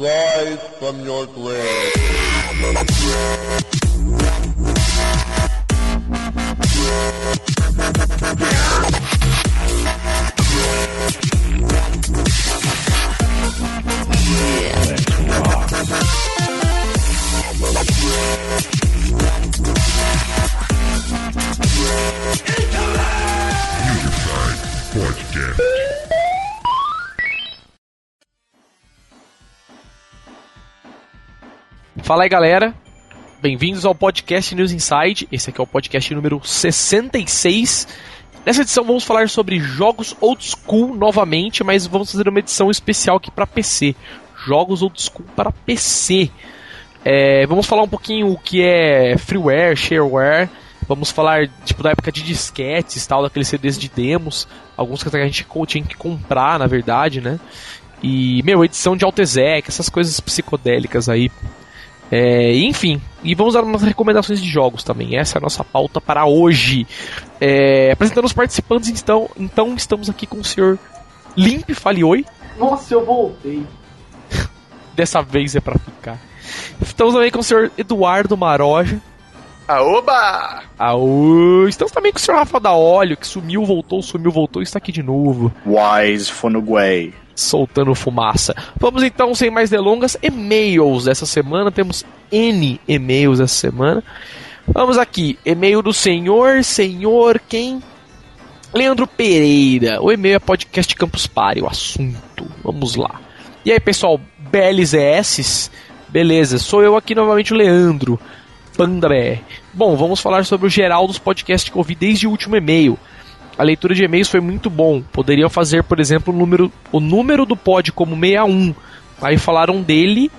Rise from your grave. Fala aí, galera. Bem-vindos ao podcast News Inside. Esse aqui é o podcast número 66. Nessa edição vamos falar sobre jogos old school novamente, mas vamos fazer uma edição especial aqui para PC. Jogos old school para PC. É, vamos falar um pouquinho o que é freeware, shareware. Vamos falar tipo da época de disquetes, tal, daqueles CDs de demos, alguns que a gente tinha que comprar, na verdade, né? E meu, edição de Altezec, essas coisas psicodélicas aí. É, enfim, e vamos dar umas recomendações de jogos também. Essa é a nossa pauta para hoje. É, apresentando os participantes, então, então estamos aqui com o senhor Limp Fale Oi. Nossa, eu voltei. Dessa vez é para ficar. Estamos também com o senhor Eduardo Maroja. Aoba! Aô! Estamos também com o senhor Rafa da Óleo, que sumiu, voltou, sumiu, voltou e está aqui de novo. Wise Fonuguay. Soltando fumaça. Vamos então, sem mais delongas, e-mails dessa semana. Temos N e-mails essa semana. Vamos aqui. E-mail do senhor, senhor, quem? Leandro Pereira. O e-mail é podcast Campus Party, o assunto. Vamos lá. E aí, pessoal, BLZS? Beleza, sou eu aqui novamente, o Leandro. Panda BR. Bom, vamos falar sobre o geral dos podcasts que ouvi desde o último e-mail. A leitura de e-mails foi muito bom. Poderiam fazer, por exemplo, o número, o número do pod como 61. Aí falaram dele.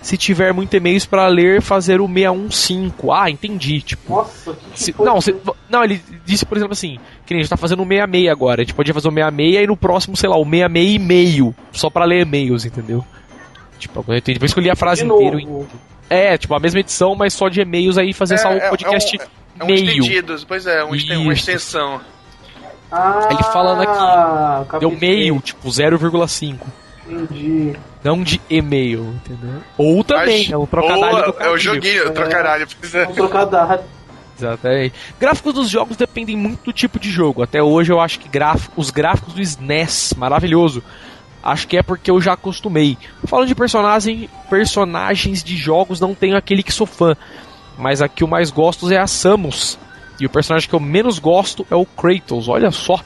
Se tiver muito e-mails para ler, fazer o 615. Ah, entendi. Tipo, Nossa, que, se- não, se- não, ele disse, por exemplo, assim, que nem a gente tá fazendo o 66 agora. A gente podia fazer o 66 e no próximo, sei lá, o 66 e meio. Só pra ler e-mails, entendeu? Tipo, eu entendi. Depois escolhi a frase inteira. É, tipo, a mesma edição, mas só de e-mails aí fazer só o podcast é um, é um meio. estendido, pois é, um uma extensão. Ah, Ele falando aqui, acabei Deu de meio, tipo 0,5. Entendi. Não de e-mail, entendeu? Ou também, Mas- é um trocadilho. Ou, trocadilho. é o joguinho, o trocadilho. é. Vamos trocar da Exatamente. Gráficos dos jogos dependem muito do tipo de jogo. Até hoje eu acho que graf- os gráficos do SNES, maravilhoso. Acho que é porque eu já acostumei. Falando de personagem, personagens de jogos, não tenho aquele que sou fã. Mas aqui o mais gosto é a Samus. E o personagem que eu menos gosto é o Kratos. Olha só.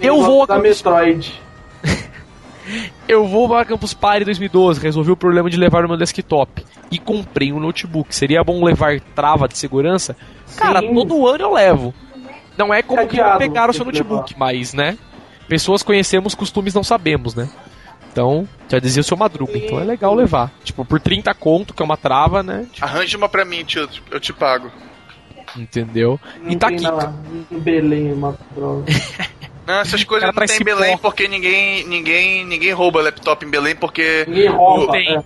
Eu vou a da Campus, Metroid. eu vou a Campus Party 2012. Resolvi o problema de levar o meu desktop. E comprei um notebook. Seria bom levar trava de segurança? Cara, Sim. todo ano eu levo. Não é como que Cadeado, pegar o seu notebook, mas, né? Pessoas conhecemos, costumes não sabemos, né? Então, já dizia o seu Madruga, Sim. então é legal levar. Tipo, por 30 conto, que é uma trava, né? Tipo, Arranje uma pra mim, tio, eu te pago. Entendeu? Não E tá tem aqui. na- em Belém uma prova. Não, essas coisas não traz tem em. Belém porque ninguém, ninguém, ninguém rouba laptop em Belém porque Ninguém rouba. Tem. é.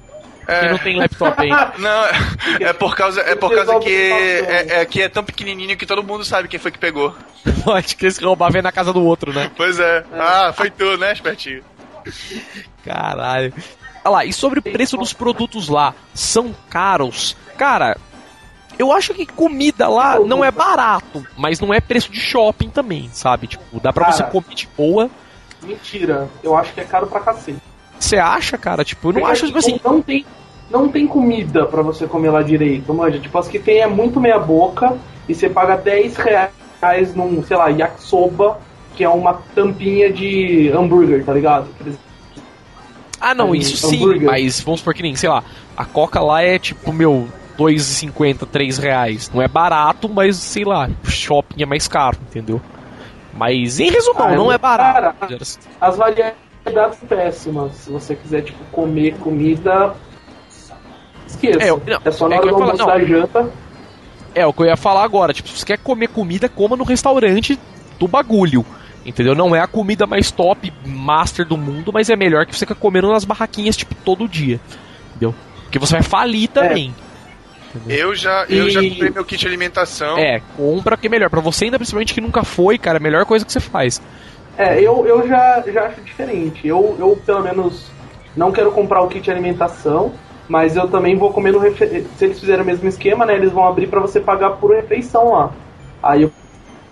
Quem é, não tem laptop aí? não, é por causa é por causa que Resolve é, é que é tão pequenininho que todo mundo sabe quem foi que pegou. Pode que esse roubar vem na casa do outro, né? Pois é. Ah, foi tu, né, espertinho? Caralho. Olha lá, e sobre o preço dos produtos lá, são caros? Cara, eu acho que comida lá não é barato, mas não é preço de shopping também, sabe? Tipo, dá pra você Cara. comer de boa. Mentira. Eu acho que é caro pra cacete. Você acha, cara? Tipo, eu não Porque, acho, tipo tipo, assim. Não tem, não tem comida pra você comer lá direito, manja. Tipo, as que tem é muito meia boca e você paga 10 reais num, sei lá, yakisoba, que é uma tampinha de hambúrguer, tá ligado? Ah, não, Aí, isso sim, hambúrguer. mas vamos supor que nem, sei lá, a Coca lá é tipo, meu, 2,50, 3 reais. Não é barato, mas sei lá, o shopping é mais caro, entendeu? Mas em resumão, Ah, é não é barato. barato. As variedades péssimas. Se você quiser, tipo, comer comida. Esqueça. É, É, não, só é na que hora do almoço falar, da janta. É o que eu ia falar agora. Tipo, se você quer comer comida, coma no restaurante do bagulho. Entendeu? Não é a comida mais top, master do mundo, mas é melhor que você ficar comendo nas barraquinhas, tipo, todo dia. Entendeu? Porque você vai falir também. Eu já, eu já E- comprei meu kit de alimentação. É, compra que é melhor. Pra você ainda, principalmente que nunca foi, cara, é a melhor coisa que você faz. É, eu, eu já, já acho diferente. Eu, eu, pelo menos, não quero comprar o kit de alimentação, mas eu também vou comer no refe... Se eles fizerem o mesmo esquema, né? Eles vão abrir para você pagar por refeição lá. Aí eu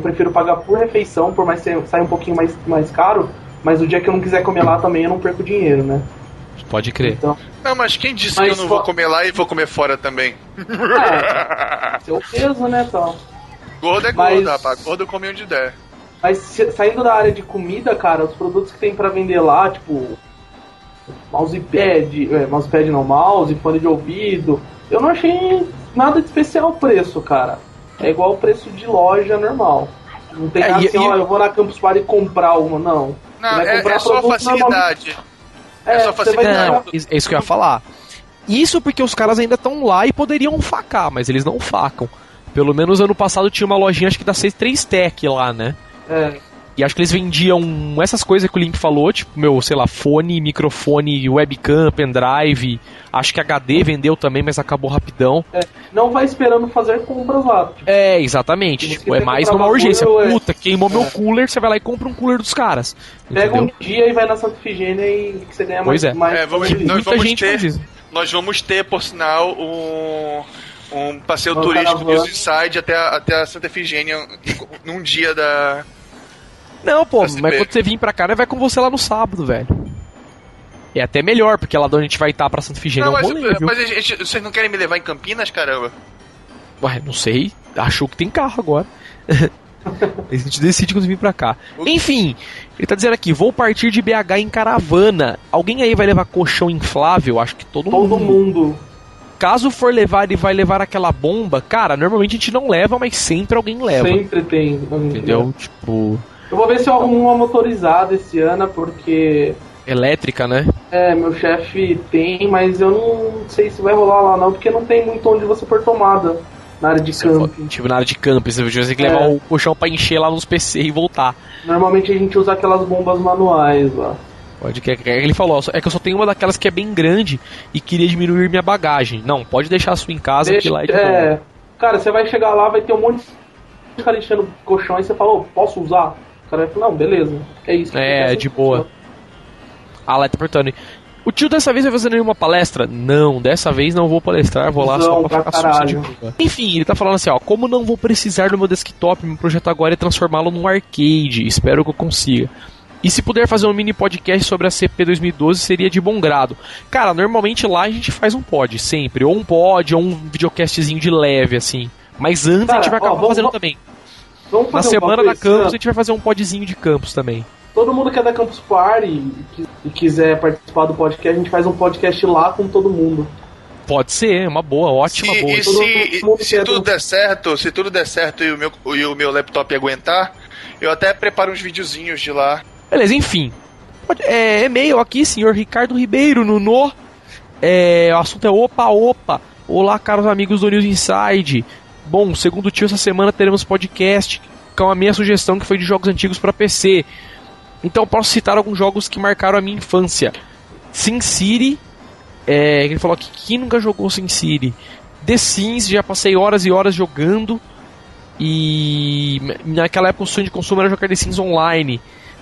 prefiro pagar por refeição, por mais que saia um pouquinho mais, mais caro, mas o dia que eu não quiser comer lá também eu não perco dinheiro, né? Pode crer. Então, Não, mas quem disse Mas que eu não só- vou comer lá e vou comer fora também? é, seu peso, né, tal. Gordo é Mas- gordo, rapaz. Gordo come onde der. Mas saindo da área de comida, cara, os produtos que tem pra vender lá, tipo mousepad, é, mousepad não, mouse, fone de ouvido, eu não achei nada de especial o preço, cara. É igual o preço de loja normal. Não tem É, nada e- assim, e- ó, eu vou na Campus Party comprar uma, não. Não, é, comprar é só facilidade. É só você vai facilidade. Não, é isso que eu ia falar. Isso porque os caras ainda estão lá e poderiam facar, mas eles não facam. Pelo menos ano passado tinha uma lojinha, acho que da C3 Tech lá, né? É, E acho que eles vendiam essas coisas que o Link falou, tipo, meu, sei lá, fone, microfone, webcam, pendrive. Acho que HD vendeu também, mas acabou rapidão. não vai esperando fazer compras lá. Tipo, É, exatamente. Tipo, é mais numa urgência. é- Puta, queimou meu É. cooler, você vai lá e compra um cooler dos caras. pega Entendeu? um dia e vai na Santa Ifigênia e que você ganha Pois mais, é. mais É, vamos- nós Muita vamos gente ter-. Nós vamos ter, por sinal, um, um passeio Uma turístico. News Inside até, a- até a Santa Efigênia num dia da. Não, pô, mas quando você vir pra cá, né, vai com você lá no sábado, velho. É até melhor, porque lá de onde a gente vai estar pra Santa Figênia Não, é um mas, rolê, viu? mas a gente- vocês não querem me levar em Campinas, caramba? Ué, não sei. Achou que tem carro agora. a gente decide quando vir pra cá. Enfim, ele tá dizendo aqui: vou partir de BH em caravana. Alguém aí vai levar colchão inflável? Acho que todo, Todo mundo. Caso for levar, ele vai levar aquela bomba. Cara, normalmente a gente não leva, mas sempre alguém leva. Sempre tem. Entendeu? Tipo, Eu vou ver se eu arrumo uma motorizada esse ano, porque elétrica, né? é, meu chefe tem, mas eu não sei se vai rolar lá não, porque não tem muito onde você pôr tomada na área de camping. tipo, na área de camping, você ter que É. levar o colchão pra encher lá nos PC e voltar. Normalmente a gente usa aquelas bombas manuais lá. Pode que, que ele falou, é que eu só tenho uma daquelas que é bem grande e queria diminuir minha bagagem. Não, pode deixar a sua em casa que lá é de boa. é, cara, você vai chegar lá, vai ter um monte de cara enchendo colchão e você fala, "Ô, posso usar? Cara vai falar, não, beleza. É isso. É, de boa. Ah, lá tá perguntando. O tio dessa vez vai fazer nenhuma palestra? Não, dessa vez não vou palestrar, vou lá só Cusão pra ficar susto de boa. Enfim, ele tá falando assim, ó, como não vou precisar do meu desktop, meu projeto agora é transformá-lo num arcade, espero que eu consiga. E se puder fazer um mini podcast sobre a CP 2012, seria de bom grado. Cara, normalmente lá a gente faz um pod, sempre. Ou um pod, ou um videocastzinho de leve, assim. Mas antes a Cara, gente vai ó, acabar vamos- fazendo também. Vamos Na fazer um semana da campus a gente vai fazer um podzinho de campus também. Todo mundo que é da Campus Party e, qui- e quiser participar do podcast, a gente faz um podcast lá com todo mundo. Pode ser, é uma boa, ótima Se- boa. e se, todo se tudo do- der certo, se tudo der certo e o meu, e o meu laptop aguentar, eu até preparo uns videozinhos de lá. Beleza, enfim. Pode- É, e-mail aqui, senhor Ricardo Ribeiro, no No. É, o assunto é opa, opa. Olá, caros amigos do News Inside. Bom, segundo o tio, essa semana teremos podcast com a minha sugestão que foi de jogos antigos para PC. Então posso citar alguns jogos que marcaram a minha infância. Sin City, é, ele falou aqui, quem nunca jogou Sin City? The Sims, já passei horas e horas jogando. E naquela época o sonho de consumo era jogar The Sims online.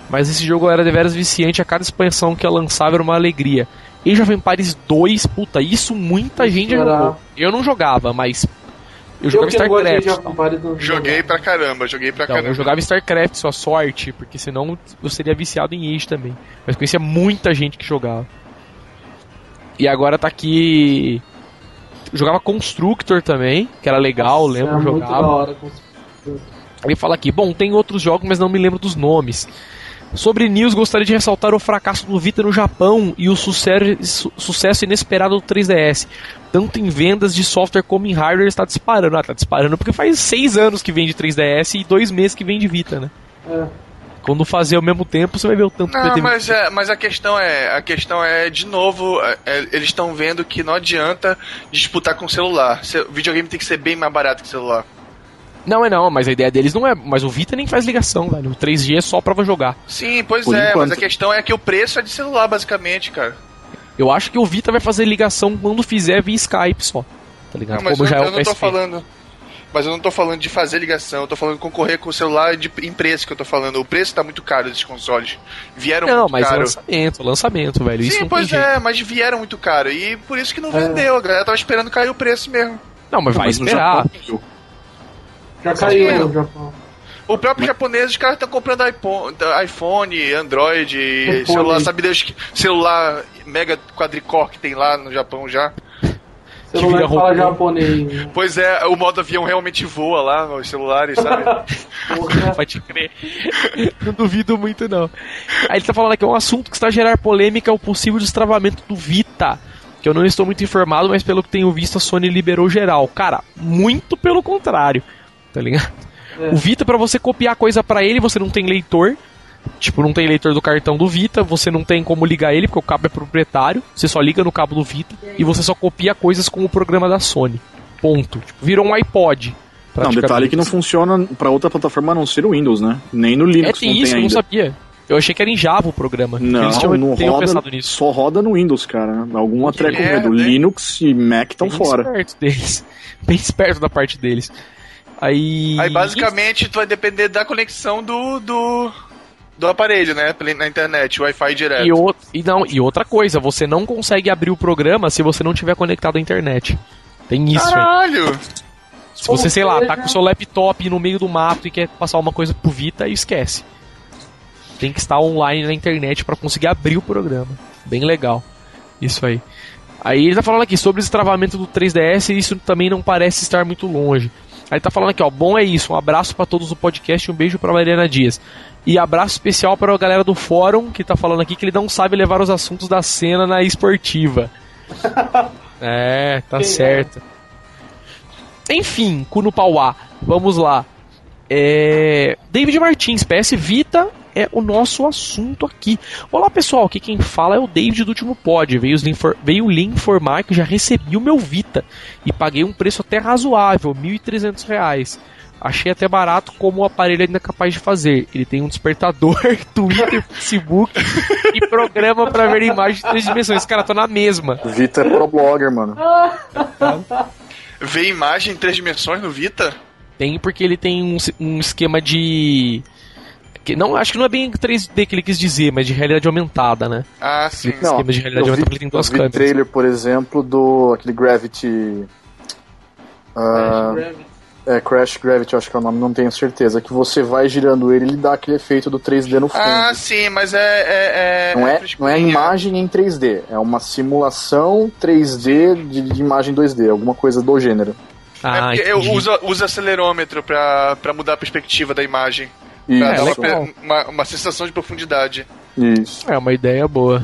Mas esse jogo era deveras viciante, a cada expansão que eu lançava era uma alegria. Age of Empires 2, puta, isso muita gente era- jogou. Eu não jogava, mas. Eu Eu jogava StarCraft. Empires, não Joguei pra caramba, joguei pra Então, caramba. eu jogava StarCraft, sua sorte, porque senão eu seria viciado em Age também. Mas conhecia muita gente que jogava. E agora tá aqui. Eu jogava Constructor também, que era legal, Nossa, lembro, é muito jogava. da hora. Ele fala aqui, bom, tem outros jogos, mas não me lembro dos nomes. Sobre News, gostaria de ressaltar o fracasso do Vita no Japão e o sucesso, sucesso inesperado do 3DS. Tanto em vendas de software como em hardware está disparando. Ah, tá disparando porque faz seis anos que vende 3DS e dois meses que vende Vita, né? É. Quando fazer ao mesmo tempo, você vai ver o tanto que vai Não, ter. mas, é, mas a questão é, a questão é de novo, é, é, eles estão vendo que não adianta disputar com o celular. O videogame tem que ser bem mais barato que o celular. Não é não, mas a ideia deles não é. Mas o Vita nem faz ligação, velho. O 3G é só pra jogar. Sim, pois Por é, enquanto. mas a questão é que o preço é de celular, basicamente, cara. Eu acho que o Vita vai fazer ligação quando fizer via Skype só. Tá ligado? Não, mas Como eu, já é eu o não tô falando. Mas eu não tô falando de fazer ligação, eu tô falando de concorrer com o celular de, em preço que eu tô falando. O preço tá muito caro desses consoles. Vieram Não, muito mas caro. lançamento, lançamento, velho. isso Sim, não pois tem jeito. é, mas vieram muito caro. E por isso que não É. vendeu. A galera tava esperando cair o preço mesmo. Não, mas vai Mas no esperar. Japão. Já caiu no Japão. O próprio japonês, os caras estão comprando iPhone, iPhone, Android, iPhone. celular, sabe Deus que celular mega quadricore que tem lá no Japão já. Celular vira que fala japonês. Pois é, o modo avião realmente voa lá nos celulares, sabe? Porra. Pode crer. não duvido muito, não. Aí ele tá falando aqui, um assunto que está a gerar polêmica é o possível destravamento do Vita. Que eu não estou muito informado, mas pelo que tenho visto, a Sony liberou geral. Cara, muito pelo contrário. Tá ligado? É. O Vita, pra você copiar coisa pra ele, você não tem leitor. Tipo, não tem leitor do cartão do Vita, você não tem como ligar ele, porque o cabo é proprietário. Você só liga no cabo do Vita e você só copia coisas com o programa da Sony. Ponto. Tipo, virou um iPod. Não, detalhe que não funciona pra outra plataforma a não ser o Windows, né? Nem no É, Linux tem não isso, tem eu não sabia. Eu achei que era em Java o programa. Não, Eles tinham, não roda, pensado nisso. só roda no Windows, cara. Alguma treco merda, medo. hein? Linux e Mac estão Bem fora. esperto deles. Bem esperto da parte deles. Aí. Aí basicamente tu vai depender da conexão do, do, do aparelho, né? Na internet, Wi-Fi direto. E, o- e, não, e outra coisa, você não consegue abrir o programa se você não tiver conectado à internet. Tem isso, hein? Caralho! Se você, sei lá, tá com o seu laptop no meio do mato e quer passar uma coisa pro Vita, esquece. Tem que estar online na internet pra conseguir abrir o programa. Bem legal. Isso aí. Aí ele tá falando aqui sobre o destravamento do 3DS e isso também não parece estar muito longe. Aí tá falando aqui, ó, bom é isso, um abraço pra todos do podcast e um beijo pra Mariana Dias. E abraço especial para a galera do fórum que tá falando aqui que ele não sabe levar os assuntos da cena na esportiva. é, tá Quem é? certo. Enfim, Kuno Pauá, vamos lá. É... David Martins, PS Vita é o nosso assunto aqui. Olá pessoal, aqui quem fala é o David do último pod. Veio, veio lhe informar que já recebi o meu Vita e paguei um preço até razoável, 1.300 reais. Achei até barato como o aparelho ainda é capaz de fazer. Ele tem um despertador, Twitter, Facebook e programa para ver imagens de três dimensões. Cara, tô na mesma. Vita é pro blogger, mano. Ver imagem em três dimensões no Vita? Tem porque ele tem um, um esquema de. Que não, acho que não é bem 3D que ele quis dizer, mas de realidade aumentada, né? Ah, sim. Não, esquema de realidade eu vi, aumentada porque tem duas eu vi câmeras. trailer, por exemplo, do aquele Gravity. ah, é, Crash Gravity, acho que é o nome, não tenho certeza. Que você vai girando ele, ele dá aquele efeito do 3D no fundo. Ah, sim, mas é. é, é não, é, não é a frescurinha. imagem em 3D, é uma simulação 3D de, de imagem 2D, alguma coisa do gênero. É Ah, porque entendi. uso, uso acelerômetro pra, pra mudar a perspectiva da imagem. Pra Isso, dar uma, uma, uma sensação de profundidade. isso. É uma ideia boa.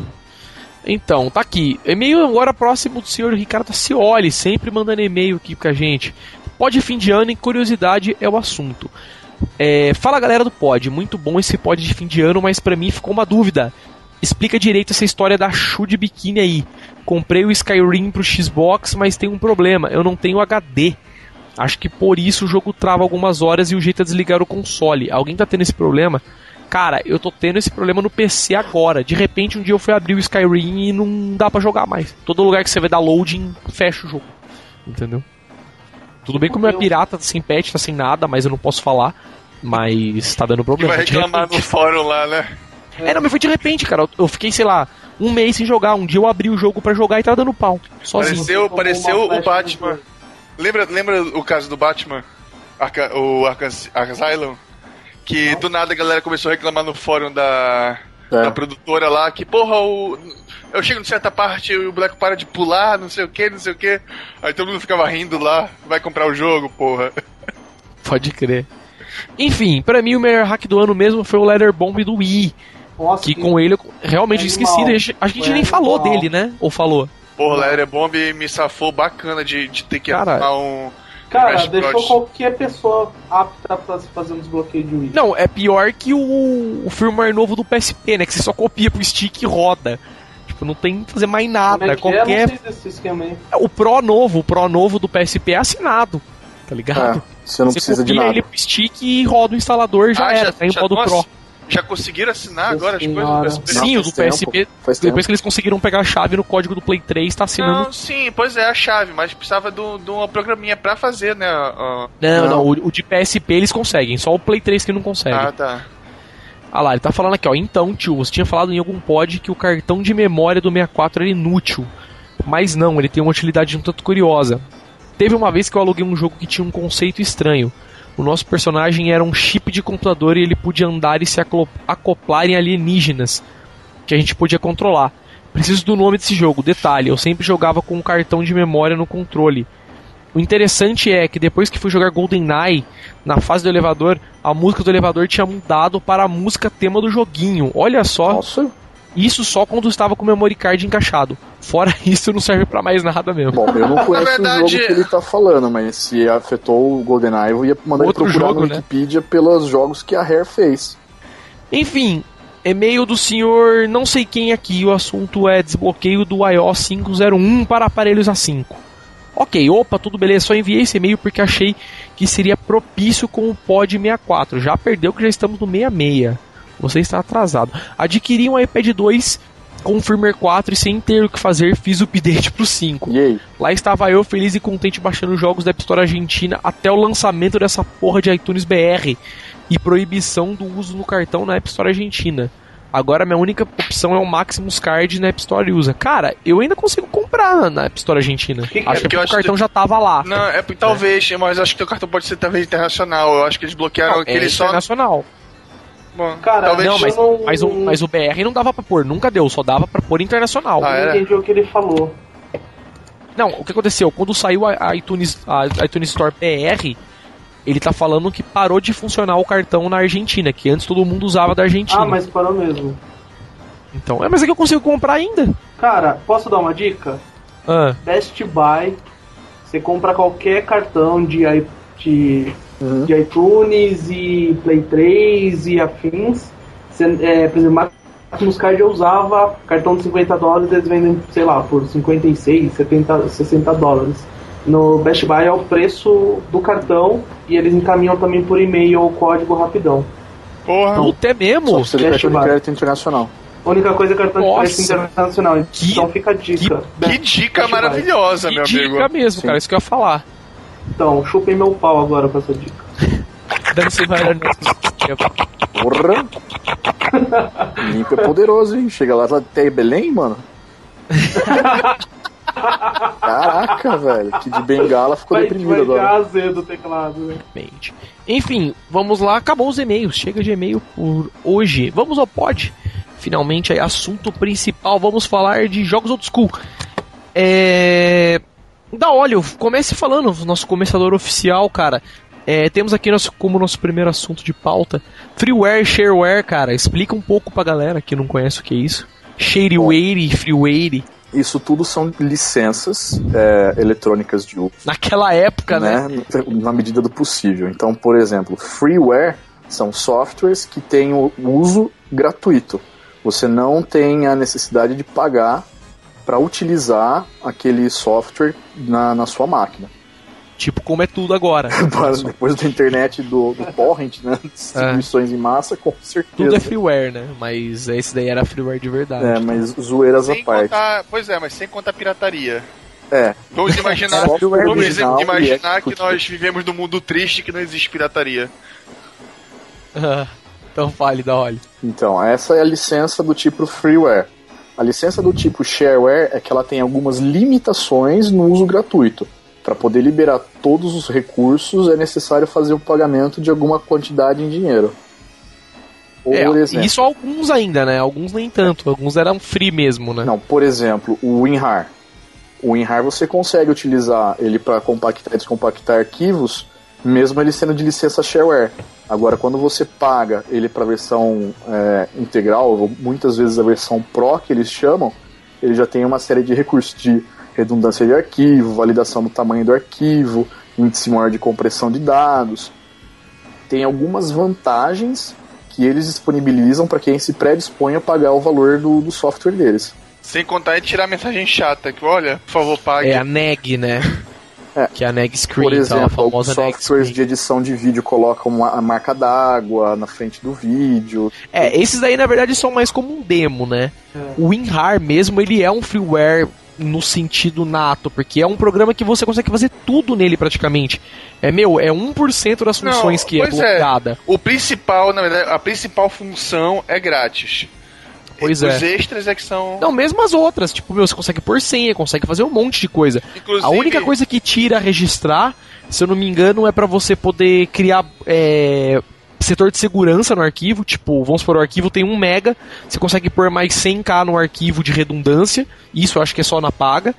Então, tá aqui. E-mail agora próximo do senhor Ricardo Cioli, sempre mandando e-mail aqui com a gente. Pod fim de ano e curiosidade é o assunto. É, fala galera do pod, muito bom esse pod de fim de ano, mas pra mim ficou uma dúvida. Explica direito essa história da Shu de biquíni aí. Comprei o Skyrim pro Xbox, mas tem um problema, eu não tenho HD. Acho que por isso o jogo trava algumas horas e o jeito é desligar o console. Alguém tá tendo esse problema? Cara, eu tô tendo esse problema no PC agora. De repente, um dia eu fui abrir o Skyrim e não dá pra jogar mais. Todo lugar que você vai dar loading, fecha o jogo. Entendeu? Tudo bem que o meu é pirata, tá sem patch, tá sem nada, mas eu não posso falar. Mas tá dando E problema. vai reclamar no fórum lá, né? É, não, mas foi de repente, cara. Eu- fiquei, sei lá, um mês sem jogar. Um dia eu abri o jogo pra jogar e tava dando pau. Sozinho. Pareceu, pareceu o Batman. Lembra, lembra o caso do Batman? Arca, o Arkham, Asylum? Que do nada a galera começou a reclamar no fórum da, É. da produtora lá que, porra, o, eu chego em certa parte e o Black para de pular, não sei o que, não sei o que. Aí todo mundo ficava rindo lá, vai comprar o jogo, porra. Pode crer. Enfim, pra mim o melhor hack do ano mesmo foi o Leather Bomb do Wii. Nossa, Que com ele eu realmente Animal. esqueci. A gente, a gente Foi nem falou dele, né? Ou falou? Porra, Leather Bomb me safou bacana de, de ter que Cara, arrumar um. Cara, Crash deixou qualquer pessoa apta pra fazer um desbloqueio de Wii. Não, é pior que o, o firmware novo do PSP, né? Que você só copia pro stick e roda. Tipo, não tem que fazer mais Como nada. é que é? Qualquer. Não sei desse esquema aí. O Pro novo, o Pro novo do PSP é assinado. Tá ligado? É, você não você precisa de copia nada. ele pro stick e roda o instalador já Ah, era. já- Tem o já modo Pro. Já conseguiram assinar agora as Senhora. coisas do PSP? Sim, o do PSP, faz tempo. depois que eles conseguiram pegar a chave no código do Play 3, tá assinando. Não, sim, pois é, a chave, mas precisava de um- uma programinha pra fazer, né? Não, não, Não. o, o de PSP eles conseguem, só o Play 3 que não consegue. Ah, tá. Ah lá, ele tá falando aqui, ó. Então, tio, você tinha falado em algum pod que o cartão de memória do 64 era inútil. Mas não, ele tem uma utilidade um tanto curiosa. Teve uma vez que eu aluguei um jogo que tinha um conceito estranho. O nosso personagem era um chip de computador e ele podia andar e se acoplar em alienígenas que a gente podia controlar. Preciso do nome desse jogo. Detalhe, eu sempre jogava com um cartão de memória no controle. O interessante é que depois que fui jogar GoldenEye, na fase do elevador, a música do elevador tinha mudado para a música tema do joguinho. Olha só, Nossa, isso só quando estava com o memory card encaixado. Fora isso, não serve pra mais nada mesmo. bom, eu não conheço verdade- o jogo que ele tá falando, mas se afetou o GoldenEye, eu ia mandar Outro ele procurar jogo, no né? Wikipedia pelos jogos que a Rare fez. Enfim, e-mail do senhor não sei quem aqui. O assunto é desbloqueio do iOS 501 para aparelhos A5. Ok, opa, tudo beleza. Só enviei esse e-mail porque achei que seria propício com o Pod 64. Já perdeu que já estamos no 66. Você está atrasado. Adquiri um iPad 2 com firmware 4 e sem ter o que fazer, fiz o update pro 5. E aí? Lá estava eu feliz e contente baixando jogos da App Store Argentina até o lançamento dessa porra de iTunes BR e proibição do uso no cartão na App Store Argentina. Agora minha única opção é o Maximus Card na App Store e usa. Cara, eu ainda consigo comprar na- App Store Argentina. Que que é? acho que o cartão que- já tava lá. Não, é porque talvez, mas acho que o cartão pode ser talvez internacional. Eu acho que eles bloquearam Não, aquele é só. internacional. Bom, Cara, talvez Não, mas, não- mas, o, mas o BR não dava pra pôr, nunca deu, só dava pra pôr internacional. Ah, Eu não entendi o que ele falou. Não, o que aconteceu? Quando saiu a iTunes, a iTunes Store PR, ele tá falando que parou de funcionar o cartão na Argentina, que antes todo mundo usava da Argentina. Ah, mas parou mesmo. Então, é, mas é que eu consigo comprar ainda. Cara, posso dar uma dica? Ah, Best Buy, você compra qualquer cartão de, de, Uhum. de iTunes e Play 3 e afins. É, por exemplo, Maximus Card eu usava cartão de 50 dólares, eles vendem, sei lá, por 56, 70, 60 dólares. No Best Buy é o preço do cartão e eles encaminham também por e-mail o código rapidão. Porra. puta, é Só mesmo? precisa de Cash cartão de crédito internacional. A única coisa é cartão de Nossa. crédito internacional. Que- então fica a dica. Que dica Best Buy. maravilhosa, Que meu dica amigo. mesmo, Sim. cara, isso que eu ia falar. Então, chupem meu pau agora com essa dica. Deve ser vai Porra! Limpo é poderoso, hein? Chega lá até Belém, mano. Caraca, velho. Que de bengala ficou Vai, deprimido vai agora. azedo o teclado, né? Enfim, vamos lá, acabou os e-mails. Chega de e-mail por hoje. Vamos ao pod. Finalmente aí, assunto principal. Vamos falar de jogos old school. É. Da óleo, comece falando, nosso começador oficial, cara. É, temos aqui nosso, como nosso primeiro assunto de pauta freeware, shareware, cara. Explica um pouco pra galera que não conhece o que é isso. Shareware, freeware. Isso tudo são licenças é, eletrônicas de uso, Naquela época, né? né? Na medida do possível. Então, por exemplo, freeware são softwares que têm o uso gratuito. Você não tem a necessidade de pagar para utilizar aquele software na, na sua máquina. Tipo, como é tudo agora. Mas Depois da internet do, do torrent, né? Distribuições em massa, com certeza. Tudo é freeware, né? Mas esse daí era freeware de verdade. É, mas zoeiras à Sem parte. contar, pois é, mas sem contar pirataria. É, Vamos imaginar, vamos imaginar e que nós vivemos num mundo triste que não existe pirataria. então fale da óleo. então, essa é a licença do tipo freeware. A licença do tipo shareware é que ela tem algumas limitações no uso gratuito. Para poder liberar todos os recursos, é necessário fazer o pagamento de alguma quantidade em dinheiro. É, isso alguns ainda, né? Alguns nem tanto. Alguns eram free mesmo, né? Não, por exemplo, o WinRAR. O WinRAR você consegue utilizar ele para compactar e descompactar arquivos, mesmo ele sendo de licença shareware. Agora, quando você paga ele para a versão é, integral, ou muitas vezes a versão Pro que eles chamam, ele já tem uma série de recursos de redundância de arquivo, validação do tamanho do arquivo, índice maior de compressão de dados. Tem algumas vantagens que eles disponibilizam para quem se predispõe a pagar o valor do, do software deles. Sem contar e tirar a mensagem chata, que olha, por favor, pague. É a neg, né? É. Que é a Neg Screen, Por exemplo, então, a alguns famosa softwares de edição de vídeo colocam a marca d'água na frente do vídeo. É, esses daí na verdade são mais como um demo, né? É. O WinRAR mesmo, ele é um freeware no sentido nato, porque é um programa que você consegue fazer tudo nele praticamente. É, meu, é 1% das Não, funções que é é. bloqueada. O principal, na verdade, a principal função é grátis. Pois Os é. extras é que são. Não, mesmo as outras, tipo, meu, você consegue pôr senha, consegue fazer um monte de coisa. Inclusive, A única coisa que tira registrar, se eu não me engano, é pra você poder criar é, setor de segurança no arquivo. Tipo, vamos supor, o arquivo tem 1 mega, você consegue pôr mais 100k no arquivo de redundância. Isso eu acho que é só na paga.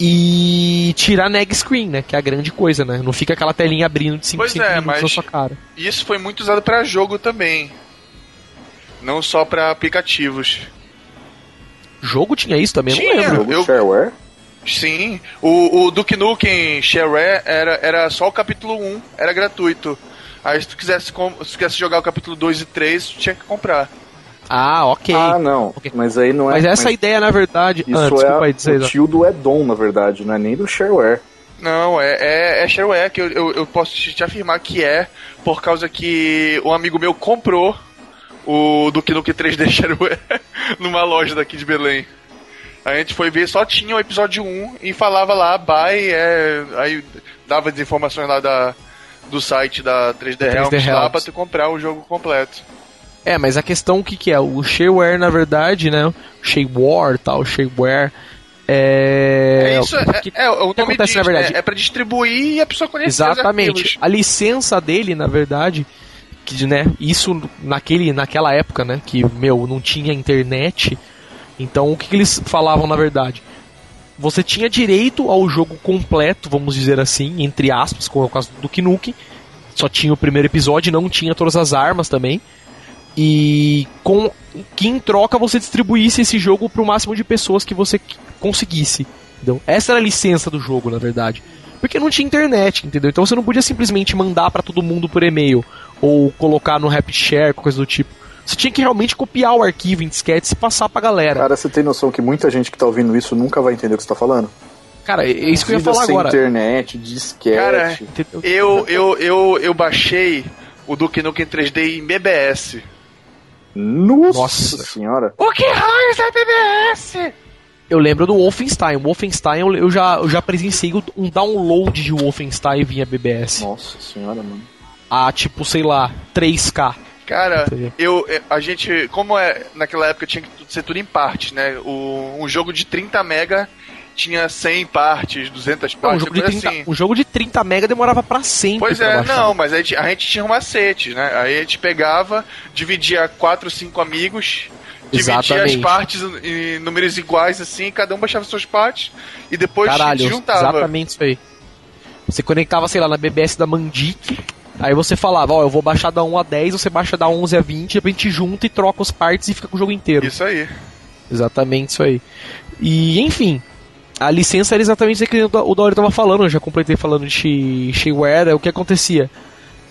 E tirar neg screen, né? Que é a grande coisa, né? Não fica aquela telinha abrindo de 5 Pois é, minutos na sua cara. Isso foi muito usado pra jogo também. Não só pra aplicativos. Jogo tinha isso também? Eu Tinha. não lembro. Jogo eu- shareware? Sim. O, o Duke Nukem Shareware era, era só o capítulo 1, era gratuito. Aí se tu quisesse, com- se tu quisesse jogar o capítulo 2 e 3, tu tinha que comprar. Ah, ok. Ah, não. Ok. Mas aí não é. mas essa ideia, na verdade. Isso ah, desculpa é aí dizer. o tio do Edom, na verdade, não é nem do shareware. Não, é, é, é shareware que eu, eu, eu posso te, te afirmar que é, por causa que um amigo meu comprou o Duke Nukem 3D Shareware numa loja daqui de Belém. A gente foi ver, só tinha o episódio 1 e falava lá, buy, é, aí dava as informações lá da, do site da 3D, 3D Realms lá Realms. pra tu comprar o jogo completo. É, mas a questão o que, que é? O shareware, na verdade, né? Shareware tal, shareware. É. É, isso, é, o que- é, o que acontece, diz, na verdade? né? É pra distribuir e a pessoa conhecer Exatamente. A licença dele, na verdade, que, né, isso naquele, naquela época, né, que, meu, não tinha internet. Então, o que, que eles falavam, na verdade? Você tinha direito ao jogo completo, vamos dizer assim, entre aspas, como é o caso do Nukem. Só tinha o primeiro episódio, não tinha todas as armas também. E com que em troca você distribuísse esse jogo para o máximo de pessoas que você conseguisse. Entendeu? Essa era a licença do jogo, na verdade. Porque não tinha internet, entendeu? Então você não podia simplesmente mandar para todo mundo por e-mail ou colocar no Rapid Share, coisa do tipo. Você tinha que realmente copiar o arquivo em disquetes e passar pra galera. Cara, você tem noção que muita gente que tá ouvindo isso nunca vai entender o que você tá falando? Cara, é isso que eu ia falar sem agora. internet, disquete. Cara? Eu, eu, eu, eu baixei o Duke Nukem 3D em BBS. Nossa, Nossa. senhora. O que raios é BBS? Eu lembro do Wolfenstein. O Wolfenstein eu, eu já, eu já presenciei o- um download de Wolfenstein via BBS. Nossa senhora, mano. A tipo, sei lá, 3K. Cara, eu, eu- a gente, como é, naquela época tinha que tudo ser tudo em partes, né? O, um jogo de 30 mega tinha 100 partes, 200 Não, um, partes, jogo de coisa 30, assim. um jogo de 30 mega demorava pra sempre. Pois é, não, mas a gente, a gente tinha um macete, né? Aí a gente pegava, dividia 4, 5 amigos, dividia as Exatamente. partes em em números iguais, assim, cada um baixava suas partes e depois Caralho, juntava. exatamente isso aí. Você conectava, sei lá, na BBS da Mandic, aí você falava, ó, eu vou baixar da 1 a 10, você baixa da 11 a 20, depois a gente junta e troca os partes e fica com o jogo inteiro. Isso aí. Exatamente isso aí. E, enfim, a licença era exatamente isso que o Da- o Dauri tava falando, eu já completei falando de shareware, é o que acontecia.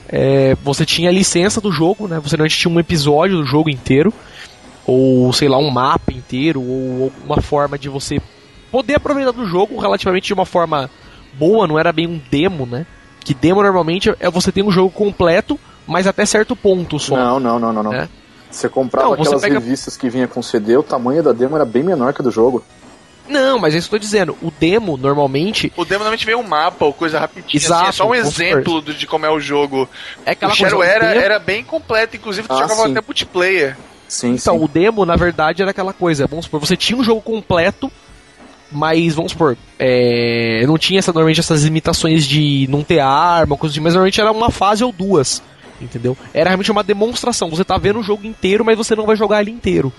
É, você tinha a licença do jogo, né? Você normalmente tinha um episódio do jogo inteiro, ou sei lá, um mapa inteiro, ou alguma forma de você poder aproveitar do jogo relativamente de uma forma boa, não era bem um demo, né? Que demo normalmente é você ter um jogo completo, mas até certo ponto só. Não, não, não, não, não. É? Você comprava Não, você aquelas pega- revistas que vinha com CD, o tamanho da demo era bem menor que o do jogo. Não, mas é isso que eu tô dizendo. O demo, normalmente, O demo normalmente veio um mapa ou coisa rapidinha, assim, Exato, é só um exemplo do- de como é o jogo. é aquela o coisa. Shareware era, demo- era bem completo, inclusive tu Ah, jogava sim. até multiplayer. Sim, Então, sim. o demo, na verdade, era aquela coisa. Vamos supor, você tinha um jogo completo, mas vamos supor, é, não tinha essa, normalmente essas limitações de não ter arma, coisa assim, mas normalmente era uma fase ou duas. Entendeu? Era realmente uma demonstração. Você tá vendo o jogo inteiro, mas você não vai jogar ele inteiro.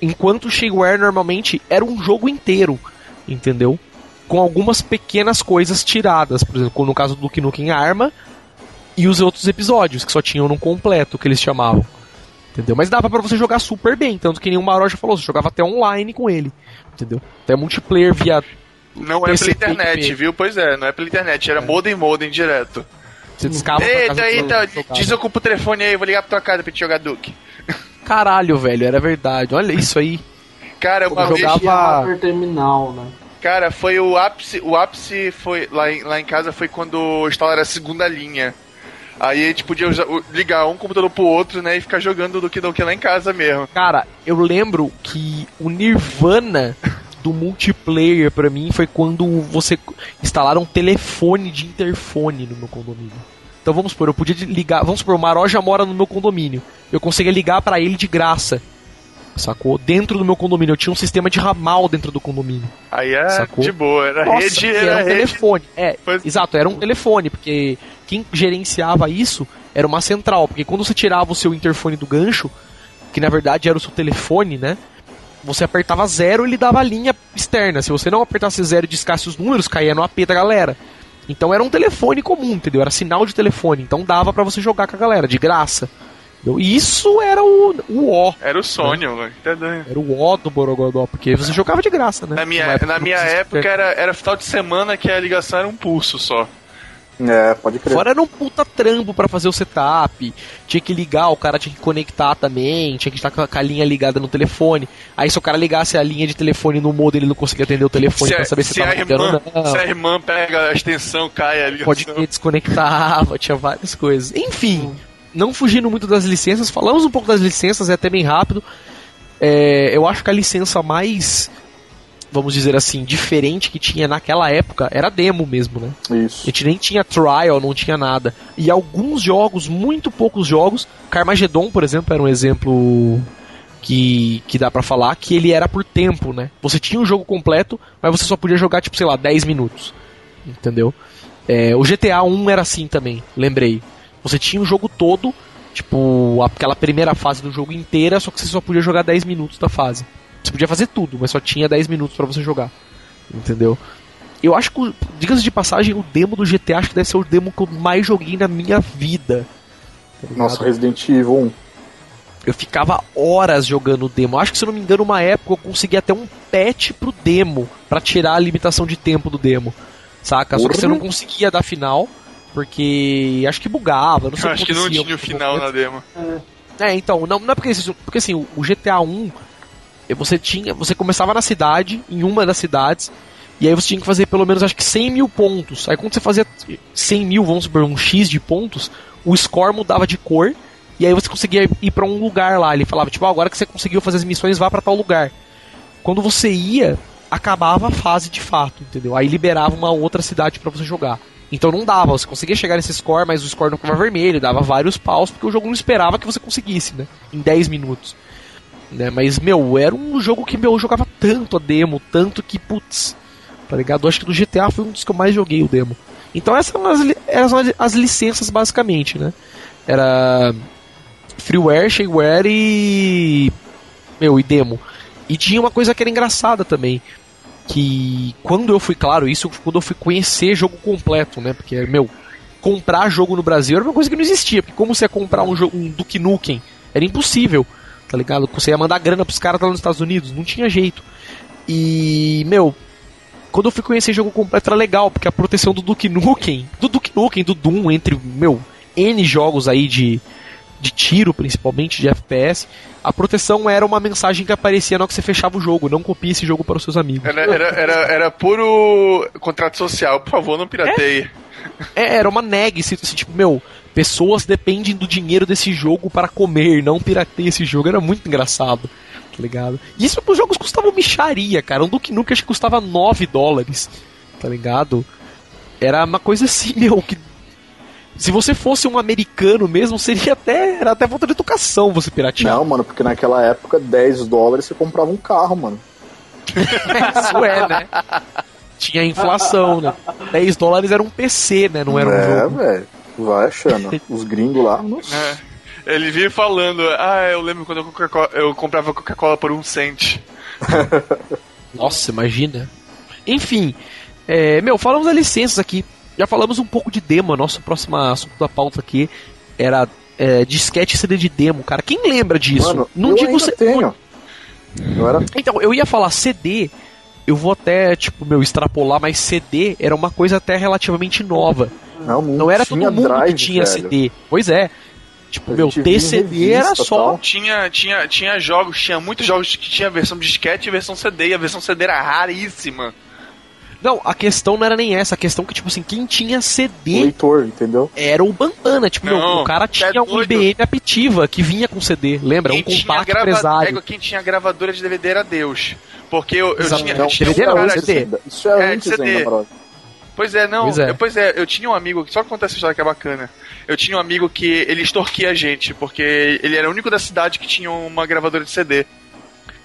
Enquanto o Shareware normalmente era um jogo inteiro. Entendeu? Com algumas pequenas coisas tiradas. Por exemplo, no caso do Duke Nukem Arma e os outros episódios, que só tinham no completo, que eles chamavam. Entendeu? Mas dava pra você jogar super bem, tanto que nenhum Maroja falou, você jogava até online com ele. Entendeu? Até multiplayer via. Não é pela internet, viu? Pois é, não é pela internet, era modem modem direto. Você descava pra Eita, eita, jogava. desocupa o telefone aí, eu vou ligar pra tua casa pra te jogar Duke. Caralho, velho, era verdade. Olha isso aí. Cara, uma Eu vez. jogava- Terminal, né? Cara, foi o ápice. O ápice foi. Lá em, lá em casa foi quando instalaram a segunda linha. Aí a gente podia usar- ligar um computador pro outro, né? E ficar jogando do que do que lá em casa mesmo. Cara, eu lembro que o Nirvana do multiplayer pra mim foi quando você instalaram um telefone de interfone no meu condomínio. Então vamos supor, eu podia ligar, vamos supor, o Maroja mora no meu condomínio. Eu conseguia ligar pra ele de graça. Sacou? Dentro do meu condomínio, eu tinha um sistema de ramal dentro do condomínio. Aí é Sacou? de boa, era Nossa, rede, era, era um rede. telefone. É, Pois- exato, era um telefone, porque quem gerenciava isso era uma central, porque quando você tirava o seu interfone do gancho, que na verdade era o seu telefone, né? Você apertava zero e ele dava a linha externa. Se você não apertasse zero e discasse os números, caía no AP da galera. Então era um telefone comum, entendeu? Era sinal de telefone. Então dava pra você jogar com a galera, de graça. entendeu? E isso era o, o ó. Era o sonho, mano. Tá. Era o ó do Borogodó, porque você jogava de graça, né? Na minha, na minha época era, era final de semana que a ligação era um pulso só. É, pode crer. Fora era um puta trampo pra fazer o setup. Tinha que ligar, o cara tinha que conectar também. Tinha que estar com a com a linha ligada no telefone. Aí se o cara ligasse a linha de telefone no modo, ele não conseguia atender o telefone Se, pra a, saber se, se, tava ligando irmã, ou não. se a irmã pega a extensão, cai a ligação. Pode que desconectava, tinha várias coisas. Enfim, não fugindo muito das licenças, falamos um pouco das licenças, é até bem rápido. É, eu acho que a licença mais, vamos dizer assim, diferente que tinha naquela época era demo mesmo, né? A Isso. gente nem tinha trial, não tinha nada. E alguns jogos, muito poucos jogos, Carmageddon, por exemplo, era um exemplo que, que dá pra falar, que ele era por tempo, né? Você tinha o jogo completo, mas você só podia jogar, tipo, sei lá, 10 minutos. Entendeu? É, o GTA 1 era assim também, lembrei. Você tinha o jogo todo, tipo, aquela primeira fase do jogo inteira, só que você só podia jogar 10 minutos da fase. Você podia fazer tudo, mas só tinha 10 minutos pra você jogar. Entendeu? Eu acho que, diga-se de passagem, o demo do GTA acho que deve ser o demo que eu mais joguei na minha vida. Tá? Nossa, Resident Evil 1. Eu ficava horas jogando o demo. Acho que, se eu não me engano, uma época eu consegui até um patch pro demo, pra tirar a limitação de tempo do demo. Saca? Só que Porra. você não conseguia dar final, porque acho que bugava, não sei Eu o que acho que não tinha o final momento. na demo. É, então, não, não é porque isso, porque assim, o o GTA 1, você tinha, você começava na cidade, em uma das cidades, e aí você tinha que fazer pelo menos acho que 100 mil pontos. Aí quando você fazia 100 mil, vamos supor, um X de pontos, o score mudava de cor, e aí você conseguia ir pra um lugar lá. Ele falava, tipo, "Ah, agora que você conseguiu fazer as missões, vá pra tal lugar. Quando você ia, acabava a fase de fato, entendeu? Aí liberava uma outra cidade pra você jogar. Então não dava, você conseguia chegar nesse score, mas o score não ficava vermelho, dava vários paus, porque o jogo não esperava que você conseguisse, né? Em 10 minutos. Né? Mas, meu, era um jogo que meu, eu jogava tanto a demo, tanto que, putz, tá ligado? Eu acho que do GTA foi um dos que eu mais joguei o demo. Então essas eram as, eram as- as licenças basicamente, né? Era freeware, shareware e. Meu, e demo. E tinha uma coisa que era engraçada também. Que quando eu fui, claro, isso quando eu fui conhecer jogo completo, né? Porque, meu, comprar jogo no Brasil era uma coisa que não existia. Porque como você ia comprar um, jogo, um Duke Nukem? Era impossível, tá ligado? Você ia mandar grana pros caras lá nos Estados Unidos, não tinha jeito. E, meu, quando eu fui conhecer jogo completo era legal, porque a proteção do Duke Nukem, do Duke Nukem, do Doom, entre, meu, N jogos aí de, de tiro, principalmente, de FPS, a proteção era uma mensagem que aparecia na hora que você fechava o jogo, não copie esse jogo para os seus amigos. Era, era, era, era puro contrato social. Por favor, não pirateie. É, era uma neg, se, se, tipo, meu, pessoas dependem do dinheiro desse jogo para comer, não pirateia esse jogo, era muito engraçado, tá ligado? E isso os jogos custavam micharia, cara, um Duke Nukem acho que custava 9 dólares, tá ligado? Era uma coisa assim, meu, que se você fosse um americano mesmo, seria até, era até falta de educação você piratear. Não, mano, porque naquela época 10 dólares você comprava um carro, mano. Isso é, né? Tinha inflação, né? 10 dólares era um PC, né? Não era um é, jogo. velho. Vai achando. Os gringos lá. É. Ele vive falando, ah, eu lembro quando eu, eu comprava Coca-Cola por um cent. Nossa, imagina. Enfim, é, meu, falamos das licenças aqui. Já falamos um pouco de demo. Nosso próximo assunto da pauta aqui era é, disquete CD de demo, cara. Quem lembra disso? Mano, não eu digo ainda C- tenho. Eu era Então, eu ia falar CD. Eu vou até, tipo, meu, extrapolar, mas CD era uma coisa até relativamente nova. Não, Não era todo tinha mundo drive, que tinha velho. CD. Pois é. Tipo, meu, gente via em ter CD era só. tal. Tinha, tinha, tinha jogos, tinha muitos jogos que tinha versão disquete e versão CD, e a versão CD era raríssima. Não, a questão não era nem essa, a questão que, tipo assim, quem tinha O CD leitor, entendeu? era o Bandana. Tipo, meu, Não, o cara é tinha um doido. IBM Aptiva que vinha com CD, lembra? Um Quem tinha compacto grava- empresário. é, quem tinha gravadora de DVD era Deus. Porque eu, eu Exato. tinha, Não, eu tinha um DVD não, cara- CD. Isso é, É, antes CD. ainda, brother. Pois é, não. Pois é. Eu, pois é, eu tinha um amigo, só contar essa história que é bacana. Eu tinha um amigo que ele extorquia a gente, porque ele era o único da cidade que tinha uma gravadora de CD.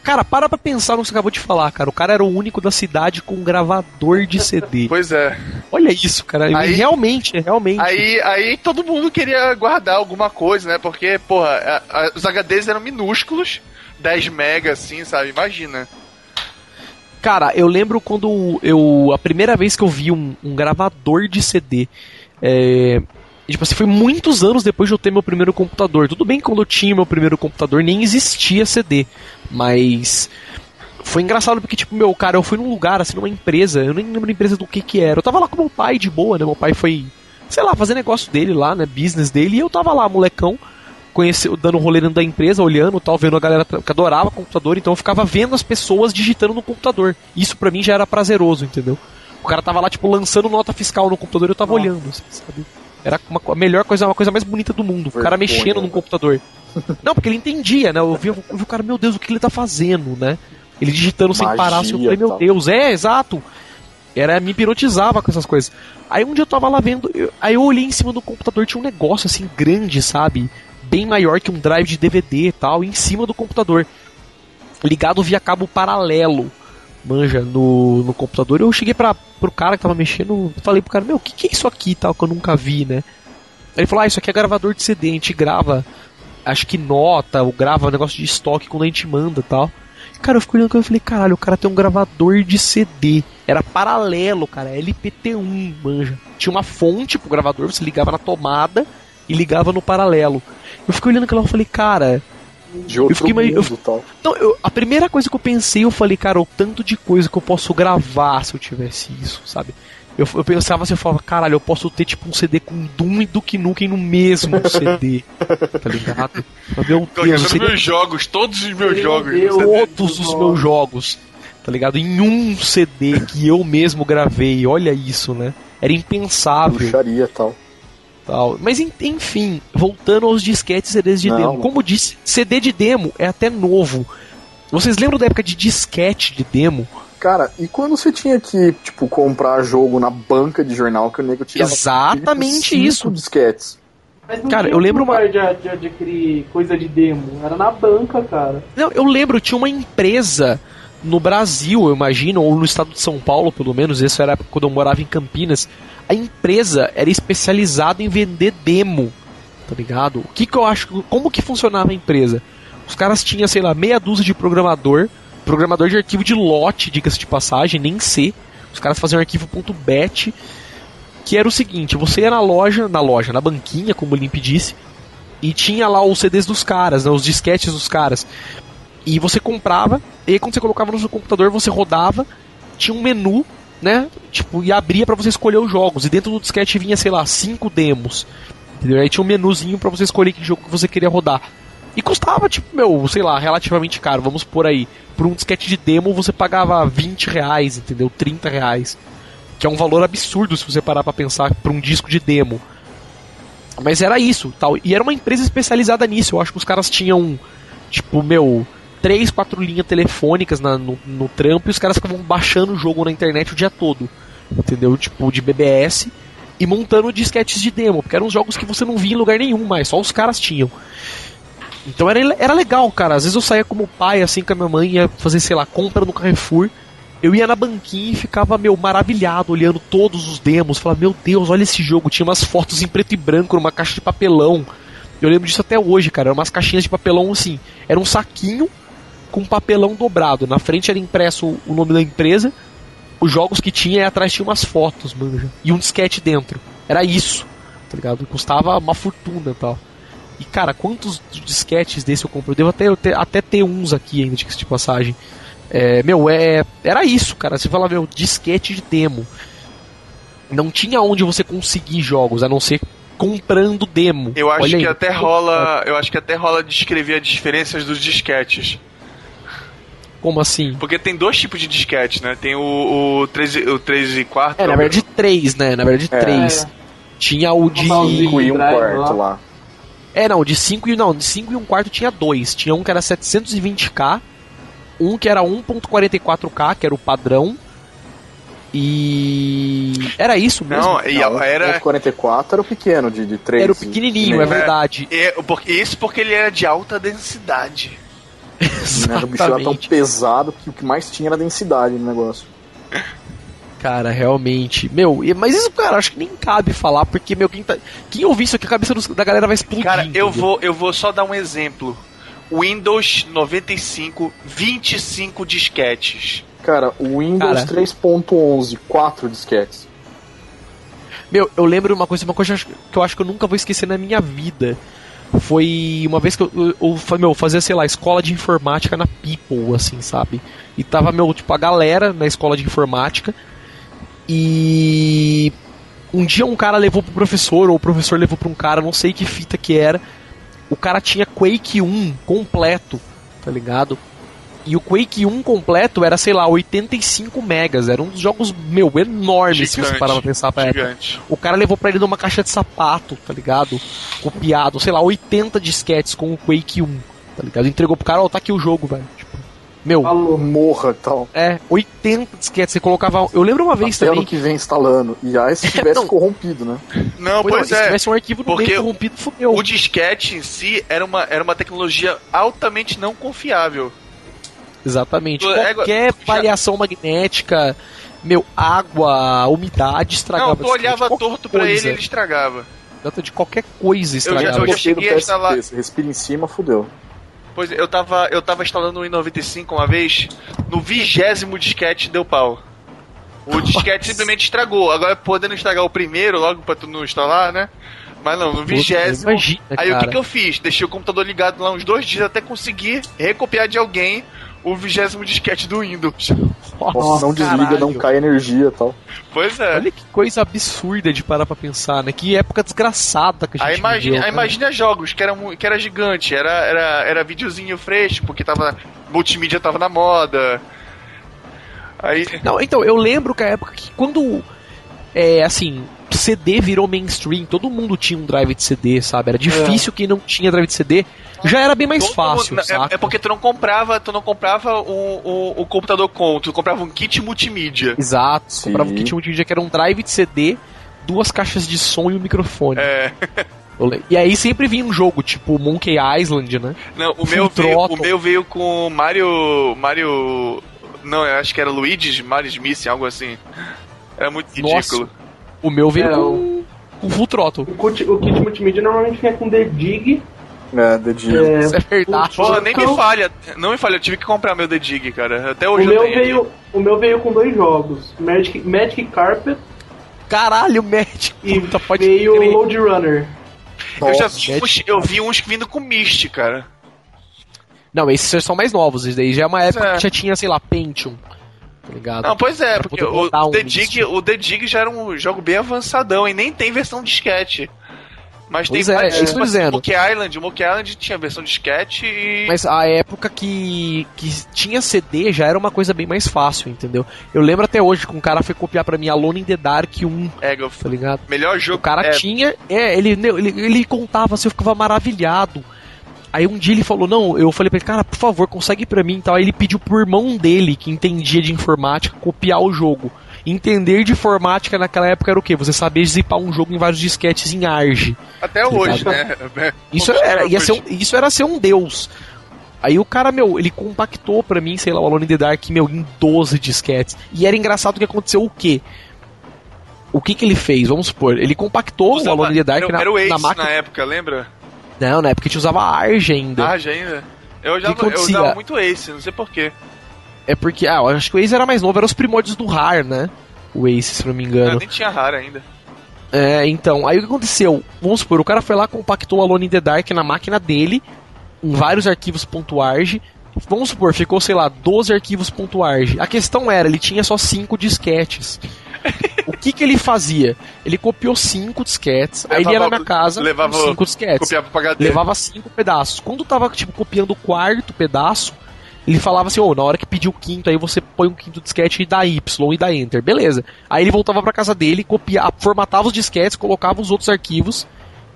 Cara, para pra pensar no que você acabou de falar, cara. O cara era o único da cidade com um gravador de CD. Pois é. Olha isso, cara. Aí- realmente, realmente. Aí, aí todo mundo queria guardar alguma coisa, né? Porque, porra, a- a- os HDs eram minúsculos, 10 mega, assim, sabe? Imagina. Cara, eu lembro quando eu. A primeira vez que eu vi um, um gravador de CD. É. Tipo assim, foi muitos anos depois de eu ter meu primeiro computador. Tudo bem que quando eu tinha meu primeiro computador nem existia CD. Mas. Foi engraçado porque, tipo, meu, cara, eu fui num lugar, assim, numa empresa, eu nem lembro da empresa do que que era. Eu tava lá com meu pai de boa, né? Meu pai foi, sei lá, fazer negócio dele lá, né? Business dele, e eu tava lá, molecão, conheceu, dando um rolê dentro da empresa, olhando tal, vendo a galera que adorava computador, então eu ficava vendo as pessoas digitando no computador. Isso pra mim já era prazeroso, entendeu? O cara tava lá, tipo, lançando nota fiscal no computador e eu tava olhando, assim, sabe? Era uma, a melhor coisa, uma coisa mais bonita do mundo. O cara Vergonha, mexendo no né? computador. Não, porque ele entendia, né? Eu vi, eu vi o cara, meu Deus, o que ele tá fazendo, né? Ele digitando sem Magia parar, assim, eu falei, meu tal. Deus, é, exato. Era, me hipnotizava com essas coisas. Aí um dia eu tava lá vendo, eu- aí eu olhei em cima do computador, tinha um negócio assim grande, sabe? Bem maior que um drive de DVD e tal, em cima do computador. Ligado via cabo paralelo. Manja, no, no computador. Eu cheguei pra, pro cara que tava mexendo, falei pro cara, meu, o que, que é isso aqui tal, que eu nunca vi, né? Ele falou, ah, isso aqui é gravador de CD, a gente grava, acho que nota, ou grava negócio de estoque quando a gente manda tal. Cara, eu fiquei olhando e falei, caralho, o cara tem um gravador de CD. Era paralelo, cara, LPT1, manja. Tinha uma fonte pro gravador, você ligava na tomada e ligava no paralelo. Eu fiquei olhando aquilo e falei, cara. De outro fiquei meio- mundo e tal. Não, eu- a primeira coisa que eu pensei, eu falei, cara, o tanto de coisa que eu posso gravar se eu tivesse isso, sabe? Eu, eu pensava assim, eu falava, caralho, eu posso ter tipo um CD com Doom e Duke Nukem no mesmo CD. tá ligado? Mas, Meu Deus, seria meus jogos, todos os meus Meu jogos. Deus. Todos os meus jogos, tá ligado? Em um CD que eu mesmo gravei, olha isso, né? Era impensável. Bruxaria tal. Tal. Mas en- enfim, voltando aos disquetes e CDs de Não. demo. Como disse, CD de demo é até novo. Vocês lembram da época de disquete de demo? Cara, e quando você tinha que, tipo, comprar jogo na banca de jornal que o nego tirava Exatamente cinco isso. disquetes. Mas não Cara, tinha eu lembro lugar de, de adquirir coisa de demo. Era na banca, cara. Não, eu lembro, tinha uma empresa no Brasil, eu imagino, ou no estado de São Paulo, pelo menos, isso era quando eu morava em Campinas. A empresa era especializada em vender demo, tá ligado? O que que eu acho, como que funcionava a empresa? Os caras tinham, sei lá, meia dúzia de programador, programador de arquivo de lote, diga-se de passagem, nem C. Os caras faziam arquivo .bat, que era o seguinte, você ia na loja, na loja, na banquinha, como o Limp disse, e tinha lá os CDs dos caras, né, os disquetes dos caras. E você comprava, e aí quando você colocava no seu computador, você rodava, tinha um menu, né? Tipo, e abria pra você escolher os jogos. E dentro do disquete vinha, sei lá, cinco demos. Entendeu? Aí tinha um menuzinho pra você escolher que jogo que você queria rodar. E custava, tipo, meu, sei lá, relativamente caro. Vamos por aí. Por um disquete de demo você pagava 20 reais, entendeu? 30 reais. Que é um valor absurdo se você parar pra pensar por um disco de demo. Mas era isso, tal. E era uma empresa especializada nisso. Eu acho que os caras tinham, tipo, meu, três, quatro linhas telefônicas na- no, no trampo e os caras ficavam baixando o jogo na internet o dia todo. Entendeu? Tipo, de BBS e montando disquetes de demo, porque eram jogos que você não via em lugar nenhum mais, só os caras tinham. Então era, era legal, cara. Às vezes eu saía como pai, assim, com a minha mãe, ia fazer, sei lá, compra no Carrefour. Eu ia na banquinha e ficava, meu, maravilhado, olhando todos os demos. Falava, meu Deus, olha esse jogo. Tinha umas fotos em preto e branco numa caixa de papelão. Eu lembro disso até hoje, cara. Eram umas caixinhas de papelão assim. Era um saquinho com papelão dobrado. Na frente era impresso o nome da empresa. Os jogos que tinha e atrás tinha umas fotos, manja. E um disquete dentro. Era isso, tá ligado? Custava uma fortuna e tal. E cara, quantos disquetes desse eu comprei? Eu devo até, até ter uns aqui ainda, de passagem. É, meu, é, era isso, cara. Você fala, meu, disquete de demo. Não tinha onde você conseguir jogos, a não ser comprando demo. Eu acho Olha que aí. até rola. Eu acho que até rola descrever as diferenças dos disquetes. Como assim? Porque tem dois tipos de disquete, né? Tem o, o 3, e- o 3 e 4. É, na verdade, três, né? Na verdade, É. três. Tinha o de. Totalzinho. 5 e 1 um quarto lá. É, não, de 5 e não, de 5 e um quarto tinha dois. Tinha um que era 720k, um que era 1.44k, que era o padrão. E era isso mesmo. Não, e Não, era. O 44 era o pequeno, de, de 3. era o pequenininho, é verdade. é, porque, isso porque ele era de alta densidade. Né, o bicho era tão pesado que o que mais tinha era a densidade no negócio. Cara, realmente. Meu, e- mas isso, cara, acho que nem cabe falar, porque, meu, quem, tá, quem ouvir isso aqui, a cabeça da galera vai explodir. Cara, eu entendeu? vou, eu vou só dar um exemplo. Windows 95, 25 disquetes. Cara, o Windows Cara. 3.11, 4 disquetes. Meu, eu lembro uma coisa, uma coisa que eu acho que eu nunca vou esquecer na minha vida. Foi uma vez que eu, eu, eu fazia, sei lá, escola de informática na People, assim, sabe? E tava, meu, tipo, a galera na escola de informática. E um dia um cara levou pro professor, ou o professor levou pra um cara, não sei que fita que era. O cara tinha Quake 1 completo, tá ligado? E o Quake 1 completo era, sei lá, 85 megas. Era um dos jogos, meu, enormes, se você Gigante, parar pra pensar pra época. Gigante. O cara levou pra ele numa caixa de sapato, tá ligado? Copiado, sei lá, 80 disquetes com o Quake 1, tá ligado? Entregou pro cara, ó, tá aqui o jogo, velho. Tipo, meu, Falou. Morra e tal. é, 80 disquetes, você colocava. Eu lembro uma vez Até também. ano que vem instalando. E aí se tivesse Não. corrompido, né? Não, Pois pois não, se é. tivesse um arquivo no porque meio corrompido, fudeu. O disquete em si era uma, era uma tecnologia altamente não confiável. Exatamente. É, Qualquer já- variação magnética, meu, água, umidade estragava. Não, tu olhava qualquer torto pra coisa. ele ele estragava. Data de qualquer coisa já- estragava. eu já Gostei do cheguei a instalar- respira em cima, fudeu. Pois é, eu tava, eu tava instalando o i95 uma vez, no vigésimo disquete deu pau. O disquete simplesmente estragou. Agora podendo estragar o primeiro logo pra tu não instalar, né? Mas não, no vigésimo. Imagina, Aí o que, cara. que eu fiz? Deixei o computador ligado lá uns dois dias até conseguir recopiar de alguém o vigésimo disquete do Windows. Nossa, não desliga, caralho. não cai energia e tal. Pois é. Olha que coisa absurda de parar pra pensar, né? Que época desgraçada que a gente Aí imagina, viveu, aí né? imagina jogos que era, que era gigante, era, era, era videozinho fresco, porque tava. Multimídia tava na moda. Aí. Não, então, eu lembro que a época que quando. É, assim, CD virou mainstream, todo mundo tinha um drive de CD, sabe? Era difícil quem não tinha drive de CD. Já era bem mais todo fácil, mundo- é- saca? é, porque tu não comprava, tu não comprava o, o, o computador com, tu comprava um kit multimídia. Exato. Sim. Comprava um kit multimídia que era um drive de CD, duas caixas de som e um microfone. É. E aí sempre vinha um jogo, tipo Monkey Island, né? Não, o Full meu, veio, o meu veio com Mario. Mario. Não, eu acho que era Luigi's Mario Smith, algo assim. Era muito Nossa. O meu veio É, com, com Full Throttle. O kit, o kit multimídia normalmente vinha com The Dig. É, dedinho. É, Isso é verdade. Pô, Porra, nem me falha. Não me falha, eu tive que comprar meu The Dig, cara. Até o, hoje eu meu tenho. veio, o meu veio com dois jogos: Magic, Magic Carpet Caralho, Magic. e Puta, pode veio crer. Load Runner. Eu já Nossa, vi uns, eu vi uns vindo com Mist, cara. Não, esses são mais novos. Esses daí já é uma época é. que já tinha, sei lá, Pentium. Tá ligado? Não, pois é, porque o um The. Dig, o The Dig já era um jogo bem avançadão e nem tem versão disquete. Mas Pois tem é, vários, é isso tipo assim, dizendo. Monkey Island, o Monkey Island tinha versão disquete e. Mas a época que, que tinha CD já era uma coisa bem mais fácil, entendeu? Eu lembro até hoje que um cara foi copiar pra mim Alone in the Dark 1, É, tá ligado? melhor jogo. O cara é, tinha. É, ele, ele, ele contava assim, eu ficava maravilhado. Aí um dia ele falou, não, eu falei pra ele, cara, por favor, consegue pra mim e tal. Aí ele pediu pro irmão dele, que entendia de informática, copiar o jogo. Entender de informática naquela época era o quê? Você saber zipar um jogo em vários disquetes em ARG. Até hoje, né? Isso era, ia ser um, isso era ser um deus. Aí o cara, meu, ele compactou pra mim, sei lá, o Alone in the Dark, meu, em 12 disquetes. E era engraçado que aconteceu o quê? O que que ele fez? Vamos supor, ele compactou o Alone in the Dark era, na, era o Ace na na, máquina. época, lembra? Não, na época a gente usava ARG ainda. Ah, já ainda. Eu, já, eu usava muito Ace, não sei porquê. É porque, ah, eu acho que o Ace era mais novo, era os primórdios do RAR, né? O Ace, se não me Eu engano. nem tinha rara ainda. É, então, aí o que aconteceu? Vamos supor, o cara foi lá, compactou Alone in the Dark na máquina dele, em vários arquivos .arg. Vamos supor, ficou, sei lá, 12 arquivos .arg. A questão era, ele tinha só 5 disquetes. O que que ele fazia? Ele copiou 5 disquetes, aí ele ia Levava- na casa levava- 5 disquetes. Levava 5 pedaços. Quando tava, tipo, copiando o quarto pedaço, ele falava assim, ô, na hora que pedir o quinto, aí você põe um quinto disquete e dá Y e dá Enter. Beleza. Aí ele voltava pra casa dele, copia, formatava os disquetes, colocava os outros arquivos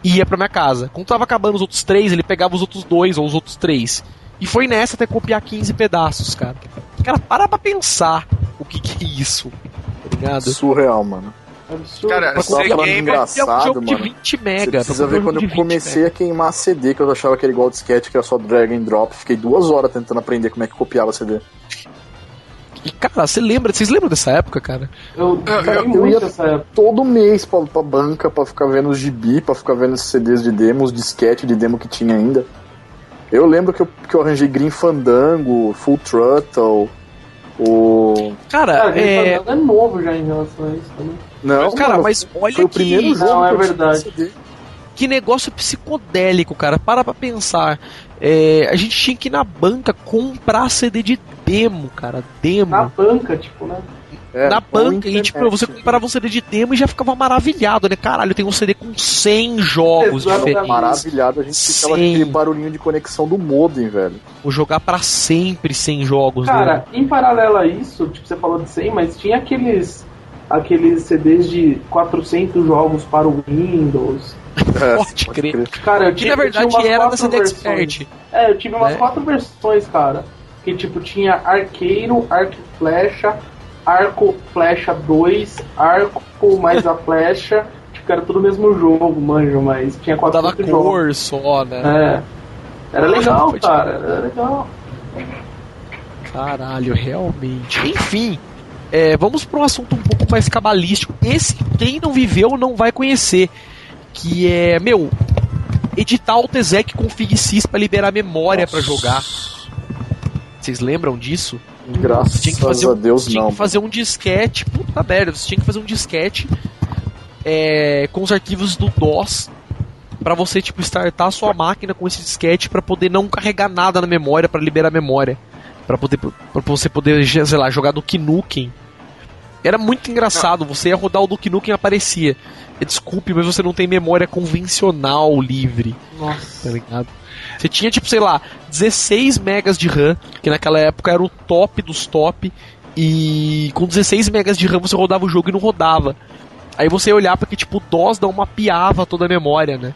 e ia pra minha casa. Quando tava acabando os outros três, ele pegava os outros dois ou os outros três. E foi nessa até copiar 15 pedaços, cara. Cara, para pra pensar o que que é isso, ligado? Surreal, mano. Absurdo. Cara, Pra ser gamer. engraçado, é um jogo de mano. 20 Você mega. precisa pra ver um quando eu de 20 comecei a queimar CD, que eu achava que era igual disquete, que era só drag and drop. Fiquei duas horas tentando aprender como é que copiava CD. mega. E, cara, você lembra? Vocês lembram dessa época, cara? Eu Eu- joguei eu muito ia-. Todo mês pra, pra banca, pra ficar vendo os gibi, pra ficar vendo os CDs de demos, disquete de demo que tinha ainda. Eu lembro que eu, que eu arranjei Green Fandango, Full Throttle, o... Cara, Cara, é. É novo já em relação a isso também. Não, Cara, mano, mas olha foi o que, primeiro jogo Não, é verdade. Que negócio psicodélico, cara. Para pra pensar. É, a gente tinha que ir na banca comprar CD de demo, cara. Demo. Na banca, tipo, né? É, na banca, e tipo, você comprava um CD de demo e já ficava maravilhado, né? Caralho, tem um CD com 100 jogos Exatamente. diferentes. Maravilhado, a gente ficava com aquele barulhinho de conexão do modem, velho. Vou jogar pra sempre 100 jogos, Cara, né? em paralelo a isso, tipo, você falou de 100, mas tinha aqueles aqueles CDs de 400 jogos para o Windows. É, Pode crer. Cara, eu Que na eu tinha verdade umas era da CD. Expert. É, eu tive umas né? quatro versões, cara. Que tipo, tinha Arqueiro, Arco e Flecha, Arco Flecha 2, Arco mais a Flecha. Tipo, era tudo o mesmo jogo, manjo, mas tinha Dava 400 jogos. cor só, né? É. Era legal, cara. Era legal. Caralho, realmente. Enfim, é, vamos para um assunto um pouco mais cabalístico. Esse, quem não viveu, não vai conhecer. Que é, meu, editar o Tezec com FigSys para liberar memória para jogar. Vocês lembram disso? Graças Tinha que fazer a um, Deus, tinha não. que fazer um disquete. Puta merda, você tinha que fazer um disquete é, com os arquivos do DOS para você tipo startar a sua máquina com esse disquete para poder não carregar nada na memória para liberar memória, para poder para você poder, sei lá, jogar do Nukem. Era muito engraçado, você ia rodar o Duke Nukem e aparecia. Desculpe, mas você não tem memória convencional livre Nossa. tá ligado? Você tinha, tipo, sei lá, 16 megas de RAM, que naquela época era o top dos top, e com 16 megas de RAM você rodava o jogo e não rodava. Aí você olhava que, tipo, o DOS não mapeava toda a memória, né?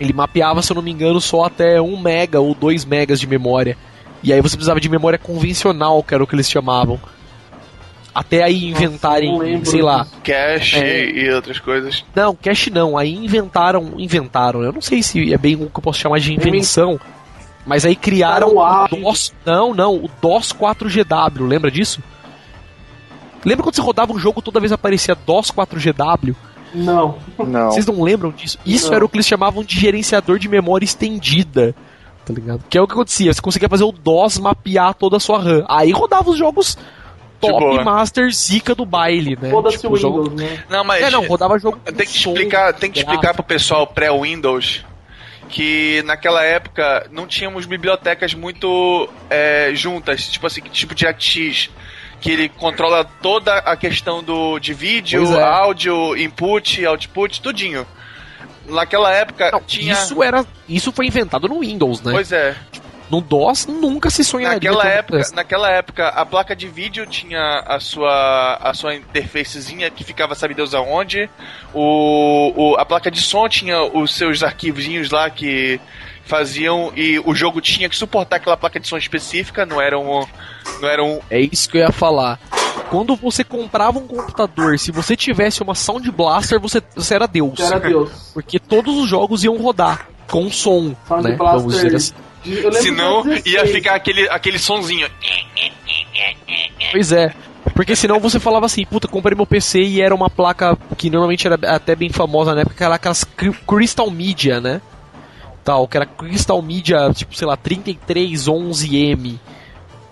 Ele mapeava, se eu não me engano, só até 1 mega ou 2 megas de memória. E aí você precisava de memória convencional, que era o que eles chamavam. Até aí inventarem, sei lá. Cache É. e outras coisas. não, cache não. Aí inventaram, inventaram. Eu não sei se é bem o que eu posso chamar de invenção, mas aí criaram Tá o. DOS. Não, não, o DOS 4GW. Lembra disso? Lembra quando você rodava um jogo toda vez aparecia DOS 4GW? Não. Não. Vocês não lembram disso? Isso Não. era o que eles chamavam de gerenciador de memória estendida. Tá ligado? Que é o que acontecia. Você conseguia fazer o DOS mapear toda a sua RAM. Aí rodava os jogos top boa. master zica do baile, né? Foda-se Tipo, o jogo- Windows, né? Não, mas É, não, rodava jogo tem que som, explicar, tem que explicar pro pessoal pré-Windows que naquela época não tínhamos bibliotecas muito é, juntas, tipo assim, tipo de AX, que ele controla toda a questão do de vídeo, é. áudio, input, output, tudinho. Naquela época Não, tinha Isso era. Isso foi inventado no Windows, né? Pois é. No DOS nunca se sonharia. Naquela que época, naquela época, a placa de vídeo tinha a sua, a sua interfacezinha que ficava sabe Deus aonde. O, o, a placa de som tinha os seus arquivozinhos lá que faziam e o jogo tinha que suportar aquela placa de som específica, não era um, não era um É isso que eu ia falar. Quando você comprava um computador, se você tivesse uma Sound Blaster, você, você era Deus. Era Deus. Porque todos os jogos iam rodar com som, Sound né? Vamos dizer Blaster. assim. Senão ia 16. ficar aquele, aquele sonzinho. Pois é. Porque senão você falava assim, puta, comprei meu PC e era uma placa que normalmente era até bem famosa na época, que era aquelas Cry- Crystal Media, né? Tal, que era Crystal Media, tipo, sei lá, 3311M.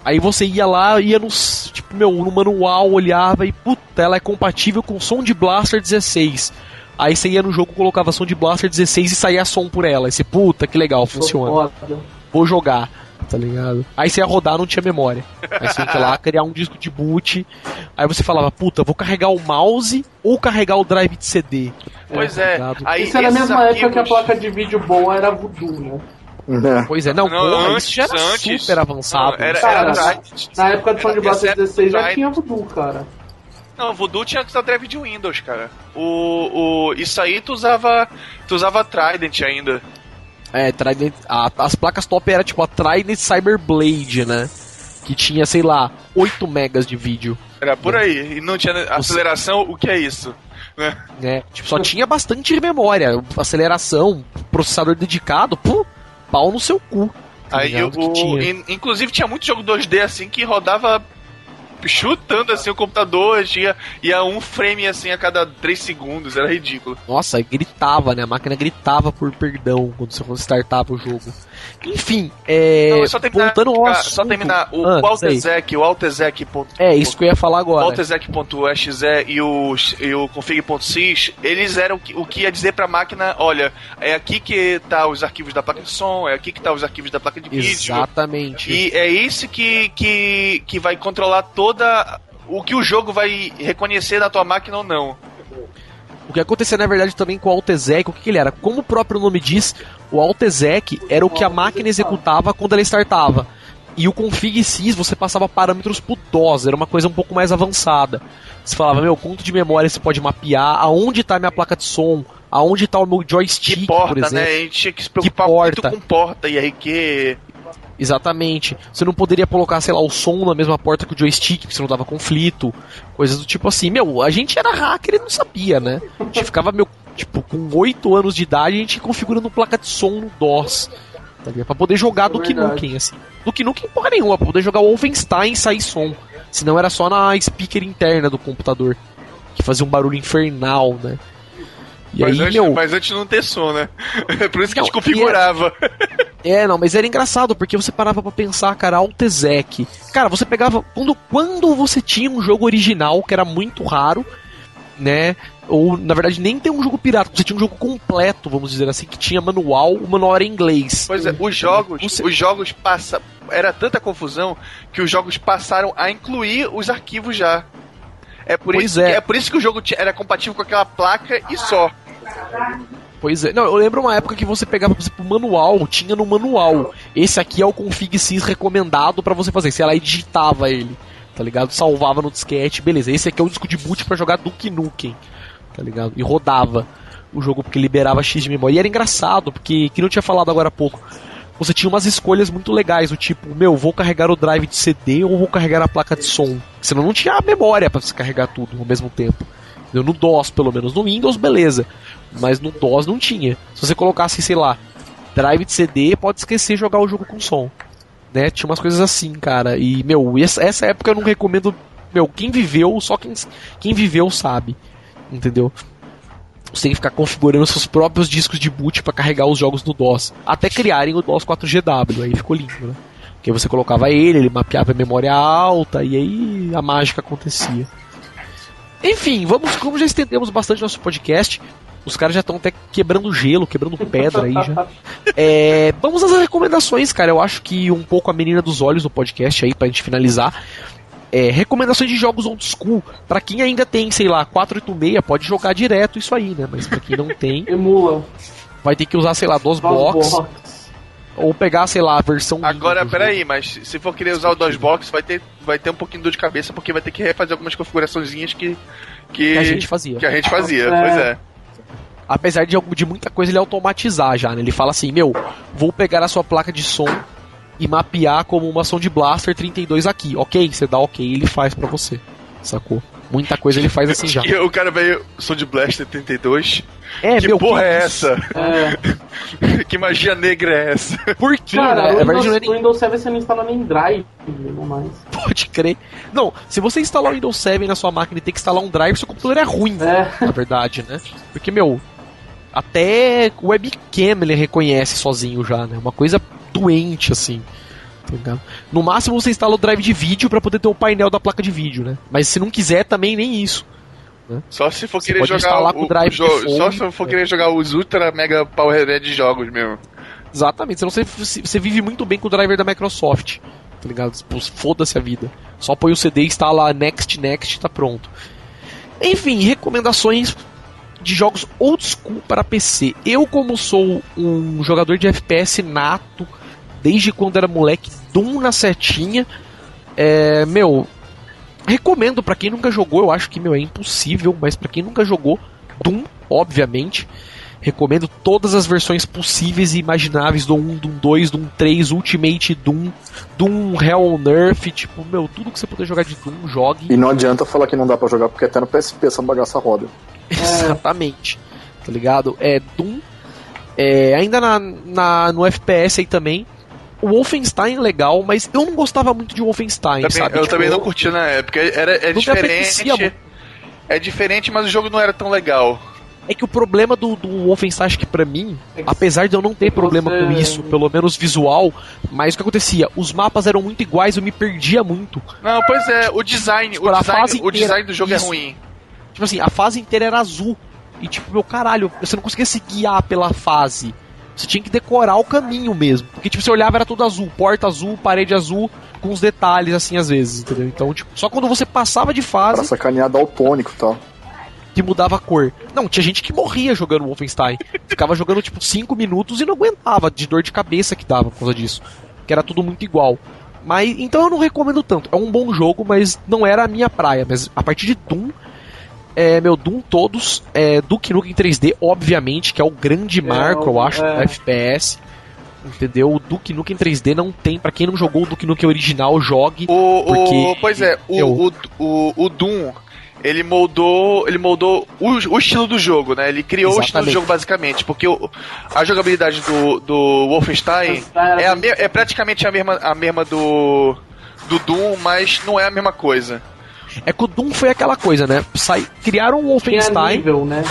Aí você ia lá, ia no, tipo, meu, no manual, olhava e, puta, ela é compatível com som de Blaster 16. Aí você ia no jogo, colocava som de Blaster 16 e saía som por ela. Aí você, puta, que legal, funciona vou jogar, tá ligado? Aí você ia rodar, não tinha memória. Aí você ia lá criar um disco de boot. Aí você falava, puta, vou carregar o mouse ou carregar o drive de CD. Pois tá é. ligado? Aí Isso era a mesma época que a placa de vídeo boa era Voodoo, né? Né? Pois é, não, Não, porra, antes, isso já era antes. super avançado. Não, era, Cara, era na-. Na época do Sound Blaster ia ser 16 já tinha Voodoo, cara. Não, o Voodoo tinha que usar drive de Windows, cara. O, o, isso aí tu usava. Tu usava Trident ainda. É, Trident, a- as placas top era tipo a Trident Cyberblade, né? Que tinha, sei lá, 8 megas de vídeo, Era por aí. E não tinha aceleração, o que é isso? Né? né? Tipo, só tinha bastante memória, aceleração, processador dedicado, pô, pau no seu cu. tá Aí o, tinha. in- inclusive tinha muito jogo 2D assim que rodava chutando assim o computador, tinha ia um frame assim a cada 3 segundos, era ridículo. Nossa, gritava, né? A máquina gritava por perdão quando você startava o jogo. Enfim, é. Não, só terminar, voltando ao assunto. só terminar o, Ah, o. Altezec, o Altezec. ponto- É, isso que eu ia falar agora. O Altezec.exe e o, e o config.sys, eles eram o que- o que ia dizer pra máquina, olha, é aqui que tá os arquivos da placa de som, é aqui que tá os arquivos da placa de vídeo. Exatamente. E é isso que, que, que vai controlar toda o que o jogo vai reconhecer na tua máquina ou não. O que acontecia na verdade também com o Altezec, o que, que ele era? Como o próprio nome diz, o Altezec era o que a máquina executava quando ela startava. E o config sys você passava parâmetros pro DOS, era uma coisa um pouco mais avançada. Você falava, meu, quanto de memória você pode mapear, aonde tá minha placa de som, aonde tá o meu joystick, Que por porta, exemplo. né? A gente tinha que se preocupar muito porta? com porta e IRQ. Exatamente. Você não poderia colocar, sei lá, o som na mesma porta que o joystick, porque você não dava conflito. Coisas do tipo assim. Meu, a gente era hacker e não sabia, né? A gente ficava, meu, tipo, com 8 anos de idade, a gente configurando placa de som no DOS. Tá? Pra poder jogar do verdade. Nukem, assim. Do Nukem porra nenhuma, pra poder jogar o Wolfenstein e sair som. Senão era só na speaker interna do computador. Que fazia um barulho infernal, né? E Mas, aí, antes, meu. mas antes não ter som, né? É por isso que a Não, gente configurava. É, não, mas era engraçado, porque você parava pra pensar, cara, Altezec. Cara, você pegava. Quando, quando você tinha um jogo original, que era muito raro, né? Ou, na verdade, nem tem um jogo pirata, você tinha um jogo completo, vamos dizer assim, que tinha manual, o manual era em inglês. Pois é, os jogos, Você- os jogos passa, era tanta confusão que os jogos passaram a incluir os arquivos já. É por, Pois isso, é. Que, é por isso que o jogo era compatível com aquela placa e só. Pois é. Não, eu lembro uma época que você pegava, por exemplo, o manual, tinha no manual. Esse aqui é o config sys recomendado pra você fazer. Você ia lá e digitava ele, tá ligado? Salvava no disquete, beleza. Esse aqui é o disco de boot pra jogar Duke Nukem, tá ligado? E rodava o jogo porque liberava X de memória. E era engraçado, porque, que não tinha falado agora há pouco, você tinha umas escolhas muito legais, do tipo, meu, vou carregar o drive de CD ou vou carregar a placa de som. Senão não tinha a memória pra você carregar tudo ao mesmo tempo. No DOS, pelo menos. No Windows, beleza. Mas no DOS não tinha. Se você colocasse, sei lá, drive de CD, pode esquecer jogar o jogo com som. Né? Tinha umas coisas assim, cara. E, meu, essa, época eu não recomendo. Meu, quem viveu, só quem, quem viveu sabe. Entendeu? Você tem que ficar configurando seus próprios discos de boot pra carregar os jogos no DOS. Até criarem o DOS 4GW. Aí ficou lindo, né? Porque você colocava ele, ele mapeava a memória alta e aí a mágica acontecia. Enfim, vamos, como já estendemos bastante nosso podcast, os caras já estão até quebrando gelo, quebrando pedra aí já. É, vamos às recomendações, cara. Eu acho que um pouco a menina dos olhos do podcast aí, pra gente finalizar. É, recomendações de jogos old school. Pra quem ainda tem, sei lá, 486, pode jogar direto isso aí, né? Mas pra quem não tem, Emula. vai ter que usar, sei lá, DOS DOS Box. Ou pegar, sei lá, a versão. Agora, peraí, jogo. mas se for querer usar o DOSBox, vai ter, vai ter um pouquinho de dor de cabeça, porque vai ter que refazer algumas configuraçõezinhas que, que, Que a gente fazia. que a gente fazia. É. Pois é. apesar de, de muita coisa ele automatizar já, né? Ele fala assim, meu, vou pegar a sua placa de som e mapear como uma Sound Blaster 32 aqui, ok? Você dá ok, ele faz pra você, sacou? Muita coisa ele faz assim já. E o cara veio, Sound Blaster 32. É, que meu, porra que é essa? É. que magia negra é essa? Por quê? Cara, né? o Windows, não é o nem Windows 7 você não instala nem Drive, não mais. pode crer. Não, se você instalar o Windows 7 na sua máquina e ter que instalar um drive, seu computador é ruim, É. na verdade, né? Porque, meu, até o webcam ele reconhece sozinho já, né? Uma coisa doente, assim. Tá? No máximo você instala o drive de vídeo pra poder ter o painel da placa de vídeo, né? Mas se não quiser, também nem isso. Só se for Você querer jogar o, o jogo, só se for é. querer jogar os ultra mega power de jogos mesmo. Exatamente, senão você, você vive muito bem com o driver da Microsoft. Tá ligado? Pô, Foda-se a vida. Só põe o CD, instala Next, Next, tá pronto. Enfim, recomendações de jogos old school para PC. Eu, como sou um jogador de FPS nato, desde quando era moleque, Doom na setinha, é, meu, recomendo para quem nunca jogou, eu acho que, meu, é impossível, mas para quem nunca jogou, Doom, obviamente, recomendo todas as versões possíveis e imagináveis do 1, Doom 2, Doom 3, Ultimate Doom, Doom Hell on Earth, tipo, meu, tudo que você puder jogar de Doom, jogue. E não adianta falar que não dá pra jogar porque até no PSP essa bagaça roda. Exatamente. Tá ligado? É Doom. É, ainda na, na, no FPS aí também. O Wolfenstein é legal, mas eu não gostava muito de Wolfenstein, Também- sabe? eu Tipo, também não curti na época. Era, é diferente. É diferente, mas o jogo não era tão legal. É que o problema do, do Wolfenstein, acho que pra mim, É apesar de eu não ter problema com isso, pelo menos visual, mas o que acontecia? Os mapas eram muito iguais, eu me perdia muito. Não, pois é, o design, Tipo, o design, fase o inteira. design do jogo Isso. é ruim. Tipo assim, a fase inteira era azul. E tipo, meu caralho, você não conseguia se guiar pela fase. Você tinha que decorar o caminho mesmo. Porque tipo, você olhava era tudo azul, porta azul, parede azul, com os detalhes assim às vezes, entendeu? Então, tipo, só quando você passava de Pra fase sacanear daltônico e tal. que mudava a cor. Não, tinha gente que morria jogando Wolfenstein. Ficava jogando tipo 5 minutos e não aguentava de dor de cabeça que dava por causa disso. Que era tudo muito igual. Mas então eu não recomendo tanto. É um bom jogo, mas não era a minha praia. Mas a partir de Doom, é, meu Doom todos, é, Duke Nukem 3D, obviamente, que é o grande marco, eu o- acho, é. do FPS. Entendeu? O Duke Nukem 3D não tem, Pra quem não jogou o Duke Nukem original, jogue. O, o- Porque pois é, o, eu- o, o, o Doom, ele moldou, ele moldou o, o estilo do jogo, né? Ele criou o estilo do Exatamente. jogo basicamente, porque o, a jogabilidade do, do Wolfenstein é, a me- é praticamente a mesma, a mesma do, do Doom, mas não é a mesma coisa. É que o Doom foi aquela coisa, né? Sai, criaram o Tinha Wolfenstein. nível, né?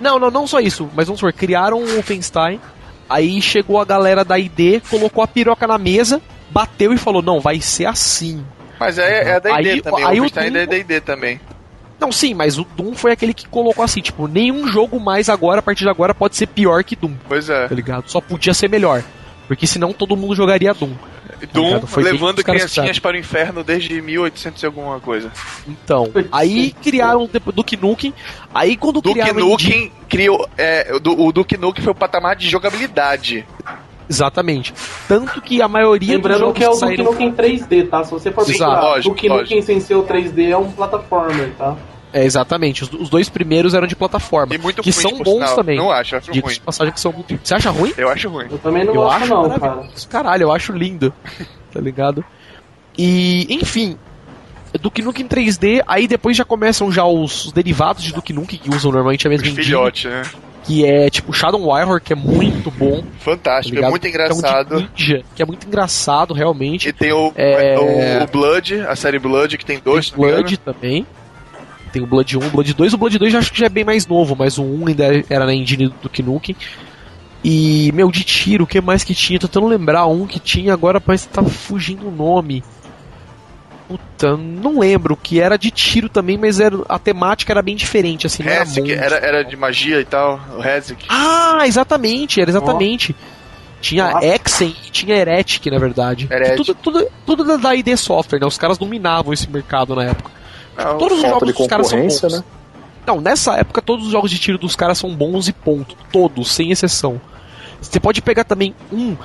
Não, não, não só isso, mas vamos supor, criaram o Wolfenstein, aí chegou a galera da ID, colocou a piroca na mesa, bateu e falou, não, vai ser assim. Mas é, é a D&D Aí- também, aí o o Wolfenstein Doom- é D&D também. Não, sim, mas o Doom foi aquele que colocou assim, tipo, nenhum jogo mais agora, a partir de agora, pode ser pior que Doom, Pois é. tá ligado? Só podia ser melhor. Porque senão todo mundo jogaria Doom. Doom levando criancinhas para o inferno desde 1800 e alguma coisa. Então, aí criaram Duke Nukem, aí quando Duke criaram... Nukem criou. É, o Du- o Duke Nukem foi o patamar de jogabilidade. Exatamente. Tanto que a maioria dos Lembrando jogos que é o Duke saíram... Nukem 3D, tá? Se você for procurar lógico, Duke. Nukem sem ser o 3D é um plataformer, tá? É, exatamente. Os, os dois primeiros eram de plataforma. E muito que ruim, são por bons sinal. também. Não acho, acho Diga ruim. de passagem que são muito. Você acha ruim? Eu acho ruim. Eu também não eu gosto acho não, cara. Caralho, eu acho lindo. tá ligado? E, enfim. Duke Nukem 3D, aí depois já começam já os, os derivados de Duke Nukem que usam normalmente a mesma engine, filhotes, né? que é tipo Shadow Warrior, que é muito bom, tá Fantástico, é ligado? muito Que é um engraçado. ninja, que é muito engraçado realmente. E tem o, É. o, o Blood, a série Blood, que tem dois, Tem. Blood também. Tem o Blood 1, o Blood 2. O Blood 2 eu acho que já é bem mais novo, mas o 1 ainda era na engine do Nukem. E, meu, de tiro, o que mais que tinha? Tô tentando lembrar um que tinha, agora parece que tá fugindo o nome. Puta, não lembro, que era de tiro também, mas era, a temática era bem diferente, assim, era Hezek, monstro. era, era de magia e tal, o Hezek. Ah, exatamente, era exatamente. Tinha Nossa. Exen e tinha Heretic, na verdade. Heretic. Tudo, tudo, tudo da- da ID Software, né? Os caras dominavam esse mercado na época. Não, Todos os jogos de dos caras são bons. né? Não, nessa época todos os jogos de tiro dos caras são bons e ponto. Todos, sem exceção. Você pode pegar também um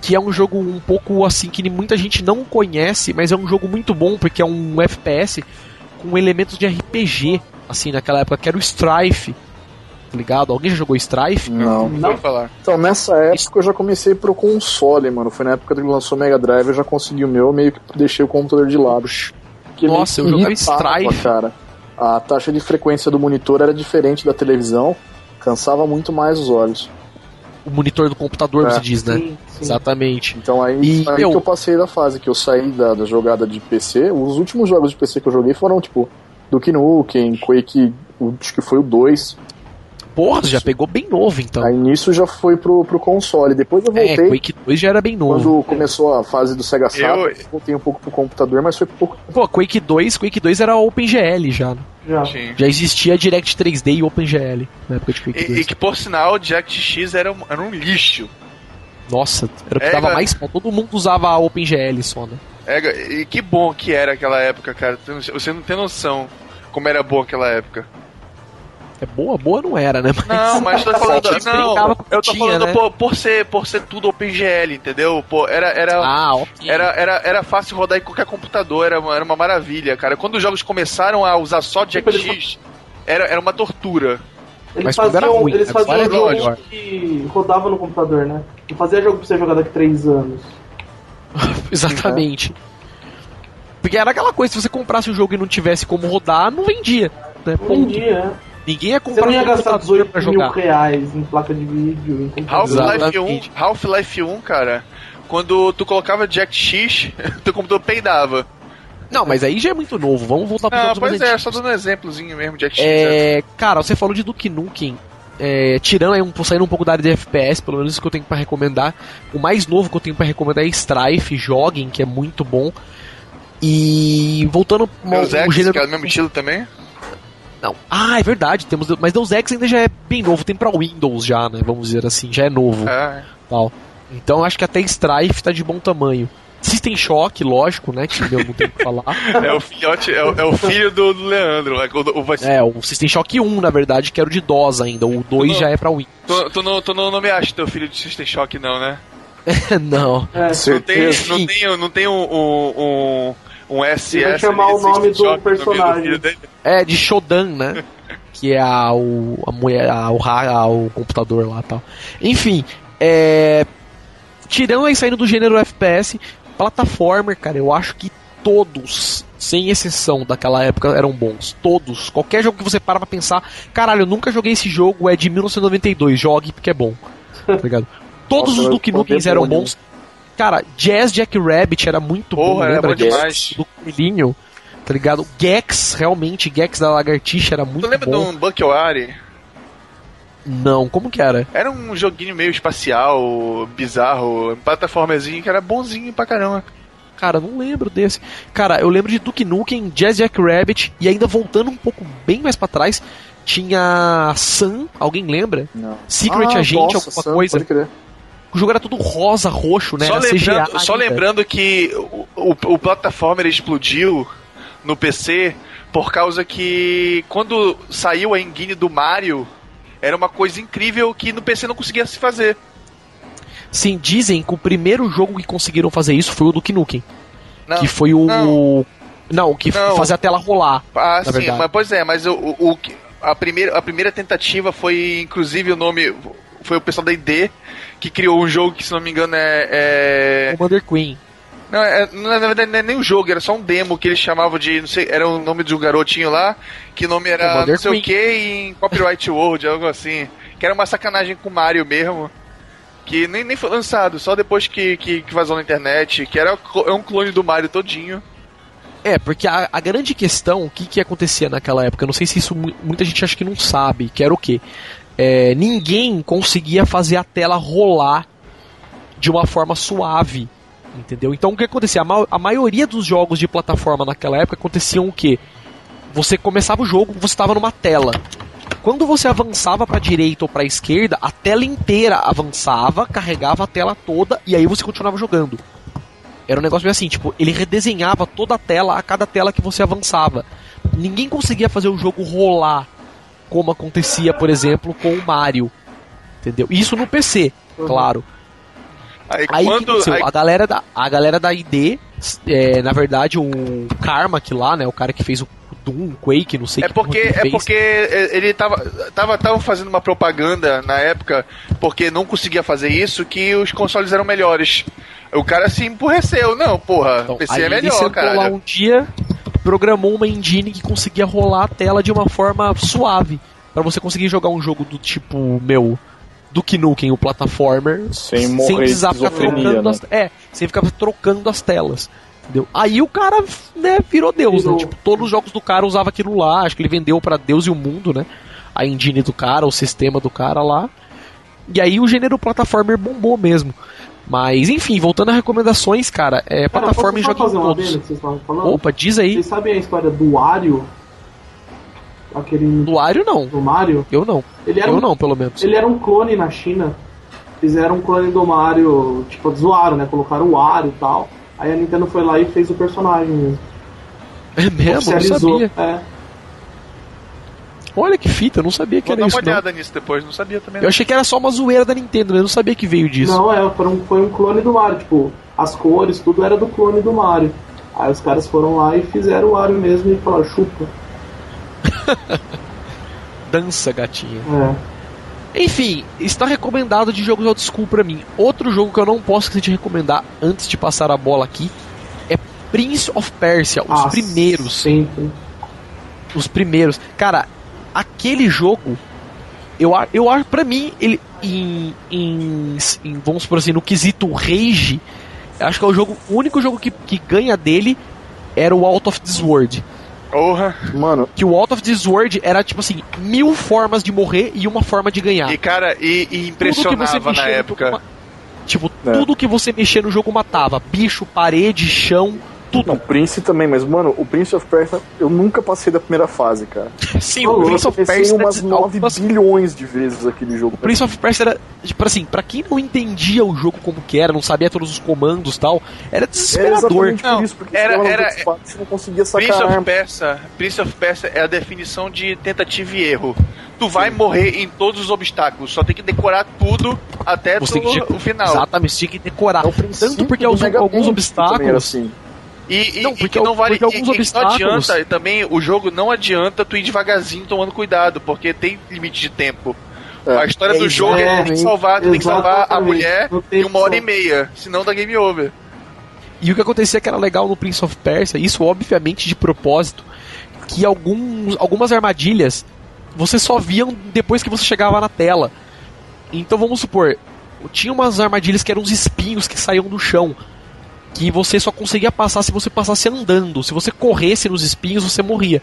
que é um jogo um pouco assim que muita gente não conhece, mas é um jogo muito bom porque é um FPS com elementos de RPG, assim, naquela época, que era o Strife. Tá ligado? Alguém já jogou Strife? Não. não vou falar. Então, nessa época eu já comecei pro console, mano. Foi na época que lançou o Mega Drive, eu já consegui o meu, meio que deixei o computador de lado. Que Nossa, eu jogava irritava, Strife. cara. A taxa de frequência do monitor era diferente da televisão, cansava muito mais os olhos. O monitor do computador, É. você diz, né? Sim, sim. Exatamente. Então aí, E aí eu- que eu passei da fase, que eu saí da, da jogada de PC. Os últimos jogos de PC que eu joguei foram, tipo, Duke Nukem, Quake, o- acho que foi o 2. Porra, já pegou bem novo então. Aí nisso já foi pro, pro console. Depois eu É, voltei, Quake 2 já era bem novo. quando começou a fase do Sega Saturn, Eu- voltei um pouco pro computador, mas foi pouco Pô, Quake 2, Quake 2 era OpenGL já. né? Já. Sim. Já existia Direct 3D e OpenGL na época de Quake E, 2. e que por sinal, o DirectX era um, era um lixo. Nossa, era o que É, dava cara. mais pau. Todo mundo usava a OpenGL só, né? É, e que bom que era aquela época, cara. Você não tem noção como era boa aquela época. É boa, boa não era, né? Mas... Não, mas tô falando. Não, com eu tô tinha, falando né? por, por ser, por ser tudo OpenGL, entendeu? Pô, era, era, Ah, ok. era, era, era fácil rodar em qualquer computador, era uma, era uma maravilha, cara. Quando os jogos começaram a usar só DirectX, era, era uma tortura. Eles Mas faziam, ruim, eles agora faziam é jogo melhor. que rodava no computador, né? Não fazia jogo pra você jogar daqui a três anos. Exatamente. Porque era aquela coisa, se você comprasse o jogo e não tivesse como rodar, não vendia. Né? Hoje em Ponto. Ninguém ia Você comprar não ia um gastar computador pra 18 mil jogar. reais em placa de vídeo, em computador. Half-Life 1, Exatamente. Half-Life 1, cara, quando tu colocava DirectX, teu computador peidava. Não, mas aí já é muito novo. Vamos voltar para Ah, mais pois é, antigos. só dando um exemplozinho mesmo, DirectX. né? É, cara, você falou de Duke Nukem. É, tirando aí um, saindo um pouco da área de FPS, pelo menos isso que eu tenho pra recomendar. O mais novo que eu tenho pra recomendar é Strife, joguem, que é muito bom. E voltando ao Ex, gênero. que é o mesmo estilo também. Não. Ah, é verdade, temos. Mas Deus Ex ainda já é bem novo, tem pra Windows já, né? Vamos dizer assim, já é novo. É. Tal. Então eu acho que até Strife tá de bom tamanho. System Shock, lógico, né? Que meu, não tem o que falar. É o filhote, é o, é o filho do, do Leandro. é O, o, ser- É, o System Shock 1, na verdade, que era o de DOS ainda. O 2 Não. já é pra Windows. Tu, tu não, tu não, não me acha teu filho de System Shock, não, né? não. É, Não tem, Certeza. não tem, não tem um, um, um, um SS. Vai chamar ali, o nome do no personagem. É, de Shodan, né? que é a, o, a mulher, a, o, ra- a- o computador lá e tal. Enfim, é. Tirando aí saindo do gênero FPS, plataformer, cara, eu acho que todos, sem exceção daquela época, eram bons. Todos. Qualquer jogo que você para pra pensar, caralho, eu nunca joguei esse jogo, é de 1992, jogue porque é bom. Tá ligado? Todos Nossa, os Duke tô Nukens eram demônio. bons. Cara, Jazz Jack Rabbit era muito bom, Porra, era lembra bom disso? demais. Do coelhinho, tá ligado? Gex, realmente, Gex da lagartixa era muito Tu lembra de bom. um Buckyari? Não, como que era? Era um joguinho meio espacial, bizarro, um plataformazinho que era bonzinho pra caramba. Cara, não lembro desse. Cara, eu lembro de Duke Nukem, Jazz Jack Rabbit e ainda voltando um pouco bem mais pra trás, tinha Sun, alguém lembra? Não. Secret Ah, Agent, nossa, alguma Sam, coisa. Pode crer. O jogo era tudo rosa, roxo, né? só, Era lembrando, CGA só lembrando que o, o, o plataformer explodiu no PC por causa que quando saiu a engine do Mario, era uma coisa incrível que no PC não conseguia se fazer. Sim, dizem que o primeiro jogo que conseguiram fazer isso foi o Duke Nukem. Não, que foi o. não. Não, o que Não. fazia a tela rolar. Ah, na sim, verdade. mas pois é, mas o, o, a, primeira, a primeira tentativa foi, inclusive, o nome. Foi o pessoal da ID que criou um jogo que, se não me engano, é. é- Commander Queen. Não, é, na verdade não é nem um jogo, era só um demo que eles chamavam de. Não sei, era o nome de um garotinho lá, que o nome era Commander não sei Queen. o que em Copyright World, algo assim. Que era uma sacanagem com o Mario mesmo. Que nem, nem foi lançado, só depois que, que, que vazou na internet, que era é um clone do Mario todinho. É, porque a, a grande questão, o que, que acontecia naquela época, eu não sei se isso mu- muita gente acha que não sabe, que era o quê? É, ninguém conseguia fazer a tela rolar de uma forma suave, entendeu? Então o que acontecia? A, ma- a maioria dos jogos de plataforma naquela época aconteciam o quê? Você começava o jogo, você estava numa tela. Quando você avançava para direita ou para esquerda, a tela inteira avançava, carregava a tela toda e aí você continuava jogando. Era um negócio meio assim, tipo, ele redesenhava toda a tela a cada tela que você avançava. Ninguém conseguia fazer o jogo rolar como acontecia, por exemplo, com o Mario. Entendeu? Isso no PC, Uhum. claro. Aí, Aí, quando. aí- a galera da a galera da ID, é, na verdade, o Karma que lá, né, o cara que fez o Doom, Quake, não sei É porque, é fez. porque ele tava, tava, tava fazendo uma propaganda na época, porque não conseguia fazer isso, que os consoles eram melhores. O cara se empurreceu. Não, porra, Então, PC é melhor, cara. lá um dia, programou uma engine que conseguia rolar a tela de uma forma suave. Pra você conseguir jogar um jogo do tipo, meu, Duke Nukem, o platformer, Sem morrer de precisar ficar trocando né? as, É, sem ficar trocando as telas. Entendeu? Aí o cara, né, virou Deus, Virou. né? Tipo, todos os jogos do cara usava aquilo lá, acho que ele vendeu pra Deus e o mundo, né? A engine do cara, o sistema do cara lá. E aí o gênero platformer bombou mesmo. Mas, enfim, voltando a recomendações, cara, é Cara, plataforma e todos. estavam falando? Opa, diz aí. Vocês sabem a história do Wario? Aquele Do Wario não. do Mario? Eu não. Ele era, Eu um, não, pelo menos. ele era um clone na China. Fizeram um clone do Mario, tipo, zoaram, né? Colocaram o Wario e tal. Aí a Nintendo foi lá e fez o personagem mesmo. É mesmo? Eu sabia. É. Olha que fita, eu não sabia que Vou era dar isso. uma não. olhada nisso depois, não sabia também. Eu achei que era só uma zoeira da Nintendo, né? eu não sabia que veio disso. Não, é, foi um, foi um clone do Mario, tipo, as cores, tudo era do clone do Mario. Aí os caras foram lá e fizeram o Mario mesmo e falaram, chupa. Dança, gatinha. É. Enfim, está recomendado de jogos old school pra mim. Outro jogo que eu não posso esquecer de recomendar antes de passar a bola aqui é Prince of Persia, os Ah, primeiros. Sempre. Os primeiros. Cara, aquele jogo, eu, eu acho, pra mim, ele, em, em, em, vamos por assim, no quesito rage, eu acho que é o jogo, o único jogo que, que ganha dele era o Out of This World. Porra. Mano, Que o Out of This World era, tipo assim, mil formas de morrer e uma forma de ganhar. E cara, e, e impressionava na época. jogo Tipo, É. tudo que você mexer no jogo matava. Bicho, parede, chão, tudo. o Prince também, mas, mano, o Prince of Persia, eu nunca passei da primeira fase, cara. Sim, o Prince Eu of Persia umas era- 9 algumas- bilhões de vezes aquele jogo. O Prince of Persia era, tipo assim, pra quem não entendia o jogo como que era, não sabia todos os comandos e tal, era É desesperador. exatamente Não, por isso, porque era- era- espaço, você não conseguia sacar Prince of. Persia, Prince of Persia é a definição de tentativa e erro. Tu vai morrer em todos os obstáculos, só tem que decorar tudo até tu- tem que- o final. Exatamente, você tinha que decorar. É Tanto porque alguns, alguns era obstáculos. assim. E, e, Não, e porque que não al- vale porque alguns e, e que não obstáculos- adianta, e também o jogo não adianta tu ir devagarzinho tomando cuidado, porque tem limite de tempo. É. A história É, do jogo é, tem que salvar, tu tem que salvar a mulher em uma hora e meia, senão dá game over. E o que acontecia que era legal no Prince of Persia, isso obviamente de propósito, que alguns, algumas armadilhas você só viam depois que você chegava na tela. Então vamos supor, tinha umas armadilhas que eram uns espinhos que saíam do chão. Que você só conseguia passar se você passasse andando. Se você corresse nos espinhos, você morria.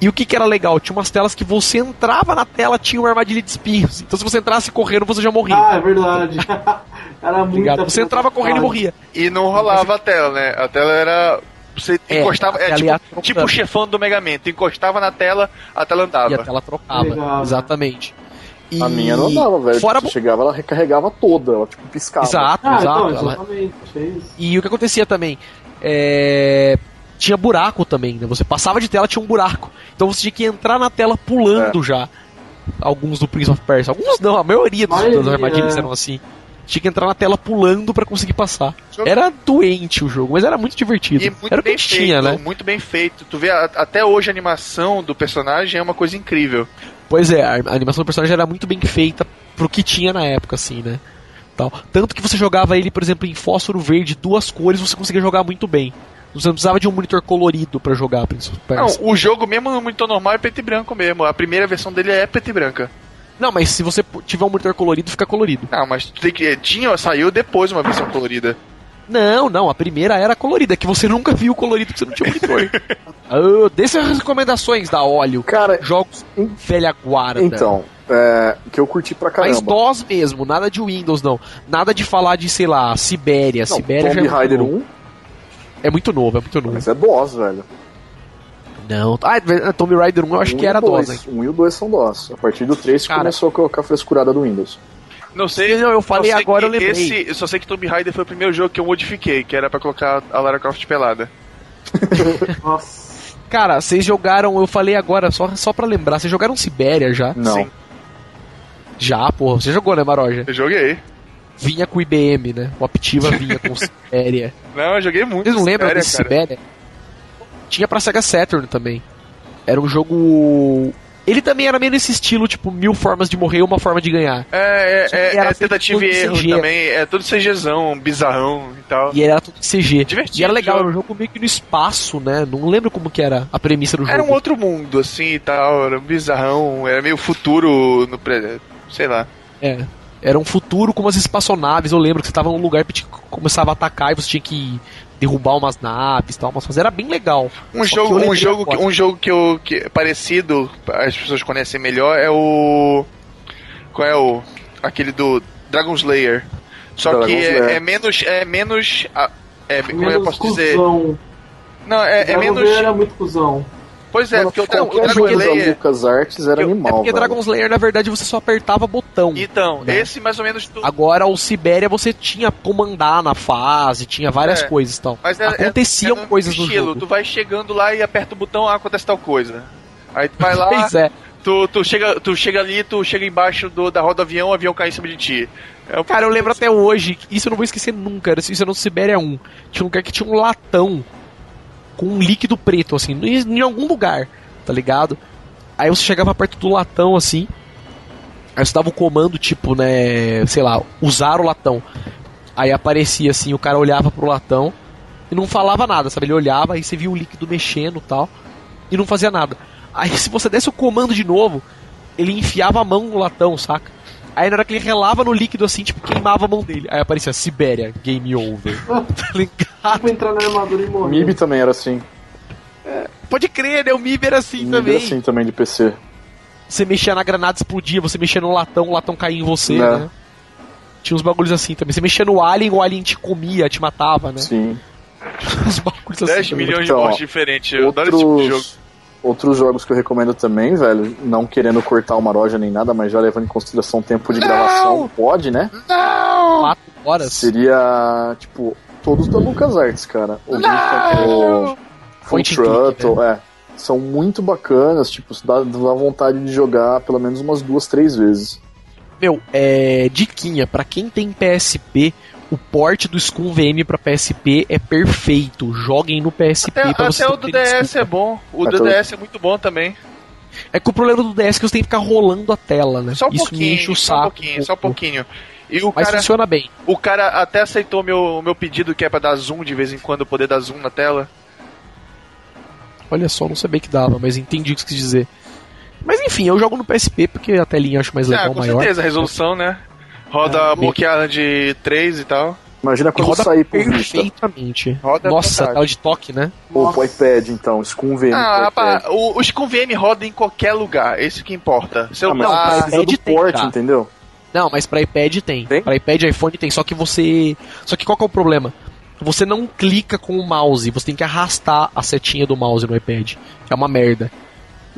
E o que, que era legal? Tinha umas telas que você entrava na tela, tinha uma armadilha de espinhos. Então se você entrasse correndo, você já morria. Ah, é verdade. Era muito. Você entrava correndo e morria. E não rolava a tela, né? A tela era. Você É, encostava. É, tipo, tipo o chefão do Mega Man. Tu encostava na tela, a tela andava. E a tela trocava. Legal, né? E- A minha não dava, velho. Fora Você chegava, ela recarregava toda, ela tipo piscava. Exato, Ah, exato. então, Ela- exatamente. É isso. E o que acontecia também? É... Tinha buraco também, né? Você passava de tela, tinha um buraco. Então você tinha que entrar na tela pulando já. Alguns do Prince of Persia. Alguns não, a maioria dos, Maioria, das armadilhas é. eram assim. Tinha que entrar na tela pulando pra conseguir passar. Era doente o jogo, mas era muito divertido. E muito era o que bem tinha, feito, né? muito bem feito. Tu vê, a- até hoje a animação do personagem é uma coisa incrível. Pois é, a animação do personagem era muito bem feita pro que tinha na época, assim, né? Tal. Tanto que você jogava ele, por exemplo, em fósforo verde, duas cores, você conseguia jogar muito bem. Você não precisava de um monitor colorido pra jogar Não, o jogo mesmo no monitor normal é preto e branco mesmo. A primeira versão dele é preto e branca. Não, mas se você tiver um monitor colorido, fica colorido. Não, mas tu tem que. Tinha, saiu depois uma versão colorida. Não, não, a primeira era colorida, que você nunca viu colorido porque você não tinha monitor. Ah, Desse as recomendações da óleo. Cara, Jogos Em- velha guarda. então, é, que eu curti pra Mas caramba. DOS mesmo, nada de Windows, não. Nada de falar de, sei lá, Sibéria. Não, Sibéria já é Tomb muito, Raider novo. 1, é muito novo, é muito novo. mas é DOS, velho. Não, ah, é, Tomb Raider 1 eu acho Um que era. DOS, hein? Um e o 2 são DOS. A partir do 3 Cara. começou a colocar a frescurada do Windows. Não sei. Não, eu falei só sei agora, que eu lembrei. Esse, eu só sei que Tomb Raider foi o primeiro jogo que eu modifiquei, que era pra colocar a Lara Croft pelada. Nossa. Cara, vocês jogaram, eu falei agora, só, só pra lembrar, vocês jogaram Sibéria já? Não. Sim. Já, porra, você jogou, né, Maroja? Eu joguei. Vinha com IBM, né? O Aptiva vinha com Sibéria. Não, eu joguei muito. Vocês não lembram Sibéria, desse cara. Sibéria? Tinha pra Sega Saturn também. Era um jogo. Ele também era meio nesse estilo, tipo, mil formas de morrer e uma forma de ganhar. É, é, é, é tentativa e erro CG. também. É tudo CGzão, bizarrão e tal. E era tudo CG. Divertido e era legal, era um jogo meio que no espaço, né? Não lembro como que era a premissa do jogo. Era um outro mundo, assim e tal. Era um bizarrão. Era meio futuro no pre... Sei lá. É. Era um futuro com umas espaçonaves. Eu lembro que você tava num lugar que começava a atacar e você tinha que derrubar umas naves e tal. Mas era bem legal. Um jogo, um jogo, que, um jogo que eu que é parecido, as pessoas conhecem melhor é o qual é o aquele do Dragon Slayer. Só Dragon que é, Slayer. é menos é menos ah, é, como eu Menos posso dizer? cuzão. Não, é, é menos era muito cuzão. Pois é, Mano, porque o, Dra- o Dragon Slayer Lucas Arts era Eu- é animal, é porque velho. Dragon Slayer, na verdade, você só apertava botão. Então, né? esse mais ou menos tu, Agora o Sibéria você tinha comandar na fase, tinha várias É. coisas e tal. Mas é- Aconteciam é no coisas no estilo, jogo. Tu vai chegando lá e aperta o botão, ah, acontece tal coisa. Aí tu vai lá, Pois é. Tu, tu, chega, tu chega ali, tu chega embaixo do, da roda do avião, o avião cai em cima de ti. É o- Cara, eu lembro até hoje, isso eu não vou esquecer nunca, era- isso era no Sibéria 1. Tinha um lugar que tinha um latão com um líquido preto, assim, em, algum lugar, tá ligado? Aí você chegava perto do latão, assim, aí você dava o comando, tipo, né, sei lá, usar o latão. Aí aparecia assim, o cara olhava pro latão e não falava nada, sabe? Ele olhava, aí você via o líquido mexendo e tal, e não fazia nada. Aí se você desse o comando de novo, ele enfiava a mão no latão, saca? Aí na hora que ele relava no líquido assim, tipo, queimava a mão dele. Aí aparecia Sibéria, game over. tá ligado? Tipo, entrar na armadura e morrer. MIB também era assim. Pode crer, né? O MIB era assim MIB também. era assim também de PC. Você mexia na granada, explodia. Você mexia no latão, o latão caía em você, Né. né? Tinha uns bagulhos assim também. Você mexia no alien, o alien te comia, te matava, né? Sim. Uns bagulhos assim. 10 também. milhões Então, de ó, mortes diferentes. Eu adoro esse tipo de jogo. Outros, jogos que eu recomendo também, velho, não querendo cortar uma loja nem nada, mas já levando em consideração o tempo de gravação, pode, né? Quatro horas. Seria, tipo, todos da LucasArts, cara. O Mission, o Full Throttle, é. São muito bacanas, tipo, dá, dá vontade de jogar pelo menos umas duas, três vezes. Meu, é. Diquinha, pra quem tem PSP, o port do Scum VM pra PSP é perfeito. Joguem no PSP Até, pra até o do DS é desculpa. bom. O Até do o- DS é muito bom também. É que o problema do DS é que você tem que ficar rolando a tela, né? Só um Isso me pouquinho, enche o só um saco. pouquinho, só um pouquinho. E o Mas cara, funciona bem. o cara até aceitou meu, meu pedido que é pra dar zoom de vez em quando, poder dar zoom na tela. Olha só, não sabia que dava, mas entendi o que você quis dizer. Mas enfim, eu jogo no PSP porque a telinha eu acho mais Ah, legal, com maior. certeza, a resolução, né? Roda É, a Book de 3 e tal. Imagina quando roda sair Vista. perfeitamente. Roda Nossa, tela de toque, né? Ou pro iPad, então, Scum VM Ah, rapaz, o, o Scum VM roda em qualquer lugar, esse que importa. Ah, mas Celular, pra precisa iPad do tem, port, cara. entendeu? Não, mas pra iPad tem. Tem? Pra iPad e iPhone tem, só que você. Só que qual que é o problema? Você não clica com o mouse, você tem que arrastar a setinha do mouse no iPad. É uma merda.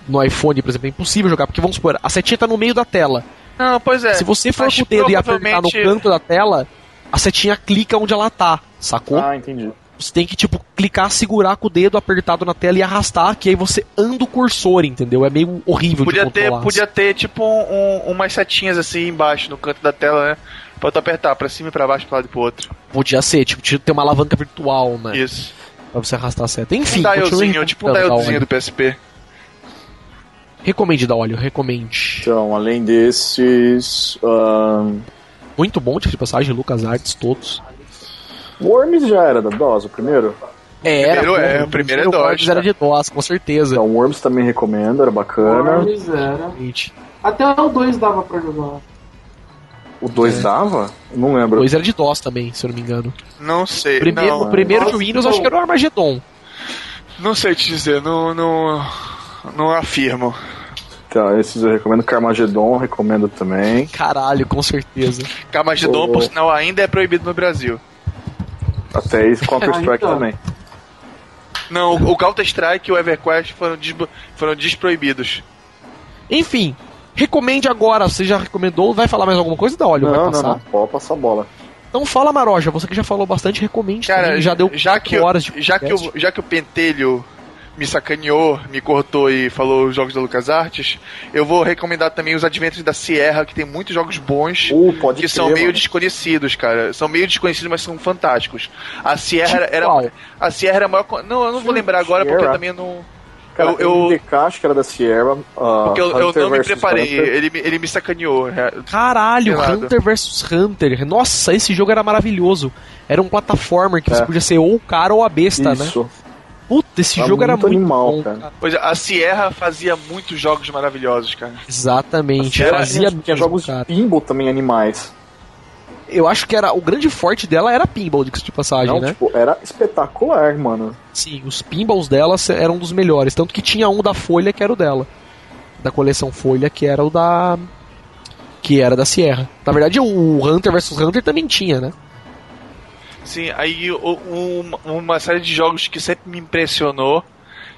No iPhone, por exemplo, é impossível jogar, porque vamos supor, a setinha tá no meio da tela. Não, pois é. Se você for com o dedo e apertar no provavelmente- canto da tela, a setinha clica onde ela tá, sacou? Ah, entendi. Você tem que, tipo, clicar, segurar com o dedo apertado na tela e arrastar, que aí você anda o cursor, entendeu? É meio horrível Podia de ter, controlar. podia ter tipo um, um- umas setinhas assim embaixo no canto da tela, né? Pra tu apertar pra cima e pra baixo, pra lado e pro outro. Podia ser, tipo, tinha- ter uma alavanca virtual, né? Isso. Pra você arrastar a seta. Enfim, um dialzinho, tipo um dialzinho do PSP. Recomende da óleo, recomende. Então, além desses. Muito bom, tipo de passagem, Lucas Arts, todos. Worms já era da DOS, o primeiro? É, Primeiro era, é, pô, o primeiro é Worms DOS, Era cara. de DOS, com certeza. Então, Worms também recomendo, era bacana. Worms era. Gente, Até o 2 dava pra jogar. O 2 É. dava? Não lembro. dois era de DOS também, se eu não me engano. Não sei. Primeiro, não, o primeiro de Nossa, Windows acho que era o Armageddon. não sei te dizer, não, não, não afirmo. Tá, esses eu recomendo. Carmageddon, recomendo também. Caralho, com certeza. Carmageddon, Oh. por sinal, ainda é proibido no Brasil. Até esse Counter-Strike Ah, então. também. Não, o Counter-Strike e o EverQuest foram, desbo- foram desproibidos. Enfim, recomende agora. Você já recomendou? Vai falar mais alguma coisa da óleo? vai Não, não, passar? não. Pode passar a bola. Então fala, Maroja. Você que já falou bastante, recomende. Cara, também. já deu já que, horas de já, que o, já que o Pentelho me sacaneou, me cortou e falou os jogos da LucasArts, eu vou recomendar também os Adventures da Sierra, que tem muitos jogos bons. Uh, pode que crer, são meio mano. desconhecidos, cara. São meio desconhecidos, mas são fantásticos. A Sierra Tipo era. qual? A Sierra era a maior. Não, eu não vou lembrar agora porque eu Sierra? também não. Cara, eu- eu- MDK, acho que era da Sierra. ah, Porque eu, eu Hunter não me versus preparei. Hunter. Ele, me- ele me sacaneou. é. Caralho. Hunter vs Hunter. Nossa, esse jogo era maravilhoso. Era um plataformer que É. você podia ser ou o cara ou a besta, né? Puta, esse Tá jogo era muito muito animal, bom, cara. cara. Pois é, a Sierra fazia muitos jogos maravilhosos, cara. Exatamente. Era- Fazia tinha mesmo, jogos cara. de pinball também animais. Eu acho que era o grande forte dela era pinball, de de passagem, Não, né? tipo, era espetacular, mano. Sim, os pinballs dela eram um dos melhores. Tanto que tinha um da Folha que era o dela. Da coleção Folha, que era o da. Que era da Sierra. Na verdade, o Hunter vs Hunter também tinha, né? Sim, aí um- uma série de jogos que sempre me impressionou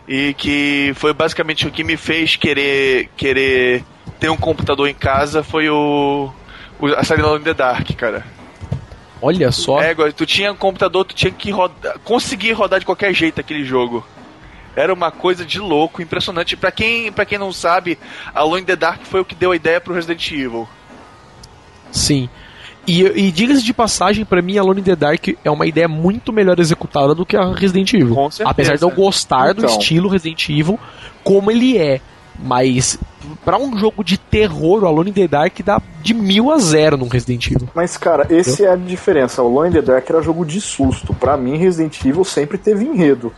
e que foi basicamente o que me fez querer querer ter um computador em casa foi o, o a série Alone in the Dark, cara. Olha só. É, tu tinha um computador, tu tinha que rodar, conseguir rodar de qualquer jeito aquele jogo. Era uma coisa de louco, impressionante. Pra quem, pra quem não sabe, Alone in the Dark foi o que deu a ideia pro Resident Evil. Sim. E, e diga-se de passagem, pra mim, Alone in the Dark é uma ideia muito melhor executada do que a Resident Evil. Com certeza. Apesar de eu gostar do Então. estilo Resident Evil, como ele é. Mas, pra um jogo de terror, o Alone in the Dark dá de mil a zero num Resident Evil. Mas, cara, esse é a diferença. O Alone in the Dark era jogo de susto. Pra mim, Resident Evil sempre teve enredo.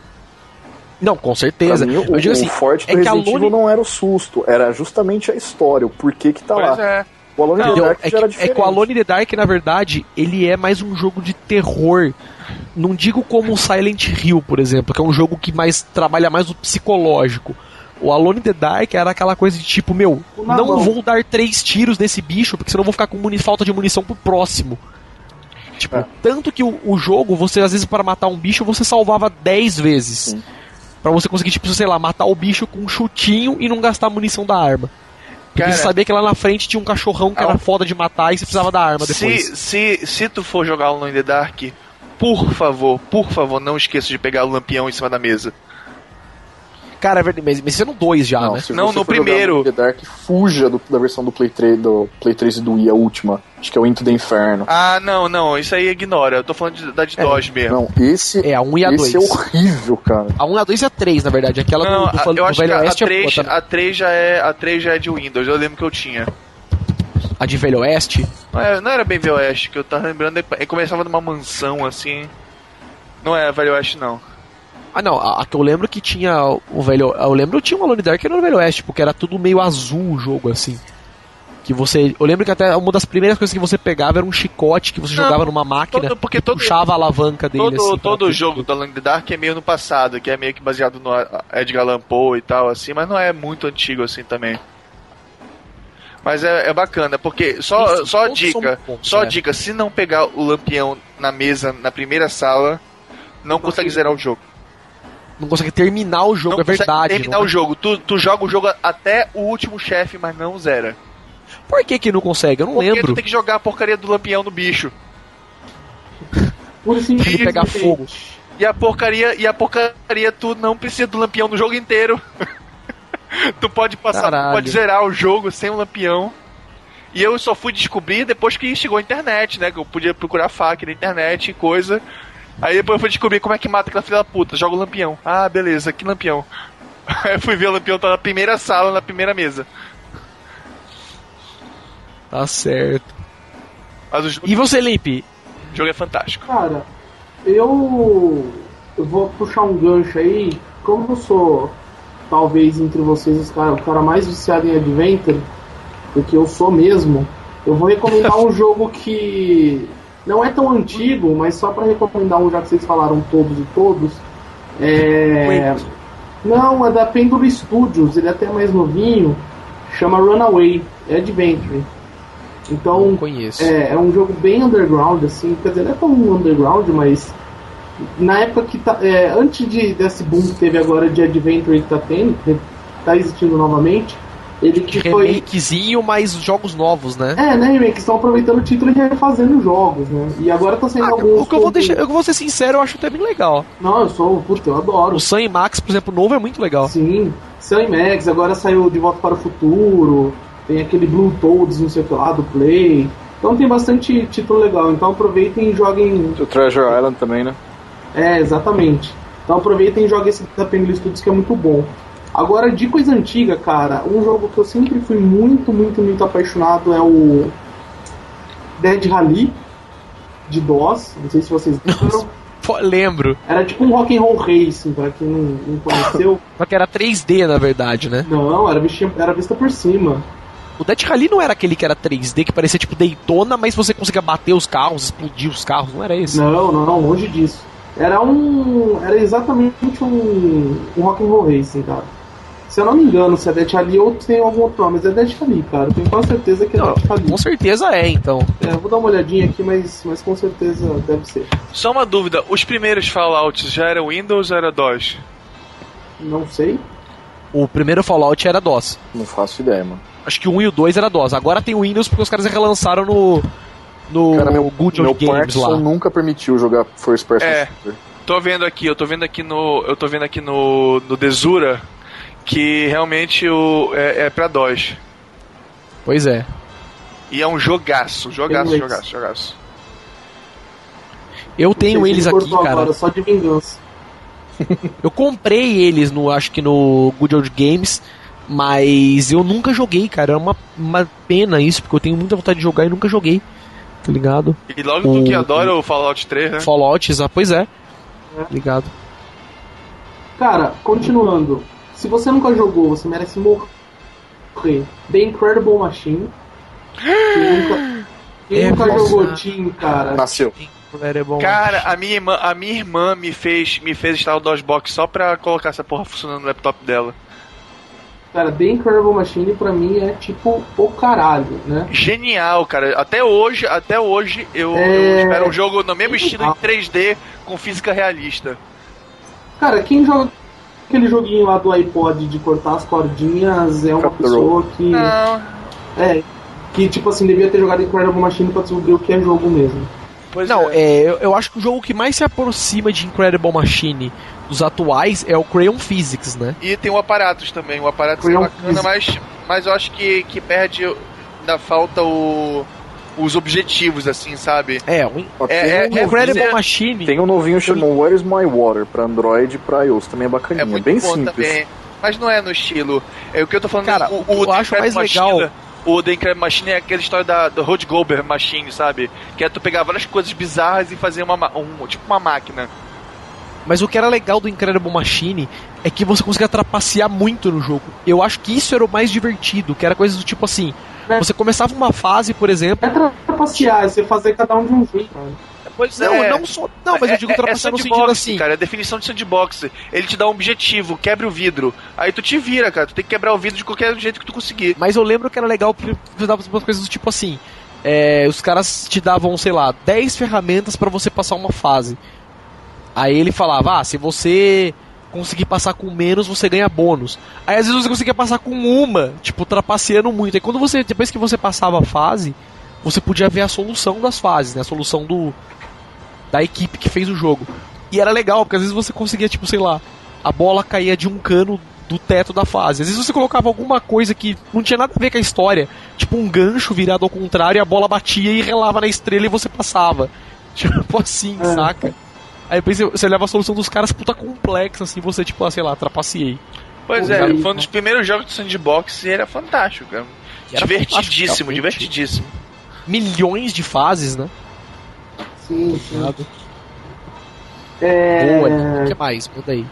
Não, com certeza. mim, o, assim, o forte do é que Resident Alone- Evil não era o susto, era justamente a história, o porquê que tá Pois lá. é. O Alone in Entendeu? the Dark É já era que, é que o Alone in the Dark, na verdade, ele é mais um jogo de terror. Não digo como o Silent Hill, por exemplo, que é um jogo que mais trabalha mais o psicológico. O Alone in the Dark era aquela coisa de tipo, meu, Na não mão. vou dar três tiros nesse bicho, porque senão eu vou ficar com muni- falta de munição pro próximo. Tipo, É. tanto que o, o jogo, você às vezes para matar um bicho, você salvava 10 vezes. Sim. Pra você conseguir, tipo, sei lá, matar o bicho com um chutinho e não gastar a munição da arma. Cara, você sabia que lá na frente tinha um cachorrão que Ah, era foda de matar e você precisava da arma depois. Se, se, se tu for jogar Alone in the Dark, por favor, por favor, não esqueça de pegar o lampião em cima da mesa. Cara, é verdade, mas, mas isso é no 2 já, Não, né? se Não, você no primeiro. The Dark, fuja do- da versão do Play 3, do Play 3 e do Wii, a última. Acho que é o Into the Inferno. Ah, não, não, isso aí ignora. Eu tô falando de, da de É, DOS mesmo. Não, esse, É, a 1 e a 2. esse é horrível, cara. A 1 e a 2 e a 3, na verdade. Aquela Não, do, do, a- do eu acho que Velho a, a, Oeste é 3, boa também. a 3 já é a 3 já é de Windows, eu lembro que eu tinha. A de Velho Oeste. Não era, não era bem Velho Oeste, que eu tava lembrando, ele começava numa mansão assim. Não é Velho Oeste não. Ah, não, a, a que eu lembro que tinha o Velho... Eu lembro que tinha uma Alone Dark que era no Velho Oeste, porque era tudo meio azul o jogo, assim. Que você... Eu lembro que até uma das primeiras coisas que você pegava era um chicote que você Não, jogava numa máquina todo- porque todo- puxava a alavanca dele, Todo, assim. todo jogo in the Dark é meio no passado, que é meio que baseado no Edgar Allan Poe e tal, assim, mas não é muito antigo assim também. Mas é, é bacana, porque só, só dica, bons, só né? dica, se não pegar o lampião na mesa, na primeira sala, não consegue zerar o jogo. Não consegue terminar o jogo, não é verdade. terminar não o jogo. Tu, tu joga o jogo até o último chefe, mas não zera. Por que que não consegue? Eu não Porque lembro. tu tem que jogar a porcaria do lampião no bicho. Por Pra ele pegar fogo. E a porcaria, e a porcaria tu não precisa do lampião no jogo inteiro. tu pode passar, tu Caralho. pode zerar o jogo sem o lampião. E eu só fui descobrir depois que chegou a internet, né? Que eu podia procurar faca na internet e coisa. Aí depois eu fui descobrir como é que mata aquela filha da puta. Joga o lampião. Ah, beleza, que lampião. Aí eu fui ver o lampião tá na primeira sala, na primeira mesa. Tá certo. Mas o jogo, E você, Limpe? o jogo é fantástico. Cara, eu, eu vou puxar um gancho aí. Como eu sou, talvez, entre vocês, os cara, o cara mais viciado em Adventure, porque eu sou mesmo, eu vou recomendar um jogo que não é tão antigo, mas só pra recomendar um, já que vocês falaram todos e todos. É. Não, é da Pendulum Studios, ele é até mais novinho, chama Runaway, é Adventure. Então, é, é um jogo bem underground, assim, quer dizer, não é tão underground, mas na época que tá. é, antes de, desse boom que teve agora de Adventure que tá tendo, que tá existindo novamente, ele que foi. remakezinho, mas jogos novos, né? É, né, remake, estão aproveitando o título e refazendo jogos, né? E agora tá saindo Ah, alguns. o que eu vou deixar, eu vou ser sincero, eu acho até bem legal. Não, eu sou, puta, eu adoro. O Sam e Max, por exemplo, novo é muito legal. Sim, Sam Max, agora saiu De Volta para o Futuro, tem aquele Blue Toads, não sei o que lá, do Play. Então tem bastante título legal, então aproveitem e joguem. O Treasure Island também, né? É, exatamente. Então aproveitem e joguem esse da Penguin Studios que é muito bom. Agora, de coisa antiga, cara, um jogo que eu sempre fui muito, muito, muito apaixonado é o Dead Rally de DOS. Não sei se vocês lembram. Pô, lembro. Era tipo um rock and roll racing, pra quem não, não conheceu. Só que era 3D, na verdade, né? Não, era, vistinha, era vista por cima. O Death Rally não era aquele que era 3D, que parecia tipo Daytona, mas você conseguia bater os carros, explodir os carros, não era esse? Não, não, não, longe disso. Era um. Era exatamente um, um rock and roll racing, cara. Se eu não me engano, se é Death Rally ou tem algum outro nome, mas é Death Rally, cara. Tenho quase certeza que é Não, Death Rally. com certeza é, então. É, eu vou dar uma olhadinha aqui, mas, mas com certeza deve ser. Só uma dúvida, os primeiros Fallouts já eram Windows ou era DOS? Não sei. O primeiro Fallout era DOS. Não faço ideia, mano. Acho que o 1 e o 2 era DOS. Agora tem o Windows porque os caras relançaram no. No Cara, meu, Good meu Games lá. nunca permitiu jogar First Person É. Shooter. Tô vendo aqui, eu tô vendo aqui no. Eu tô vendo aqui no. no Desura que realmente o, é, é pra DOS. Pois é. E é um jogaço, jogaço, jogaço, jogaço. Eu tenho eles ele aqui, cara. Agora, só de vingança. Eu comprei eles no, acho que no Good Old Games, mas eu nunca joguei, cara. É uma, uma pena isso, porque eu tenho muita vontade de jogar e nunca joguei. Tá ligado? E logo tu que O- adora o Fallout 3, né? Fallout, ah, pois é. Ligado. Cara, continuando. Se você nunca jogou, você merece morrer. The Incredible Machine. Quem nunca, quem É, nunca jogou Team, cara? Nasceu. É bom. Cara, a minha irmã, a minha irmã me fez, me fez instalar o DOSBox só pra colocar essa porra funcionando no laptop dela. Cara, The Incredible Machine pra mim é tipo o caralho, né? Genial, cara. Até hoje, até hoje eu, É. eu espero um jogo no mesmo estilo em Genial. 3D com física realista. Cara, quem joga aquele joguinho lá do iPod de cortar as cordinhas é uma the pessoa que. Não. É. Que tipo assim, devia ter jogado Incredible Machine pra descobrir o que é jogo mesmo. Pois Não, é. é, eu, eu acho que o jogo que mais se aproxima de Incredible Machine dos atuais é o Crayon Physics, né? E tem o Aparatos também. O Aparatos é Crayon bacana, mas, mas eu acho que, que perde. Ainda falta o, os objetivos, assim, sabe? É, o Ó, É- tem, é- um é- novinho, Incredible é- Machine. tem um novinho chamado Where is My Water pra Android e pra iOS. Também é É bacaninha. muito bem bom simples. também. Mas não é no estilo. É o que eu tô falando. Cara, o, o que eu acho mais Incredible legal- Machine- O The Incredible Machine é aquela história da, do Road Gober Machine, sabe? Que é tu pegar várias coisas bizarras e fazer uma, ma- um, tipo uma máquina. Mas o que era legal do Incredible Machine é que você conseguia trapacear muito no jogo. Eu acho que isso era o mais divertido, que era coisas do tipo assim. É. Você começava uma fase, por exemplo. É trapacear, é você fazer cada um de um jeito. cara. Pois Não, não só. Não, mas eu digo é, trapacear no sentido assim. Cara, é a definição de sandbox. Ele te dá um objetivo, quebra o vidro. Aí tu te vira, cara. Tu tem que quebrar o vidro de qualquer jeito que tu conseguir. Mas eu lembro que era legal porque você dava umas coisas do tipo assim. é, os caras te davam, sei lá, 10 ferramentas pra você passar uma fase. Aí ele falava, ah, se você conseguir passar com menos, você ganha bônus. Aí às vezes você conseguia passar com uma, tipo, trapaceando muito. Aí quando você, depois que você passava a fase, você podia ver a solução das fases, né? A solução do da equipe que fez o jogo. E era legal, porque às vezes você conseguia, tipo, sei lá, a bola caía de um cano do teto da fase. Às vezes você colocava alguma coisa que não tinha nada a ver com a história, tipo um gancho virado ao contrário, e a bola batia e relava na estrela e você passava. Tipo assim, É. saca? Aí depois você- você leva a solução dos caras puta complexa, assim, você, tipo, ah, sei lá, trapaceei. Pois Pô, é, cara, foi um dos primeiros jogos de sandbox e era fantástico, cara. Era divertidíssimo, fantástico, divertidíssimo. Milhões de fases, né? Sim, sim. É... Boa, o que mais? Manda aí.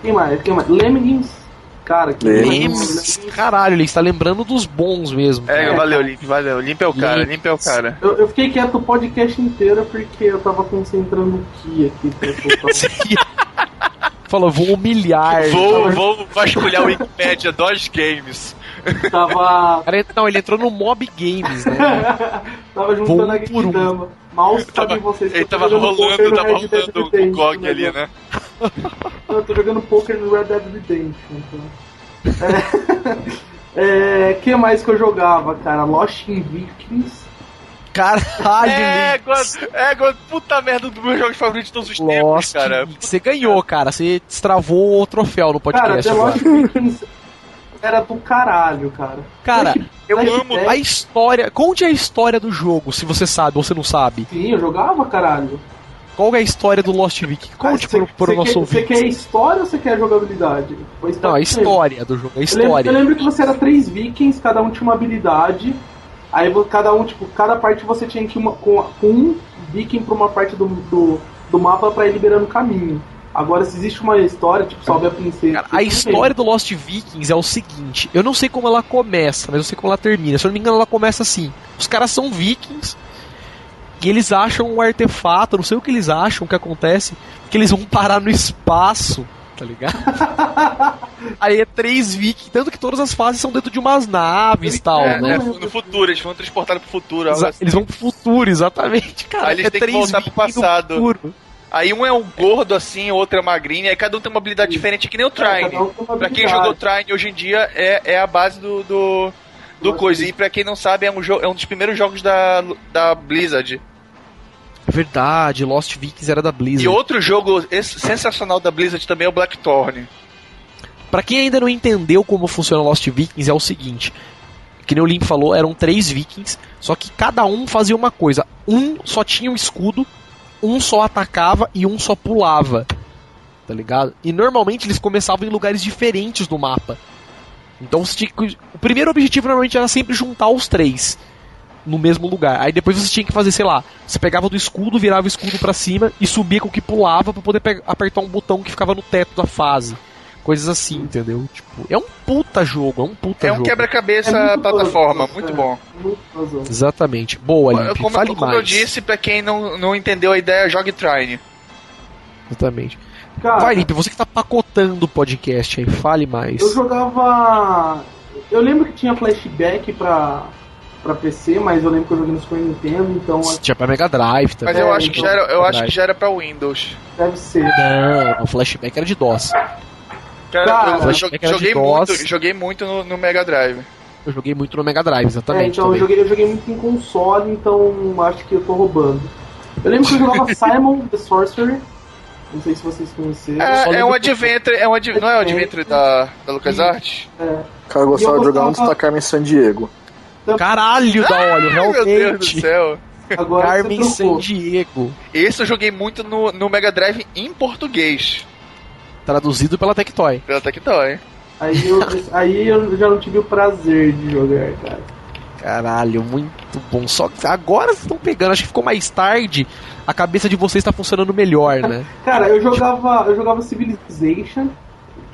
Quem mais? Quem mais? Lemmings. Cara, que. Games, caralho, ele está lembrando dos bons mesmo. É, É, valeu, cara. Limp, valeu. Limp é o cara, Limp. Limp é o cara. Eu, eu fiquei quieto o podcast inteiro porque eu tava concentrando o Ki aqui. Falou, vou humilhar. Vou, vou vasculhar o Wikipedia DOS Games. tava. Cara, não, ele entrou no Mob Games, né? tava Vou juntando a um por um. Mal Tava- sabem vocês que Ele tava rolando, tava rolando o GOG ali, né? Eu tô jogando poker no Red Dead Redemption. Então. É... é, que mais que eu jogava, cara? Lost in Vikings. Caralho, É, quando, é, puta merda do meu jogo favorito de todos os tempos, Lost cara. Link. Você ganhou, cara. Você destravou o troféu no Cara, podcast The agora. Lost era do caralho, cara. Cara, eu amo A história. Conte a história do jogo, se você sabe ou você não sabe. Sim, eu jogava, caralho. Qual é a história do Lost Viking? Conte Ah, Cê- pro, pro nosso quer, Você ouvinte. quer história ou você quer jogabilidade? Pois Não, a história do jogo, a Eu lembro, eu história. lembro que você era três vikings, cada um tinha uma habilidade. Aí cada um, tipo, cada parte você tinha que ir uma- com, com um viking pra uma parte do, do, do mapa pra ir liberando caminho. Agora, se existe uma história, tipo, sobe a princesa. Cara, a história do Lost Vikings é o seguinte: eu não sei como ela começa, mas eu sei como ela termina. Se eu não me engano, ela começa assim: os caras são vikings e eles acham um artefato, não sei o que eles acham, o que acontece, que eles vão parar no espaço, tá ligado? Aí é três vikings, tanto que todas as fases são dentro de umas naves e tal, É, né? é, no futuro, eles foram transportados pro futuro. Exa- assim. Eles vão pro futuro, exatamente, cara. Aí eles é têm que voltar pro passado. Aí um é um gordo assim, o outro é magrinho, aí cada um tem uma habilidade diferente, que nem o É, Trine. um tem uma Pra quem jogou Trine hoje em dia, é, é a base do, do, do Nossa, coisa. E pra quem não sabe, é um, é um dos primeiros jogos da, da Blizzard. Verdade, Lost Vikings era da Blizzard. E outro jogo sensacional da Blizzard também é o Blackthorn. Pra quem ainda não entendeu como funciona Lost Vikings, é o seguinte: que nem o Limp falou, eram três Vikings, só que cada um fazia uma coisa. Um só tinha um escudo, um só atacava e um só pulava. Tá ligado? E normalmente eles começavam em lugares diferentes do mapa. Então você tinha que... o primeiro objetivo normalmente era sempre juntar os três no mesmo lugar. Aí depois você tinha que fazer, sei lá, você pegava do escudo, virava o escudo pra cima e subia com o que pulava pra poder pe- apertar um botão que ficava no teto da fase. Coisas assim, entendeu? Tipo, é um puta jogo, é um puta É um jogo. quebra-cabeça É muito plataforma, puzzle, muito é, bom. Muito puzzle. Exatamente. Boa, Limp. Como, Fale como mais. eu disse, pra quem não, não entendeu a ideia, jogue Trine. Exatamente. Cara, Vai, Limp, você que tá pacotando o podcast aí, fale mais. eu jogava. Eu lembro que tinha flashback pra, pra PC, mas eu lembro que eu joguei no Super Nintendo, então Tinha pra Mega Drive também. Mas eu É, acho que então, já era, eu acho que já era pra Windows. que deve ser. Não, o flashback era de DOS. Cara, Cara, eu- joguei DOS. muito, joguei muito no, no Mega Drive. Eu joguei muito no Mega Drive, É, exatamente. então eu joguei, eu joguei muito em console, então acho que eu tô roubando. Eu lembro que eu jogava Simon the Sorcerer. Não sei se vocês conheceram. É, é um adventure, é um adv- não é um adventure da, da LucasArts? É. O cara gostava eu de jogar gostava- onde está Carmen San Diego. Caralho da óleo, Ai, meu Deus do realmente. céu. Agora Carmen. San Diego. Esse eu joguei muito no, no Mega Drive em português. Traduzido pela Tectoy. Pela Tectoy. Aí eu, aí eu já não tive o prazer de jogar, cara. Caralho, muito bom. Só que agora vocês estão pegando, acho que ficou mais tarde. A cabeça de vocês tá funcionando melhor, né? Cara, eu jogava, eu jogava Civilization.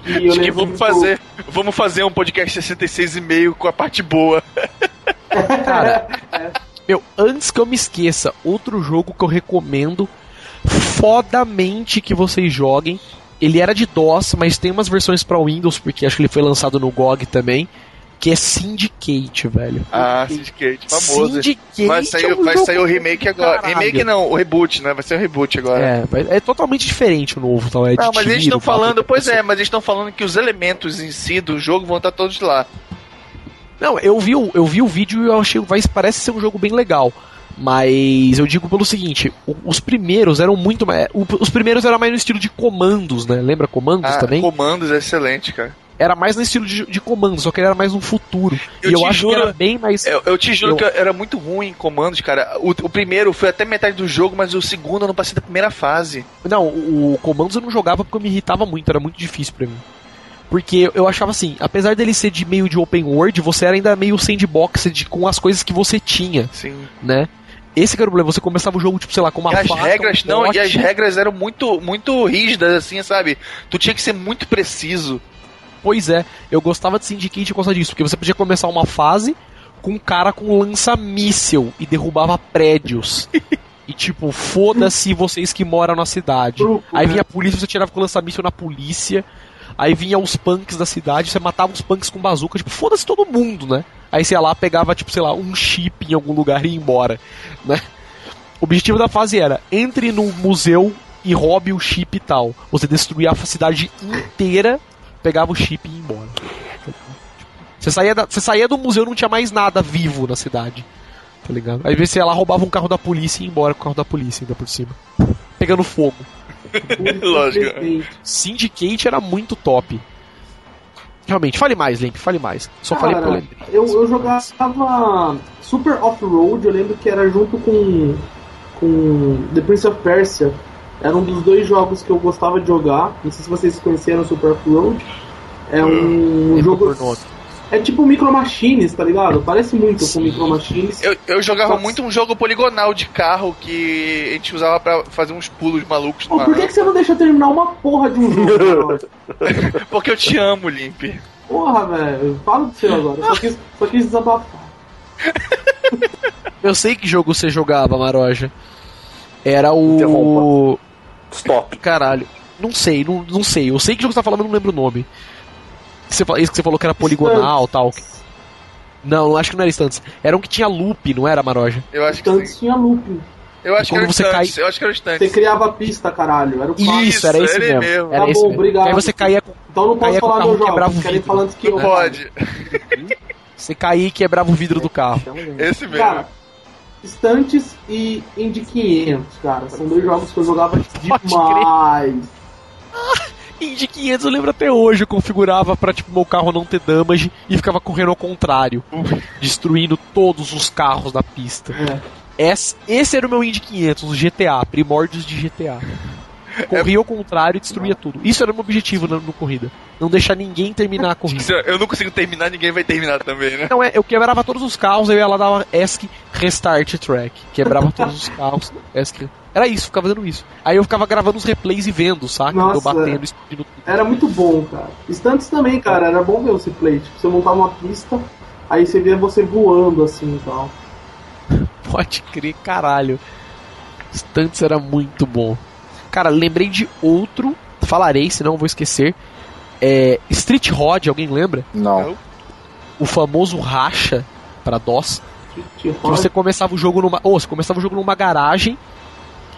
Eu Acho que vamos eu- fazer, vamos fazer um podcast 66,5 com a parte boa. Cara, meu, antes que eu me esqueça, outro jogo que eu recomendo fodamente que vocês joguem. Ele era de DOS, mas tem umas versões pra Windows, porque acho que ele foi lançado no GOG também. Que é Syndicate, velho. Ah, Syndicate, famoso. Syndicate Vai sair, é um vai sair o remake agora. caralho. Remake não, o reboot, né? Vai ser o reboot agora. É, é totalmente diferente o novo, tal. É de Não, mas eles estão tal, falando, tem pois pessoa- é, mas eles estão falando que os elementos em si do jogo vão estar todos lá. Não, eu vi, o- eu vi o vídeo e eu achei vai, parece ser um jogo bem legal. Mas eu digo pelo seguinte, os primeiros eram muito mais. Os primeiros eram mais no estilo de comandos, né? Lembra comandos Ah, também? comandos é excelente, cara. Era mais no estilo de, de comandos, só que ele era mais no futuro. Eu e eu acho juro- que era bem mais. Eu, eu te juro Eu- que era muito ruim em comandos, cara. O, o primeiro foi até metade do jogo, mas o segundo eu não passei da primeira fase. Não, o, o comandos eu não jogava porque eu me irritava muito, era muito difícil pra mim. Porque eu achava assim, apesar dele ser de meio de open world, você era ainda meio sandbox de, com as coisas que você tinha, Sim. né? Esse que era o problema, você começava o jogo, tipo, sei lá, com uma E as faca, regras, um não, e as regras eram muito, muito rígidas, assim, sabe? Tu tinha que ser muito preciso. Pois é, eu gostava de Syndicate por causa disso, porque você podia começar uma fase com um cara com lança-míssel e derrubava prédios. e tipo, foda-se vocês que moram na cidade. Aí né? vinha a polícia, você tirava com lança-míssel na polícia. Aí vinha os punks da cidade, você matava os punks com bazuca, tipo, foda-se todo mundo, né? Aí você ia lá, pegava, tipo, sei lá, um chip em algum lugar e ia embora, né? O objetivo da fase era, entre no museu e roube o chip e tal. Você destruía a cidade inteira, pegava o chip e ia embora. Você saía, da- você saía do museu não tinha mais nada vivo na cidade. Tá ligado? Aí você ia lá, roubava um carro da polícia e ia embora com o carro da polícia ainda por cima. Pegando fogo. Lógico. Syndicate era muito top. Realmente, fale mais, Limp, fale mais. Só falei Cara, eu lembrei. eu, eu jogava Super Off-Road, eu lembro que era junto com, com The Prince of Persia. Era um dos dois jogos que eu gostava de jogar. Não sei se vocês conheceram Super Off-Road. É um Lembro jogo. É tipo Micro Machines, tá ligado? Parece muito com Micro Machines. Eu, eu jogava muito um jogo poligonal de carro que a gente usava pra fazer uns pulos malucos Pô, numa por que, que você não deixa eu terminar uma porra de um jogo? cara? Porque eu te amo, Limp. porra, velho. Fala do seu agora. Eu Só quis, só quis desabafar. Eu sei que jogo você jogava, Maroja. Era o. Interrompa. Stop. Caralho. Não sei, não, não sei. Eu sei que jogo você tá falando, mas não lembro o nome. Você, esse que você falou que era poligonal tal. Não, acho que não era Stunts. Era um que tinha loop, não era, Maroja? Eu acho que Tanto sim. tinha looping. Eu acho que era o você Stunts. cai- Eu acho que era o Você Stunts. criava a pista, caralho. Era o clássico. Isso, era esse ele mesmo. mesmo. Era Tá esse bom, mesmo. obrigado. Aí você caía com. Então não posso falar meu e quebrava jogo. o Querem vidro. falar antes que eu. Não pode. Você caía e quebrava o vidro do carro. Esse mesmo. Cara, Estantes e Indy 500, cara. São dois jogos que eu jogava demais. Indy 500 eu lembro até hoje, eu configurava pra tipo meu carro não ter damage e ficava correndo ao contrário, destruindo todos os carros da pista. É. Esse, esse era o meu Indy 500, o GTA, primórdios de GTA. Corria ao contrário e destruía tudo. Isso era o meu objetivo na, no corrida. Não deixar ninguém terminar a corrida. Eu não consigo terminar, ninguém vai terminar também, né? Não, é, eu quebrava todos os carros, eu ia lá dar ESC Restart Track. Quebrava todos os carros. ESC. Era isso, ficava fazendo isso. Aí eu ficava gravando os replays e vendo, saca? Nossa, eu batendo, explodindo tudo. Era muito bom, cara. Estantes também, cara, era bom ver o replay. Tipo, você montava uma pista, aí você via você voando assim e tal. Pode crer, caralho. Stunts era muito bom. Cara, lembrei de outro, falarei, senão eu vou esquecer. É, Street Rod, alguém lembra? Não. O famoso racha pra DOS. Que você começava o jogo numa. Ou você começava o jogo numa garagem.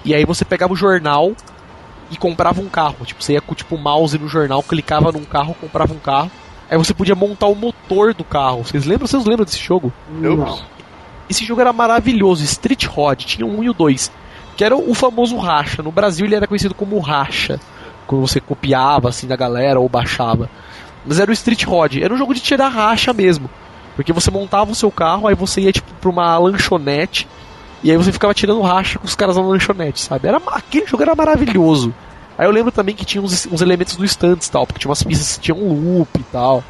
E aí você pegava o jornal e comprava um carro. Tipo, você ia com tipo, o mouse no jornal, clicava num carro, comprava um carro. Aí você podia montar o motor do carro. Vocês lembram? Vocês lembram desse jogo? Não. Esse jogo era maravilhoso, Street Rod, tinha um e o dois, que era o famoso racha. No Brasil ele era conhecido como racha, quando você copiava assim da galera ou baixava. Mas era o Street Rod, era um jogo de tirar racha mesmo. Porque você montava o seu carro, aí você ia tipo pra uma lanchonete, e aí você ficava tirando racha com os caras na lanchonete, sabe? Era, aquele jogo era maravilhoso. Aí eu lembro também que tinha uns, uns elementos do stunts tal, porque tinha umas pistas que tinham um loop e tal.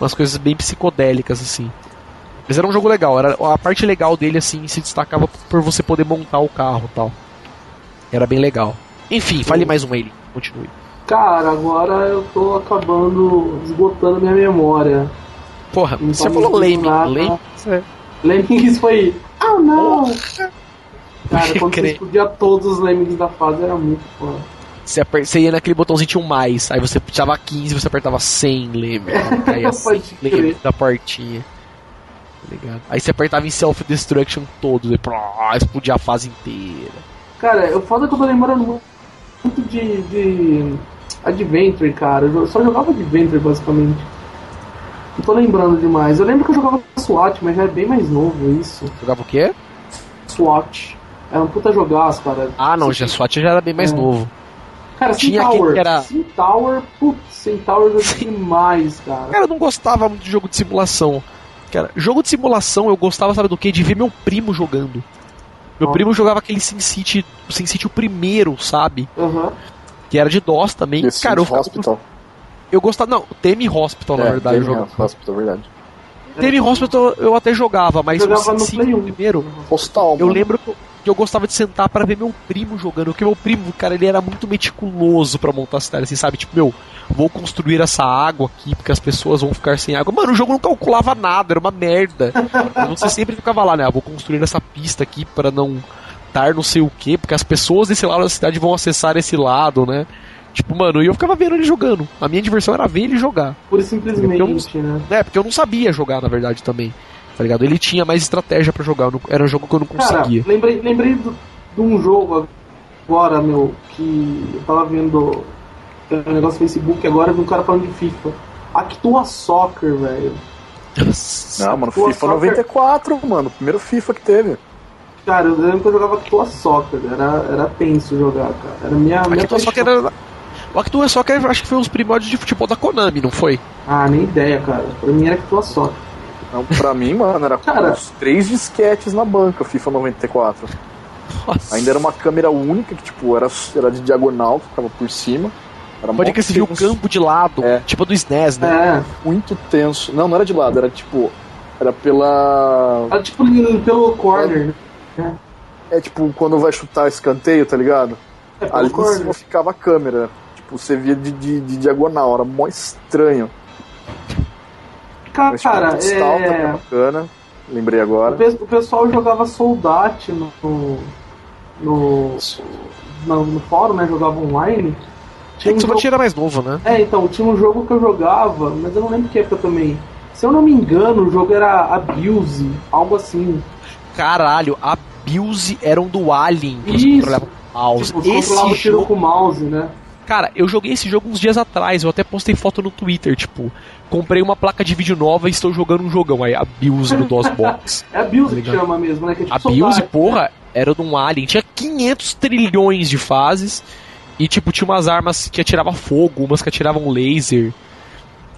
Umas coisas bem psicodélicas, assim. Mas era um jogo legal, era, a parte legal dele, assim, se destacava por você poder montar o carro tal. Era bem legal. Enfim, fale mais um aí, continue. Cara, agora eu tô acabando esgotando minha memória. Porra, Não você tá falou Lemming. Lemming é- Lemmings foi. Ah, não! Cara, Pode quando você explodia todos os Lemmings da fase era muito foda. Você, aper- você ia naquele botãozinho tinha um mais, aí você puxava 15 você apertava 100 Lemming. Aí ia 100 Pode crer. Lemming da portinha. Tá ligado? Aí você apertava em Self-Destruction todo, e explodia a fase inteira. Cara, o foda é que eu tô lembrando mu- muito de, de Adventure, cara. Eu só jogava Adventure, basicamente. Não tô lembrando demais. Eu lembro que eu jogava SWAT, mas já é bem mais novo isso. Jogava o quê? SWAT. Era um puta jogaço, cara. Ah, não, já SWAT já era bem mais É. novo. Cara, tinha Tower. que era- Tower, putz, Tower eu demais, cara. Cara, eu não gostava muito de jogo de simulação. Cara, jogo de simulação eu gostava, sabe do que? De ver meu primo jogando. Meu primo jogava aquele SimCity, o SimCity o primeiro, sabe? Aham. Que era de DOS também. Esse Cara, eu, Hospital. eu gostava. Não, Temi Hospital, na É, verdade, eu Game jogava. Hospital, verdade. Temi Hospital eu até jogava, mas Jogava o SimCity Play 1. primeiro. Postal, Eu mano. lembro que eu, que eu gostava de sentar pra ver meu primo jogando, porque meu primo, cara, ele era muito meticuloso pra montar a cidade, assim, sabe? Tipo, meu, vou construir essa água aqui porque as pessoas vão ficar sem água. Mano, o jogo não calculava nada, era uma merda. Você sempre ficava lá, né? Ah, vou construir essa pista aqui pra não estar não sei o que, porque as pessoas desse lado da cidade vão acessar esse lado, né? Tipo, mano, e eu ficava vendo ele jogando. A minha diversão era ver ele jogar. E simplesmente, né? É, porque eu não sabia jogar, na verdade, também. Tá ligado? Ele tinha mais estratégia pra jogar. eu não- Era um jogo que eu não Cara, conseguia. lembrei, lembrei do- de um jogo agora, meu, que eu tava vendo um negócio no Facebook agora de um cara falando de FIFA. Actua Soccer, velho. Não, mano, Pô, FIFA soccer- 94, mano. o Primeiro FIFA que teve. Cara, eu lembro que eu jogava Actua Soccer, era, era tenso jogar, cara. Era minha, minha Actua paixão. era. O Actua que acho que foi os primórdios de futebol da Konami, não foi? Ah, nem ideia, cara. Pra mim era Actua Soccer. Não, pra mim, mano, era Cara. uns três disquetes na banca, FIFA 94. Nossa. Ainda era uma câmera única, que tipo, era, era de diagonal, que ficava por cima. Era Pode que você viu o campo de lado, É. tipo a do SNES, né? É, Muito tenso. Não, não era de lado, era tipo. Era pela. era tipo pelo corner, né? É tipo quando vai chutar escanteio, tá ligado? É, Ali em cima ficava a câmera. Tipo, você via de, de, de diagonal, era mó estranho. Mas, tipo, Cara, é é... bacana. Lembrei o, agora. o pessoal jogava Soldate no, no, no, no fórum, né? Jogava online. É Tinha que um o jogo- era mais novo, né? É, então, tinha um jogo que eu jogava, mas eu não lembro que época também. Se eu não me engano, o jogo era Abuse, algo assim. Caralho, a Bilze era um do Alien que Isso. controlava com o mouse. Tipo, Esse tiro jogo, com o mouse, né? Cara, eu joguei esse jogo uns dias atrás, eu até postei foto no Twitter, tipo, comprei uma placa de vídeo nova e estou jogando um jogão aí, Abuse no DOSBox. É a Bills Tá que chama mesmo, né? Que é tipo Abuse, porra, era de um alien, tinha 500 trilhões de fases e, tipo, tinha umas armas que atiravam fogo, umas que atiravam laser,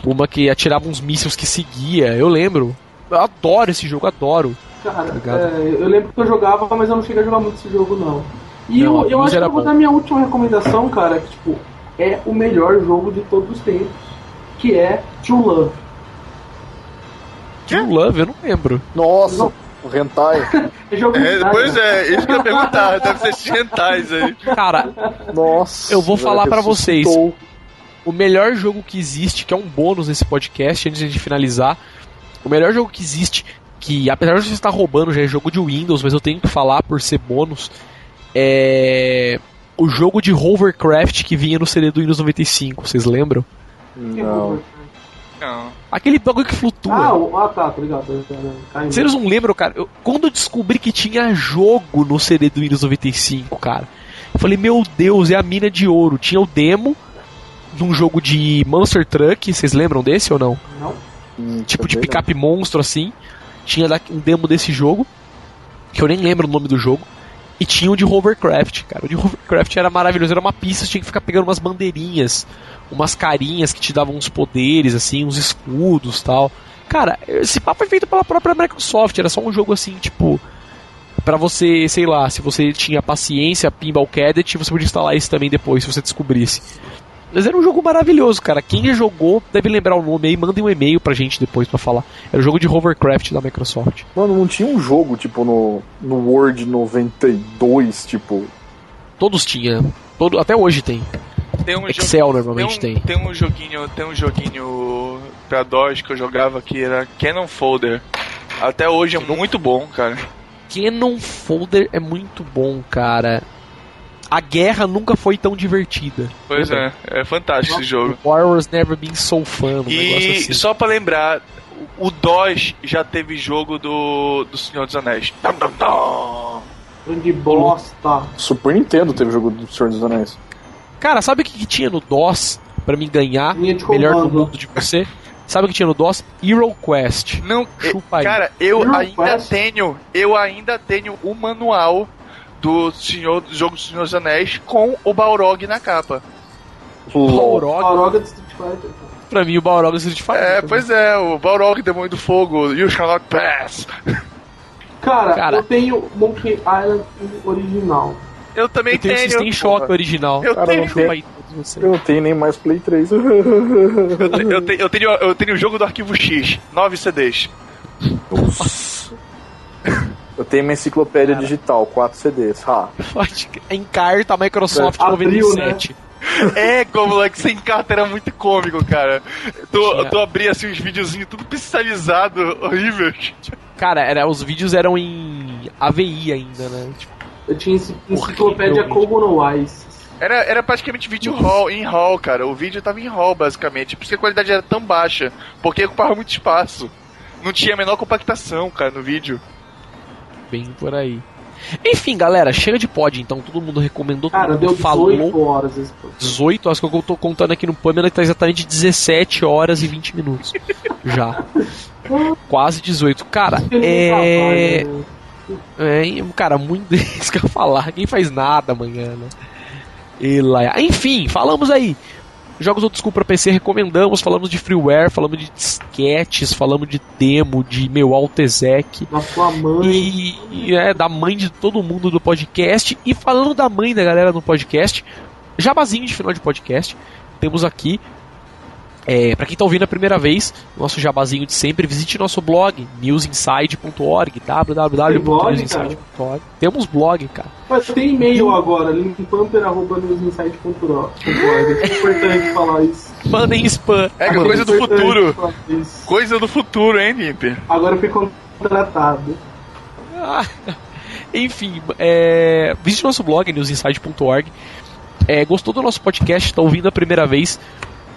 uma que atirava uns mísseis que seguia, eu lembro. Eu adoro esse jogo, adoro. Cara, Obrigado. é, eu lembro que eu jogava, mas eu não cheguei a jogar muito esse jogo, não. E Não, eu, eu acho que eu vou bom. dar minha última recomendação, cara, que, tipo, é o melhor jogo de todos os tempos, que é True Love. True Love, eu não lembro. Nossa, o Hentai. É jogo É, de pois é, isso que eu ia perguntar, deve ser esses rentais aí. Cara, Nossa. Eu vou falar pra vocês. o melhor jogo que existe, que é um bônus nesse podcast, antes de finalizar, o melhor jogo que existe, que apesar de você estar roubando, já é jogo de Windows, mas eu tenho que falar por ser bônus, é o jogo de Hovercraft que vinha no CD do Windows 95, vocês lembram? Não. Não. Aquele bagulho que flutua. Ah, o- ah, tá, tá ligado. tá. Vocês não lembram, cara? Eu- quando eu descobri que tinha jogo no CD do Windows 95, cara, eu falei, meu Deus, é a mina de ouro. Tinha o demo de um jogo de Monster Truck, vocês lembram desse ou não? Não? Hum, Tipo de picape monstro assim. Tinha um demo desse jogo, que eu nem lembro o nome do jogo. E tinha o de Hovercraft, cara. O de Hovercraft era maravilhoso. Era uma pista, tinha que ficar pegando umas bandeirinhas, umas carinhas que te davam uns poderes, assim, uns escudos tal. Cara, esse papo foi feito pela própria Microsoft. Era só um jogo assim, tipo. Pra você, sei lá, se você tinha paciência, Pinball Cadet, você podia instalar isso também depois, se você descobrisse. Mas era um jogo maravilhoso, cara. Quem jogou deve lembrar o nome aí, mandem um e-mail pra gente depois pra falar. Era o jogo de Hovercraft da Microsoft. Mano, não tinha um jogo, tipo, no, no Word 92, tipo. Todos tinham. Todo, até hoje tem. Tem um Excel jogo- normalmente tem. tem. Um, tem um joguinho, tem um joguinho pra DOS que eu jogava que era Canon Folder. Até hoje é muito bom, cara. Canon Folder é muito bom, cara. A guerra nunca foi tão divertida. Pois Lembra? é, é fantástico esse jogo. War was never been so fun. Um negócio E assim. só pra lembrar, o DOS já teve jogo do, do Senhor dos Anéis. Dum. Grande bosta. Super Nintendo teve jogo do Senhor dos Anéis. Cara, sabe o que, que tinha no DOS pra mim ganhar? Melhor do mundo de você? Sabe o que tinha no DOS? Hero Quest. Não, Chupa aí. cara, eu Hero ainda Quest? tenho, eu ainda tenho o manual do Senhor do jogo do Senhor dos Anéis com o Balrog na capa. LOL. Balrog. Coroga de Street Fighter. Pra mim, o Balrog é Street Fighter. É, pois é, o Balrog Demônio do Fogo, You Shall Not Pass. Cara, Cara. eu tenho Monkey Island original. Eu também Eu tenho o tenho. System Shock original. Eu Cara, tenho. não. Eu não tenho nem mais Play 3. Eu, te- eu tenho, eu tenho o jogo do arquivo X, 9 CDs. Eu tenho minha enciclopédia digital, 4 CDs. Ha. Pode crer. Em carta, Microsoft Abriu, 97. É, como moleque, sem carta era muito cômico, cara. Tu, tu abria assim uns videozinhos tudo pixelizado, horrível. Cara, era, os vídeos eram em AVI ainda, né? Tipo, Eu tinha enciclopédia gente. Como no Wise. Era, era praticamente vídeo hall, em hall, cara. O vídeo tava em hall, basicamente. Por isso que a qualidade era tão baixa. Porque ocupava muito espaço. Não tinha a menor compactação, cara, no vídeo. Bem por aí. Enfim, galera, chega de pod, então. Todo mundo recomendou, todo Cara, mundo deu 18 falou. horas esse 18, acho que eu tô contando aqui no Pâmela que tá exatamente 17 horas e 20 minutos. Já. Quase 18. Cara, é. né? É, cara, muito isso que eu falar. Quem faz nada amanhã, né? E lá. Enfim, falamos aí. Jogos Old School pra PC recomendamos, falamos de freeware, falamos de disquetes, falamos de demo, de meu Altezec. Da sua mãe. E, e é da mãe de todo mundo do podcast. E falando da mãe da galera no podcast, jabazinho de final de podcast. Temos aqui, é, para quem tá ouvindo a primeira vez, nosso jabazinho de sempre, visite nosso blog, newsinside.org, www.newsinside.org. Temos blog, cara. Mas tem e-mail agora, limpamper.newsinsight.org. É importante falar isso. Mandem spam. É que coisa do futuro. Coisa do futuro, hein, Limper? Agora eu fui contratado. Ah, Enfim, é, visite nosso blog, newsinside.org. É, gostou do nosso podcast? Está ouvindo a primeira vez?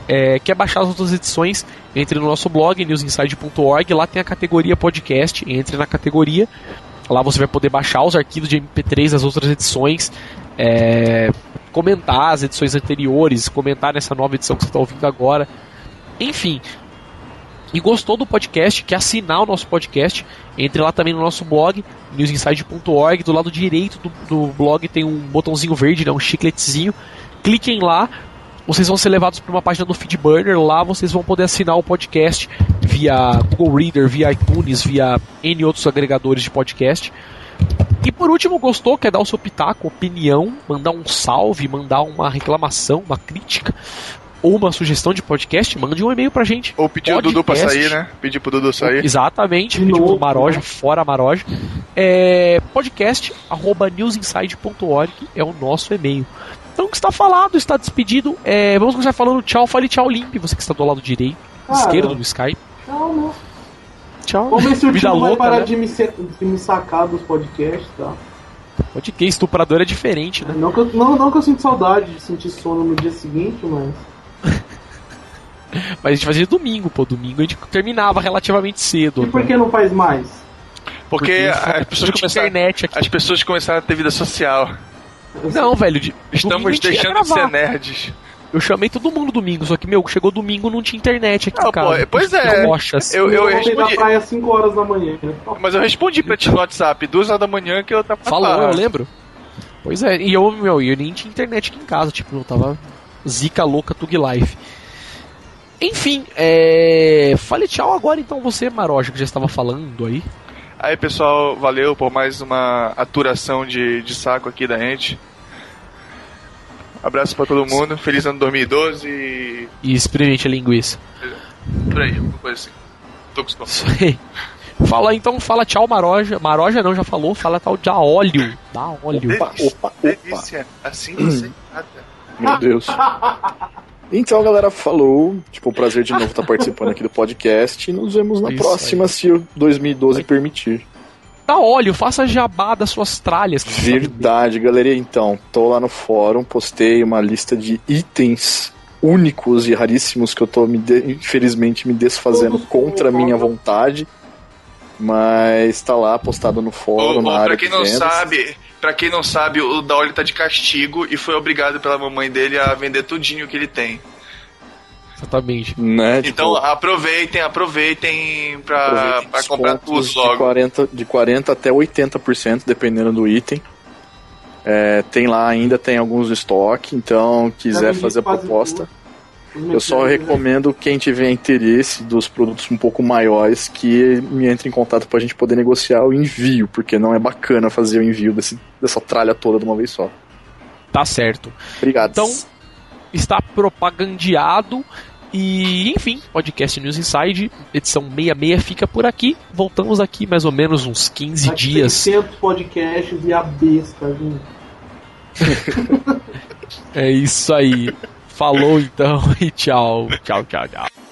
É, quer baixar as outras edições? Entre no nosso blog, newsinside.org. Lá tem a categoria podcast. Entre na categoria. Lá você vai poder baixar os arquivos de MP3 das outras edições. É, comentar as edições anteriores, comentar nessa nova edição que você está ouvindo agora. Enfim. E gostou do podcast, quer assinar o nosso podcast, entre lá também no nosso blog, newsinside.org. Do lado direito do, do blog tem um botãozinho verde, né, um chicletezinho. Cliquem lá, vocês vão ser levados para uma página do Feedburner. Lá vocês vão poder assinar o podcast via Google Reader, via iTunes, via N outros agregadores de podcast. E por último, gostou? Quer dar o seu pitaco, opinião, mandar um salve, mandar uma reclamação, uma crítica ou uma sugestão de podcast? Mande um e-mail pra gente. Ou pedir o Dudu pra sair, né? Pedir pro Dudu sair. Exatamente, pedir pro Maroja, fora Maroja. É, podcast arroba newsinside.org é o nosso e-mail. Então, o que está falado, está despedido. É, vamos começar falando tchau, fale tchau, limpe. Você que está do lado direito, Cara, esquerdo do Skype. Tchau, né? Tchau. Vamos ver se o Vida vai louca, parar né? de, me se- de me sacar dos podcasts, tá? Pode que estuprador é diferente, né? Não que, eu, não, não que eu sinto saudade de sentir sono no dia seguinte, mas. Mas a gente fazia domingo, pô. Domingo a gente terminava relativamente cedo. E por que não faz mais? Porque as pessoas, começaram, internet aqui. as pessoas começaram a ter vida social. Eu Não, velho. De, Estamos deixando de ser nerds. Eu chamei todo mundo domingo, só que, meu, chegou domingo não tinha internet aqui em casa. pô, pois é. Rochas. Eu, eu voltei da respondi. praia às 5 horas da manhã. Mas eu respondi pra ti no WhatsApp, duas horas da manhã que eu tava Falou, lá. eu lembro. Pois é, e eu, meu, eu nem tinha internet aqui em casa, tipo, eu tava zica louca Tug Life. Enfim, é. Fale tchau agora então você, Maroja, que já estava falando aí. Aí, pessoal, valeu por mais uma aturação de, de saco aqui da gente. Abraço pra todo mundo. Feliz ano 2012 e. E experimente a linguiça. Por aí, alguma coisa assim. Tô com. Isso aí. Fala então, fala tchau, Maroja. Maroja não, já falou, fala tal da óleo. Da óleo. Opa, opa, opa. Delícia. Assim você trata. Meu Deus. Então, galera, falou. Tipo, um prazer de novo estar participando aqui do podcast. E nos vemos na Isso próxima, se o 2012 permitir. Da óleo, faça jabá das suas tralhas. tá. Verdade, galera. Então, tô lá no fórum, postei uma lista de itens únicos e raríssimos que eu tô, me de- infelizmente, me desfazendo Todos contra a minha vontade. Mas tá lá postado no fórum, na área pra quem de não vendas. sabe, pra quem não sabe, o Daoli tá de castigo e foi obrigado pela mamãe dele a vender tudinho que ele tem. Exatamente. Né? Então tipo, aproveitem, aproveitem pra, aproveitem pra comprar tudo de logo. 40, de 40 até 80%, dependendo do item. É, tem lá ainda, tem alguns estoque, então quiser fazer proposta. tudo. Eu só recomendo quem tiver interesse dos produtos um pouco maiores que me entre em contato pra gente poder negociar o envio, porque não é bacana fazer o envio desse, dessa tralha toda de uma vez só. Tá certo. Obrigado. Então, está propagandeado. E, enfim, podcast News Inside, edição 66 fica por aqui. Voltamos aqui mais ou menos uns 15 Daqui dias. 600 podcasts e a besta, gente. É isso aí. Falou então e tchau. Tchau, tchau, tchau.